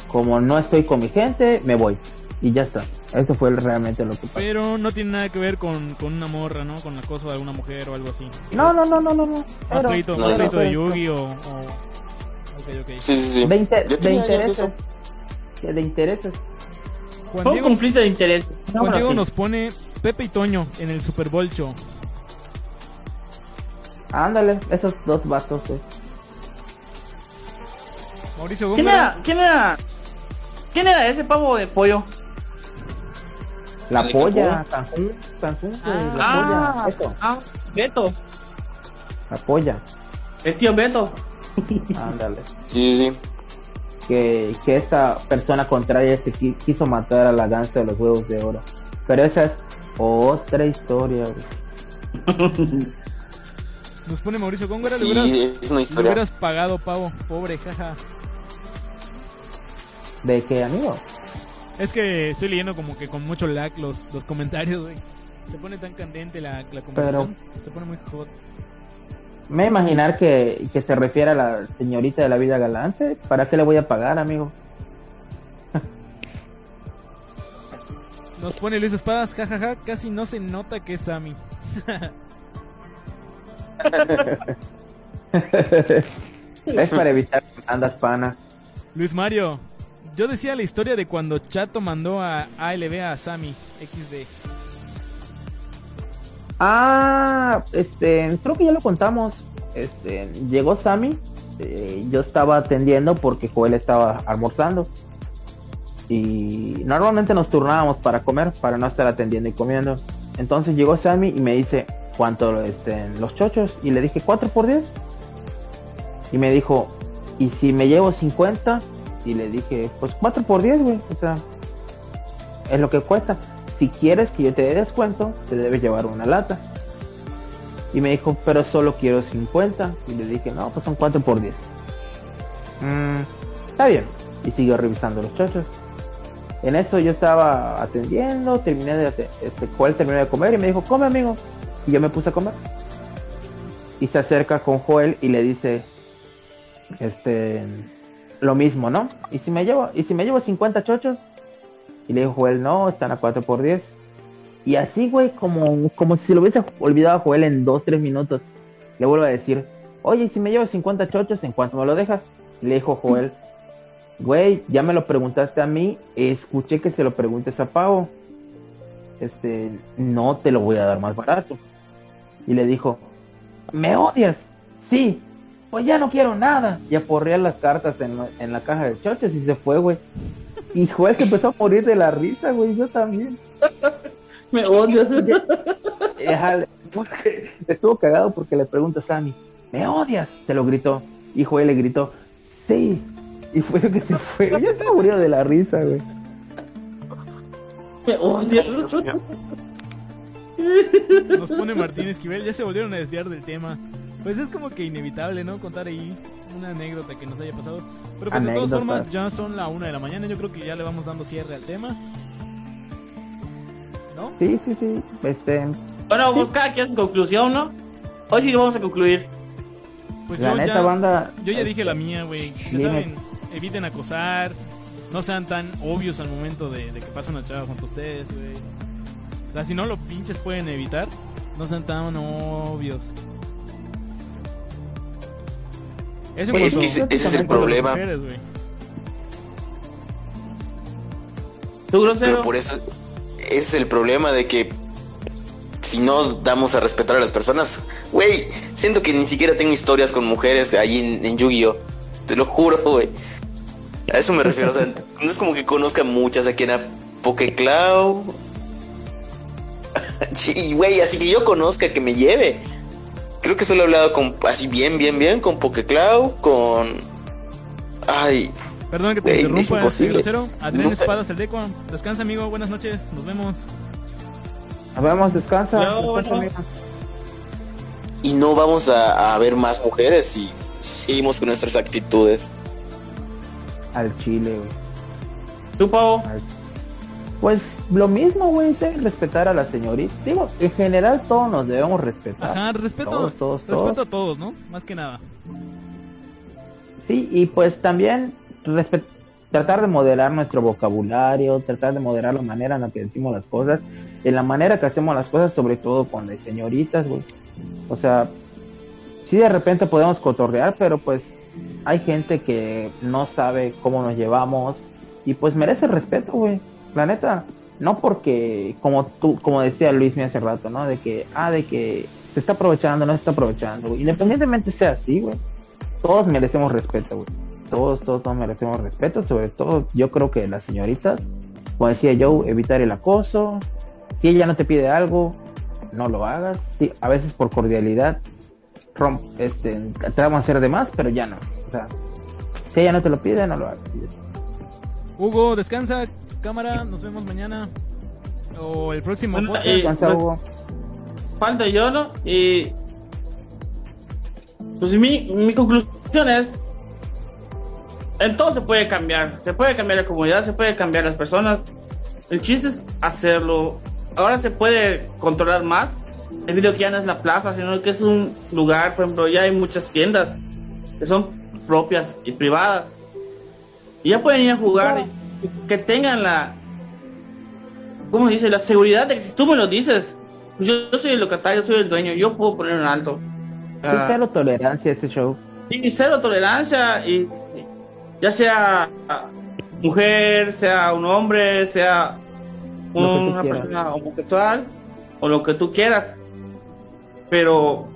como no estoy con mi gente, me voy. Y ya está. Eso fue realmente lo que pasó. Pero no tiene nada que ver con, con una morra, ¿no? Con el acoso de alguna mujer o algo así. No, no, no, no, no, no. Más Cero, pleito, no, no, de. Yugi o. o... Ok, ok. Sí, sí, sí. De, inter- de intereses. eso. De intereses. Juan un Diego, conflicto de interés. Juan Diego nos pone Pepe y Toño en el Super Bowl show. Ándale, esos dos vatos. pues. Mauricio ¿Quién era? ¿Quién era? ¿Quién era ese pavo de pollo? La ¿De polla, Cancún, Cancún, güey, la Ah, polla, eso, ah, Beto. la polla, El tío Beto. [laughs] ándale. Sí, sí, sí. Que, que esta persona contraria se qui- quiso matar a la danza de los huevos de oro. Pero esa es otra historia, güey. [laughs] Nos pone Mauricio Góngora. le Sí, hubieras, es una le historia. hubieras pagado, pavo. Pobre, jaja. ¿De qué, amigo? Es que estoy leyendo como que con mucho lag los, los comentarios, güey. Se pone tan candente la, la conversación. Se pone muy hot. Me imaginar que, que se refiere a la señorita de la vida galante. ¿Para qué le voy a pagar, amigo? [laughs] Nos pone Luis Espadas, jajaja. Casi no se nota que es Sammy. [laughs] es para evitar andas pana. Luis Mario. Yo decía la historia de cuando Chato mandó a ALB a Sammy XD. Ah, este, creo que ya lo contamos. Este, llegó Sammy, eh, yo estaba atendiendo porque Joel estaba almorzando. Y normalmente nos turnábamos para comer, para no estar atendiendo y comiendo. Entonces llegó Sammy y me dice, ¿cuánto este, los chochos? Y le dije, ¿4 por 10? Y me dijo, ¿y si me llevo 50? Y le dije, pues 4 por 10, güey. O sea, es lo que cuesta. Si quieres que yo te dé descuento, te debes llevar una lata. Y me dijo, pero solo quiero 50. Y le dije, no, pues son 4 por 10. "Mm, está bien. Y siguió revisando los chochos. En eso yo estaba atendiendo, terminé de este, Joel terminó de comer y me dijo, come amigo. Y yo me puse a comer. Y se acerca con Joel y le dice, este, lo mismo, ¿no? ¿Y si me llevo, y si me llevo 50 chochos? Y le dijo Joel, no, están a 4 por 10. Y así, güey, como, como si lo hubiese olvidado a Joel en 2, 3 minutos. Le vuelvo a decir, oye, ¿y si me llevo 50 chochos, ¿en cuánto me lo dejas? Y le dijo Joel, [laughs] güey, ya me lo preguntaste a mí, escuché que se lo preguntes a Pau. Este, no te lo voy a dar más barato. Y le dijo, ¿me odias? Sí, pues ya no quiero nada. Y aporrea las cartas en, la- en la caja de chochos y se fue, güey. Y Joel se empezó a morir de la risa, güey, yo también. [laughs] Me odias. Eh, porque estuvo cagado porque le pregunta a Sammy, ¿me odias? Se lo gritó. Y Joel le gritó, sí. Y fue lo que se fue. Yo estaba muriendo de la risa, güey. Me odias. Nos pone Martín Esquivel, ya se volvieron a desviar del tema. Pues es como que inevitable, ¿no? Contar ahí una anécdota que nos haya pasado. Pero pues de todas formas ya son la una de la mañana, yo creo que ya le vamos dando cierre al tema. ¿No? Sí, sí, sí. Este, Bueno, cada quien su conclusión, ¿no? Hoy sí vamos a concluir. Pues la yo neta ya, banda. yo ya dije la mía, güey. Ya saben, eviten acosar, no sean tan obvios al momento de, de que pasa una chava junto a ustedes, güey. O sea, si no lo pinches pueden evitar, no sean tan obvios. Eso es que ese- ese es el problema. Pero por eso, ese es el problema de que si no damos a respetar a las personas, güey, siento que ni siquiera tengo historias con mujeres ahí en, en Yu-Gi-Oh! Te lo juro, güey. A eso me refiero, o sea, [laughs] no es como que conozca muchas aquí en la [laughs] Pokeclaw. Sí, güey, así que yo conozca, que me lleve. Creo que solo he hablado con, así bien, bien, bien, con Pokeclaw, con... Ay, Perdón que te es interrumpa, este imposible. grosero. Adrián No- Espadas, el Deco. Descansa, amigo. Buenas noches. Nos vemos. Nos vemos, descansa. No, descansa, bueno. amigo. y no vamos a, a ver más mujeres si seguimos con nuestras actitudes. Al chile, güey. ¿Tú, Pavo? Al- Pues lo mismo, güey, respetar a la señorita. Digo, en general todos nos debemos respetar. Ajá, respeto. Todos, todos, todos. respeto a todos, ¿no? Más que nada. Sí, y pues también tratar de moderar nuestro vocabulario, tratar de moderar la manera en la que decimos las cosas, en la manera que hacemos las cosas, sobre todo con las señoritas, güey. O sea, sí de repente podemos cotorrear, pero pues hay gente que no sabe cómo nos llevamos y pues merece respeto, güey. La neta, no porque, como tú, como decía Luis me hace rato, ¿no? De que, ah, de que se está aprovechando, no se está aprovechando, güey. Independientemente sea así, güey todos merecemos respeto, güey. Todos, todos, todos merecemos respeto. Sobre todo, yo creo que las señoritas, como decía Joe, evitar el acoso. Si ella no te pide algo, no lo hagas. Sí, a veces por cordialidad, romp, este, te vamos a hacer de más, pero ya no. O sea, si ella no te lo pide, no lo hagas. Hugo, descansa. Cámara, nos vemos mañana. O el próximo Bueno, podcast. eh, Descansa, Hugo. falta yo, ¿no? Y. Pues mi, mi conclusión es. En todo se puede cambiar. Se puede cambiar la comunidad, se puede cambiar las personas. El chiste es hacerlo. Ahora se puede controlar más. Debido a que ya no es la plaza, sino que es un lugar, por ejemplo, ya hay muchas tiendas que son propias y privadas. Y ya pueden ir a jugar y que tengan la, ¿cómo se dice? La seguridad de que si tú me lo dices, pues yo, yo soy el locatario, soy el dueño, yo puedo poner un alto. Cero tolerancia a este show. y cero tolerancia, y ya sea mujer, sea un hombre, sea una persona homosexual, o lo que tú quieras. Pero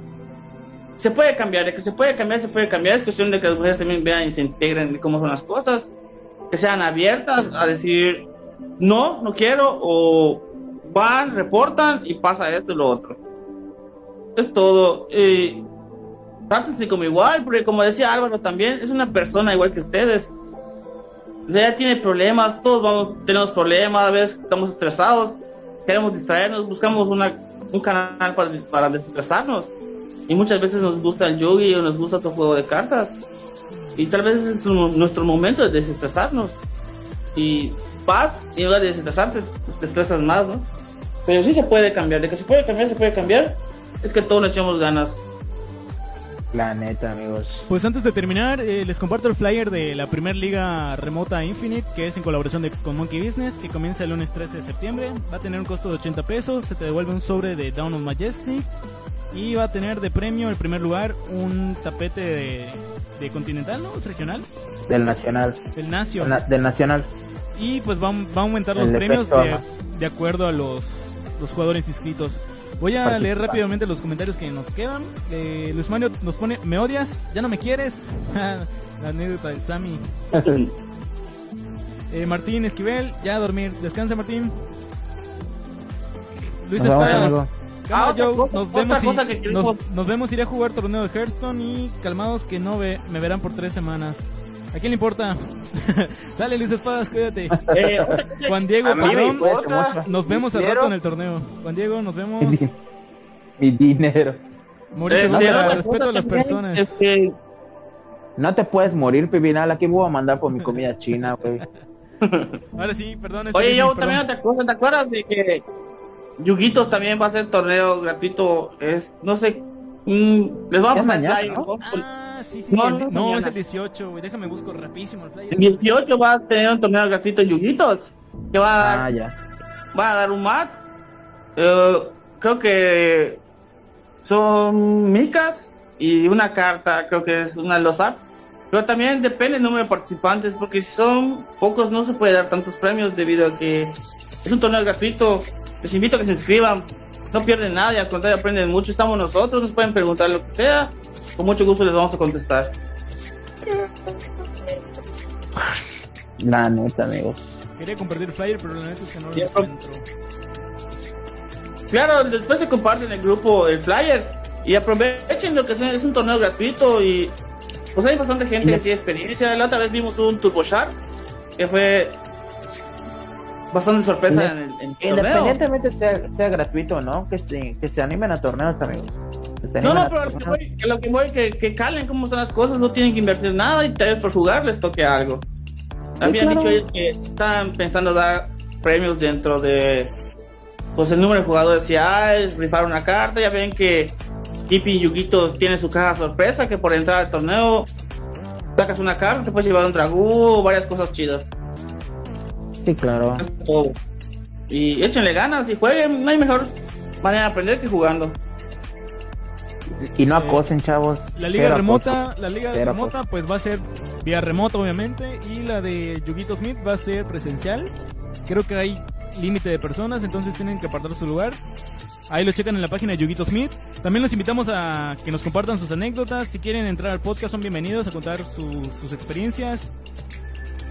se puede cambiar, de que se puede cambiar, se puede cambiar. Es cuestión de que las mujeres también vean y se integren en cómo son las cosas, que sean abiertas a decir no, no quiero, o van, reportan y pasa esto y lo otro. Es todo. Y trátense como igual, porque como decía Álvaro también, es una persona igual que ustedes. Ella tiene problemas, todos vamos, tenemos problemas, a veces estamos estresados, queremos distraernos, buscamos una, un canal para, para desestresarnos. Y muchas veces nos gusta el yogi o nos gusta otro juego de cartas. Y tal vez es nu- nuestro momento de desestresarnos. Y vas y en lugar de desestresarte, te estresas más, ¿no? Pero sí se puede cambiar, de que se puede cambiar, se puede cambiar. Es que todos le echamos ganas. La neta, amigos. Pues antes de terminar, eh, les comparto el flyer de la primer liga remota Infinite, que es en colaboración de, con Monkey Business, que comienza el lunes 13 de septiembre. Va a tener un costo de 80 pesos, se te devuelve un sobre de Down of Majestic y va a tener de premio, en primer lugar, un tapete de, de Continental, ¿no? Regional, Del Nacional. del Nacio. Na- Del Nacional. Y pues va, va a aumentar los El premios de, de acuerdo a los, los jugadores inscritos. Voy a Participa. leer rápidamente los comentarios que nos quedan. Eh, Luis Mario nos pone, ¿me odias? ¿Ya no me quieres? [laughs] La anécdota del Sammy. [laughs] Eh, Martín Esquivel, ya a dormir. Descansa, Martín. Luis Espadas. Ah, otra Joe, cosa- nos otra vemos, y- que nos, nos vemos, iré a jugar torneo de Hearthstone y calmados que no ve, me verán por tres semanas. ¿A quién le importa? [laughs] Sale Luis Espadas, cuídate. Eh, Juan Diego, me perdón, nos vemos al rato en el torneo. Juan Diego, nos vemos. Mi, di- mi dinero. Mauricio Eh, cosa respeto a las personas. es que- No te puedes morir, Pibinal. Aquí voy a mandar por mi comida china, güey. [laughs] Ahora sí, perdón. este Oye, yo también otra cosa, ¿te acuerdas de que Yuguitos también va a hacer torneo gratuito? Es, no sé, mm, les vamos a pasar mañana, flyer, ¿no? ¿no? Ah, sí, sí. No, el- no, no, mañana. es el 18, güey. Déjame busco rapidísimo el flyer. El 18 va a tener un torneo gratuito en Yuguitos, que va a dar, Ah, ya. va a dar un mat. Eh, creo que son micas y una carta, creo que es una los apps. Pero también depende del número de participantes, porque si son pocos no se puede dar tantos premios debido a que es un torneo gratuito. Les invito a que se inscriban, no pierden nada y al contrario aprenden mucho. Estamos nosotros, nos pueden preguntar lo que sea, con mucho gusto les vamos a contestar. La neta, amigos. Quería compartir el flyer, pero la neta es que no lo encuentro. Claro, después se comparte en el grupo el flyer y aprovechen lo que sea, es un torneo gratuito y pues hay bastante gente que tiene experiencia. La otra vez vimos un Turbo Shark que fue bastante sorpresa en el, en. Independientemente sea, sea gratuito o no, que se, que se animen a torneos, amigos. No, no, pero a lo que voy, que lo que voy, que, que calen cómo son las cosas, no tienen que invertir nada y tal vez por jugar les toque algo. Habían claro. dicho ellos que están pensando dar premios dentro de pues el número de jugadores si hay, rifar una carta, ya ven que Keeping Yuguito tiene su caja sorpresa que por entrar al torneo sacas una carta, te puedes llevar un dragú, varias cosas chidas. Sí, claro. Y échenle ganas y jueguen, no hay mejor manera de aprender que jugando. Y no acosen, chavos. La liga Cero remota, acoso. la liga Cero remota pues va a ser vía remota obviamente y la de Yugito Smith va a ser presencial. Creo que hay límite de personas, entonces tienen que apartar su lugar. Ahí lo checan en la página de Yugito Smith. También los invitamos a que nos compartan sus anécdotas. Si quieren entrar al podcast son bienvenidos a contar su- sus experiencias.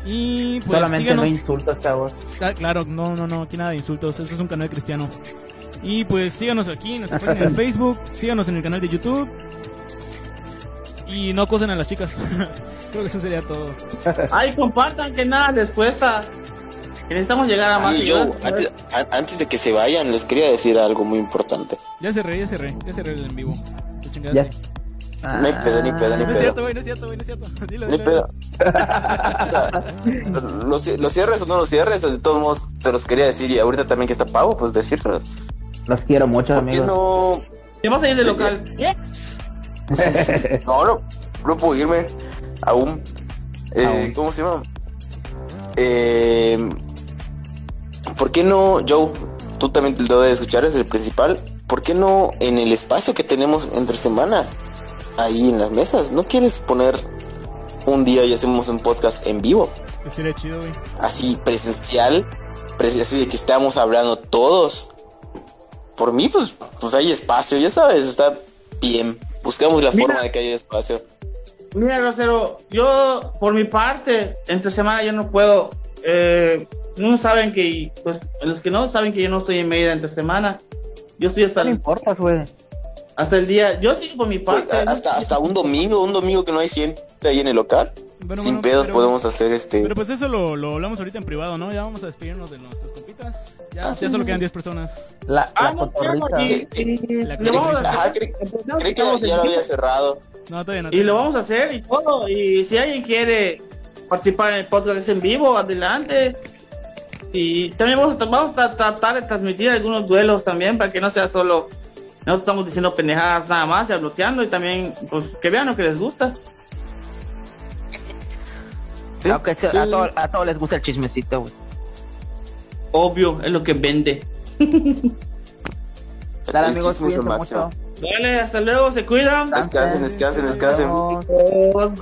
Y pues Solamente síganos. no insultos, chavos. Ah, claro, no, no, no, aquí nada de insultos, esto es un canal cristiano. Y pues síganos aquí en nuestra página de [laughs] Facebook, síganos en el canal de YouTube. Y no acosen a las chicas. [laughs] Creo que eso sería todo. Ay, compartan que nada les cuesta. Que necesitamos llegar a más Y yo, antes, a- antes de que se vayan, les quería decir algo muy importante. Ya cerré, ya cerré, ya cerré el en vivo. Qué Ya. No hay pedo, ni pedo, ni No es pedo. cierto, güey, no es cierto, güey, no es cierto. [laughs] Dilo, Ni pedo. Los, los cierres o no los cierres, de todos modos, te los quería decir. Y ahorita también que está Pavo, pues decírselos. Los quiero mucho, ¿Por qué amigos. no? Te vas a ir del local. ¿Qué? [laughs] No, no, no puedo irme aún. Eh, Aún. ¿Cómo se llama? Eh, ¿Por qué no, Joe? Tú también te lo debes escuchar, es el principal. ¿Por qué no en el espacio que tenemos entre semana, ahí en las mesas, no quieres poner un día y hacemos un podcast en vivo? Chido, güey. así presencial, pres- así de que estamos hablando todos. Por mí, pues, pues hay espacio, ya sabes, está bien. Buscamos la Mira. forma de que haya espacio. Mira, Rosero, yo por mi parte, entre semana yo no puedo. Eh, no saben que, pues, los que no saben que yo no estoy en Mérida entre semana. Yo estoy hasta No importa, güey. Hasta el día. Yo sí por mi Pues, parte. hasta, hasta un domingo, un domingo que no hay gente ahí en el local. Bueno, Sin bueno, pedos pero- podemos hacer este. Pero pues eso lo, lo hablamos ahorita en privado, ¿no? Ya vamos a despedirnos de nuestras compitas. Ya, Ah, ya sí, solo sí, quedan sí. 10 personas. La, Ah, la no, cotorrita. claro, y, Sí, La y lo vamos a Ajá, creí, que ya lo había cerrado. No, todavía no. Y lo vamos a hacer y todo. Y si alguien quiere participar en el podcast en vivo, adelante. Y también vamos a, vamos a tratar de transmitir algunos duelos también para que no sea solo Nosotros estamos diciendo pendejadas nada más, ya bloqueando y también, pues, que vean lo que les gusta. Sí, Aunque sea- sí. a, todo- a todos les gusta el chismecito, güey. Obvio, es lo que vende. [laughs] Dale, El amigos, cuídense mucho. Dale, hasta luego, se cuidan. Descansen, descansen, descansen. Nos vemos.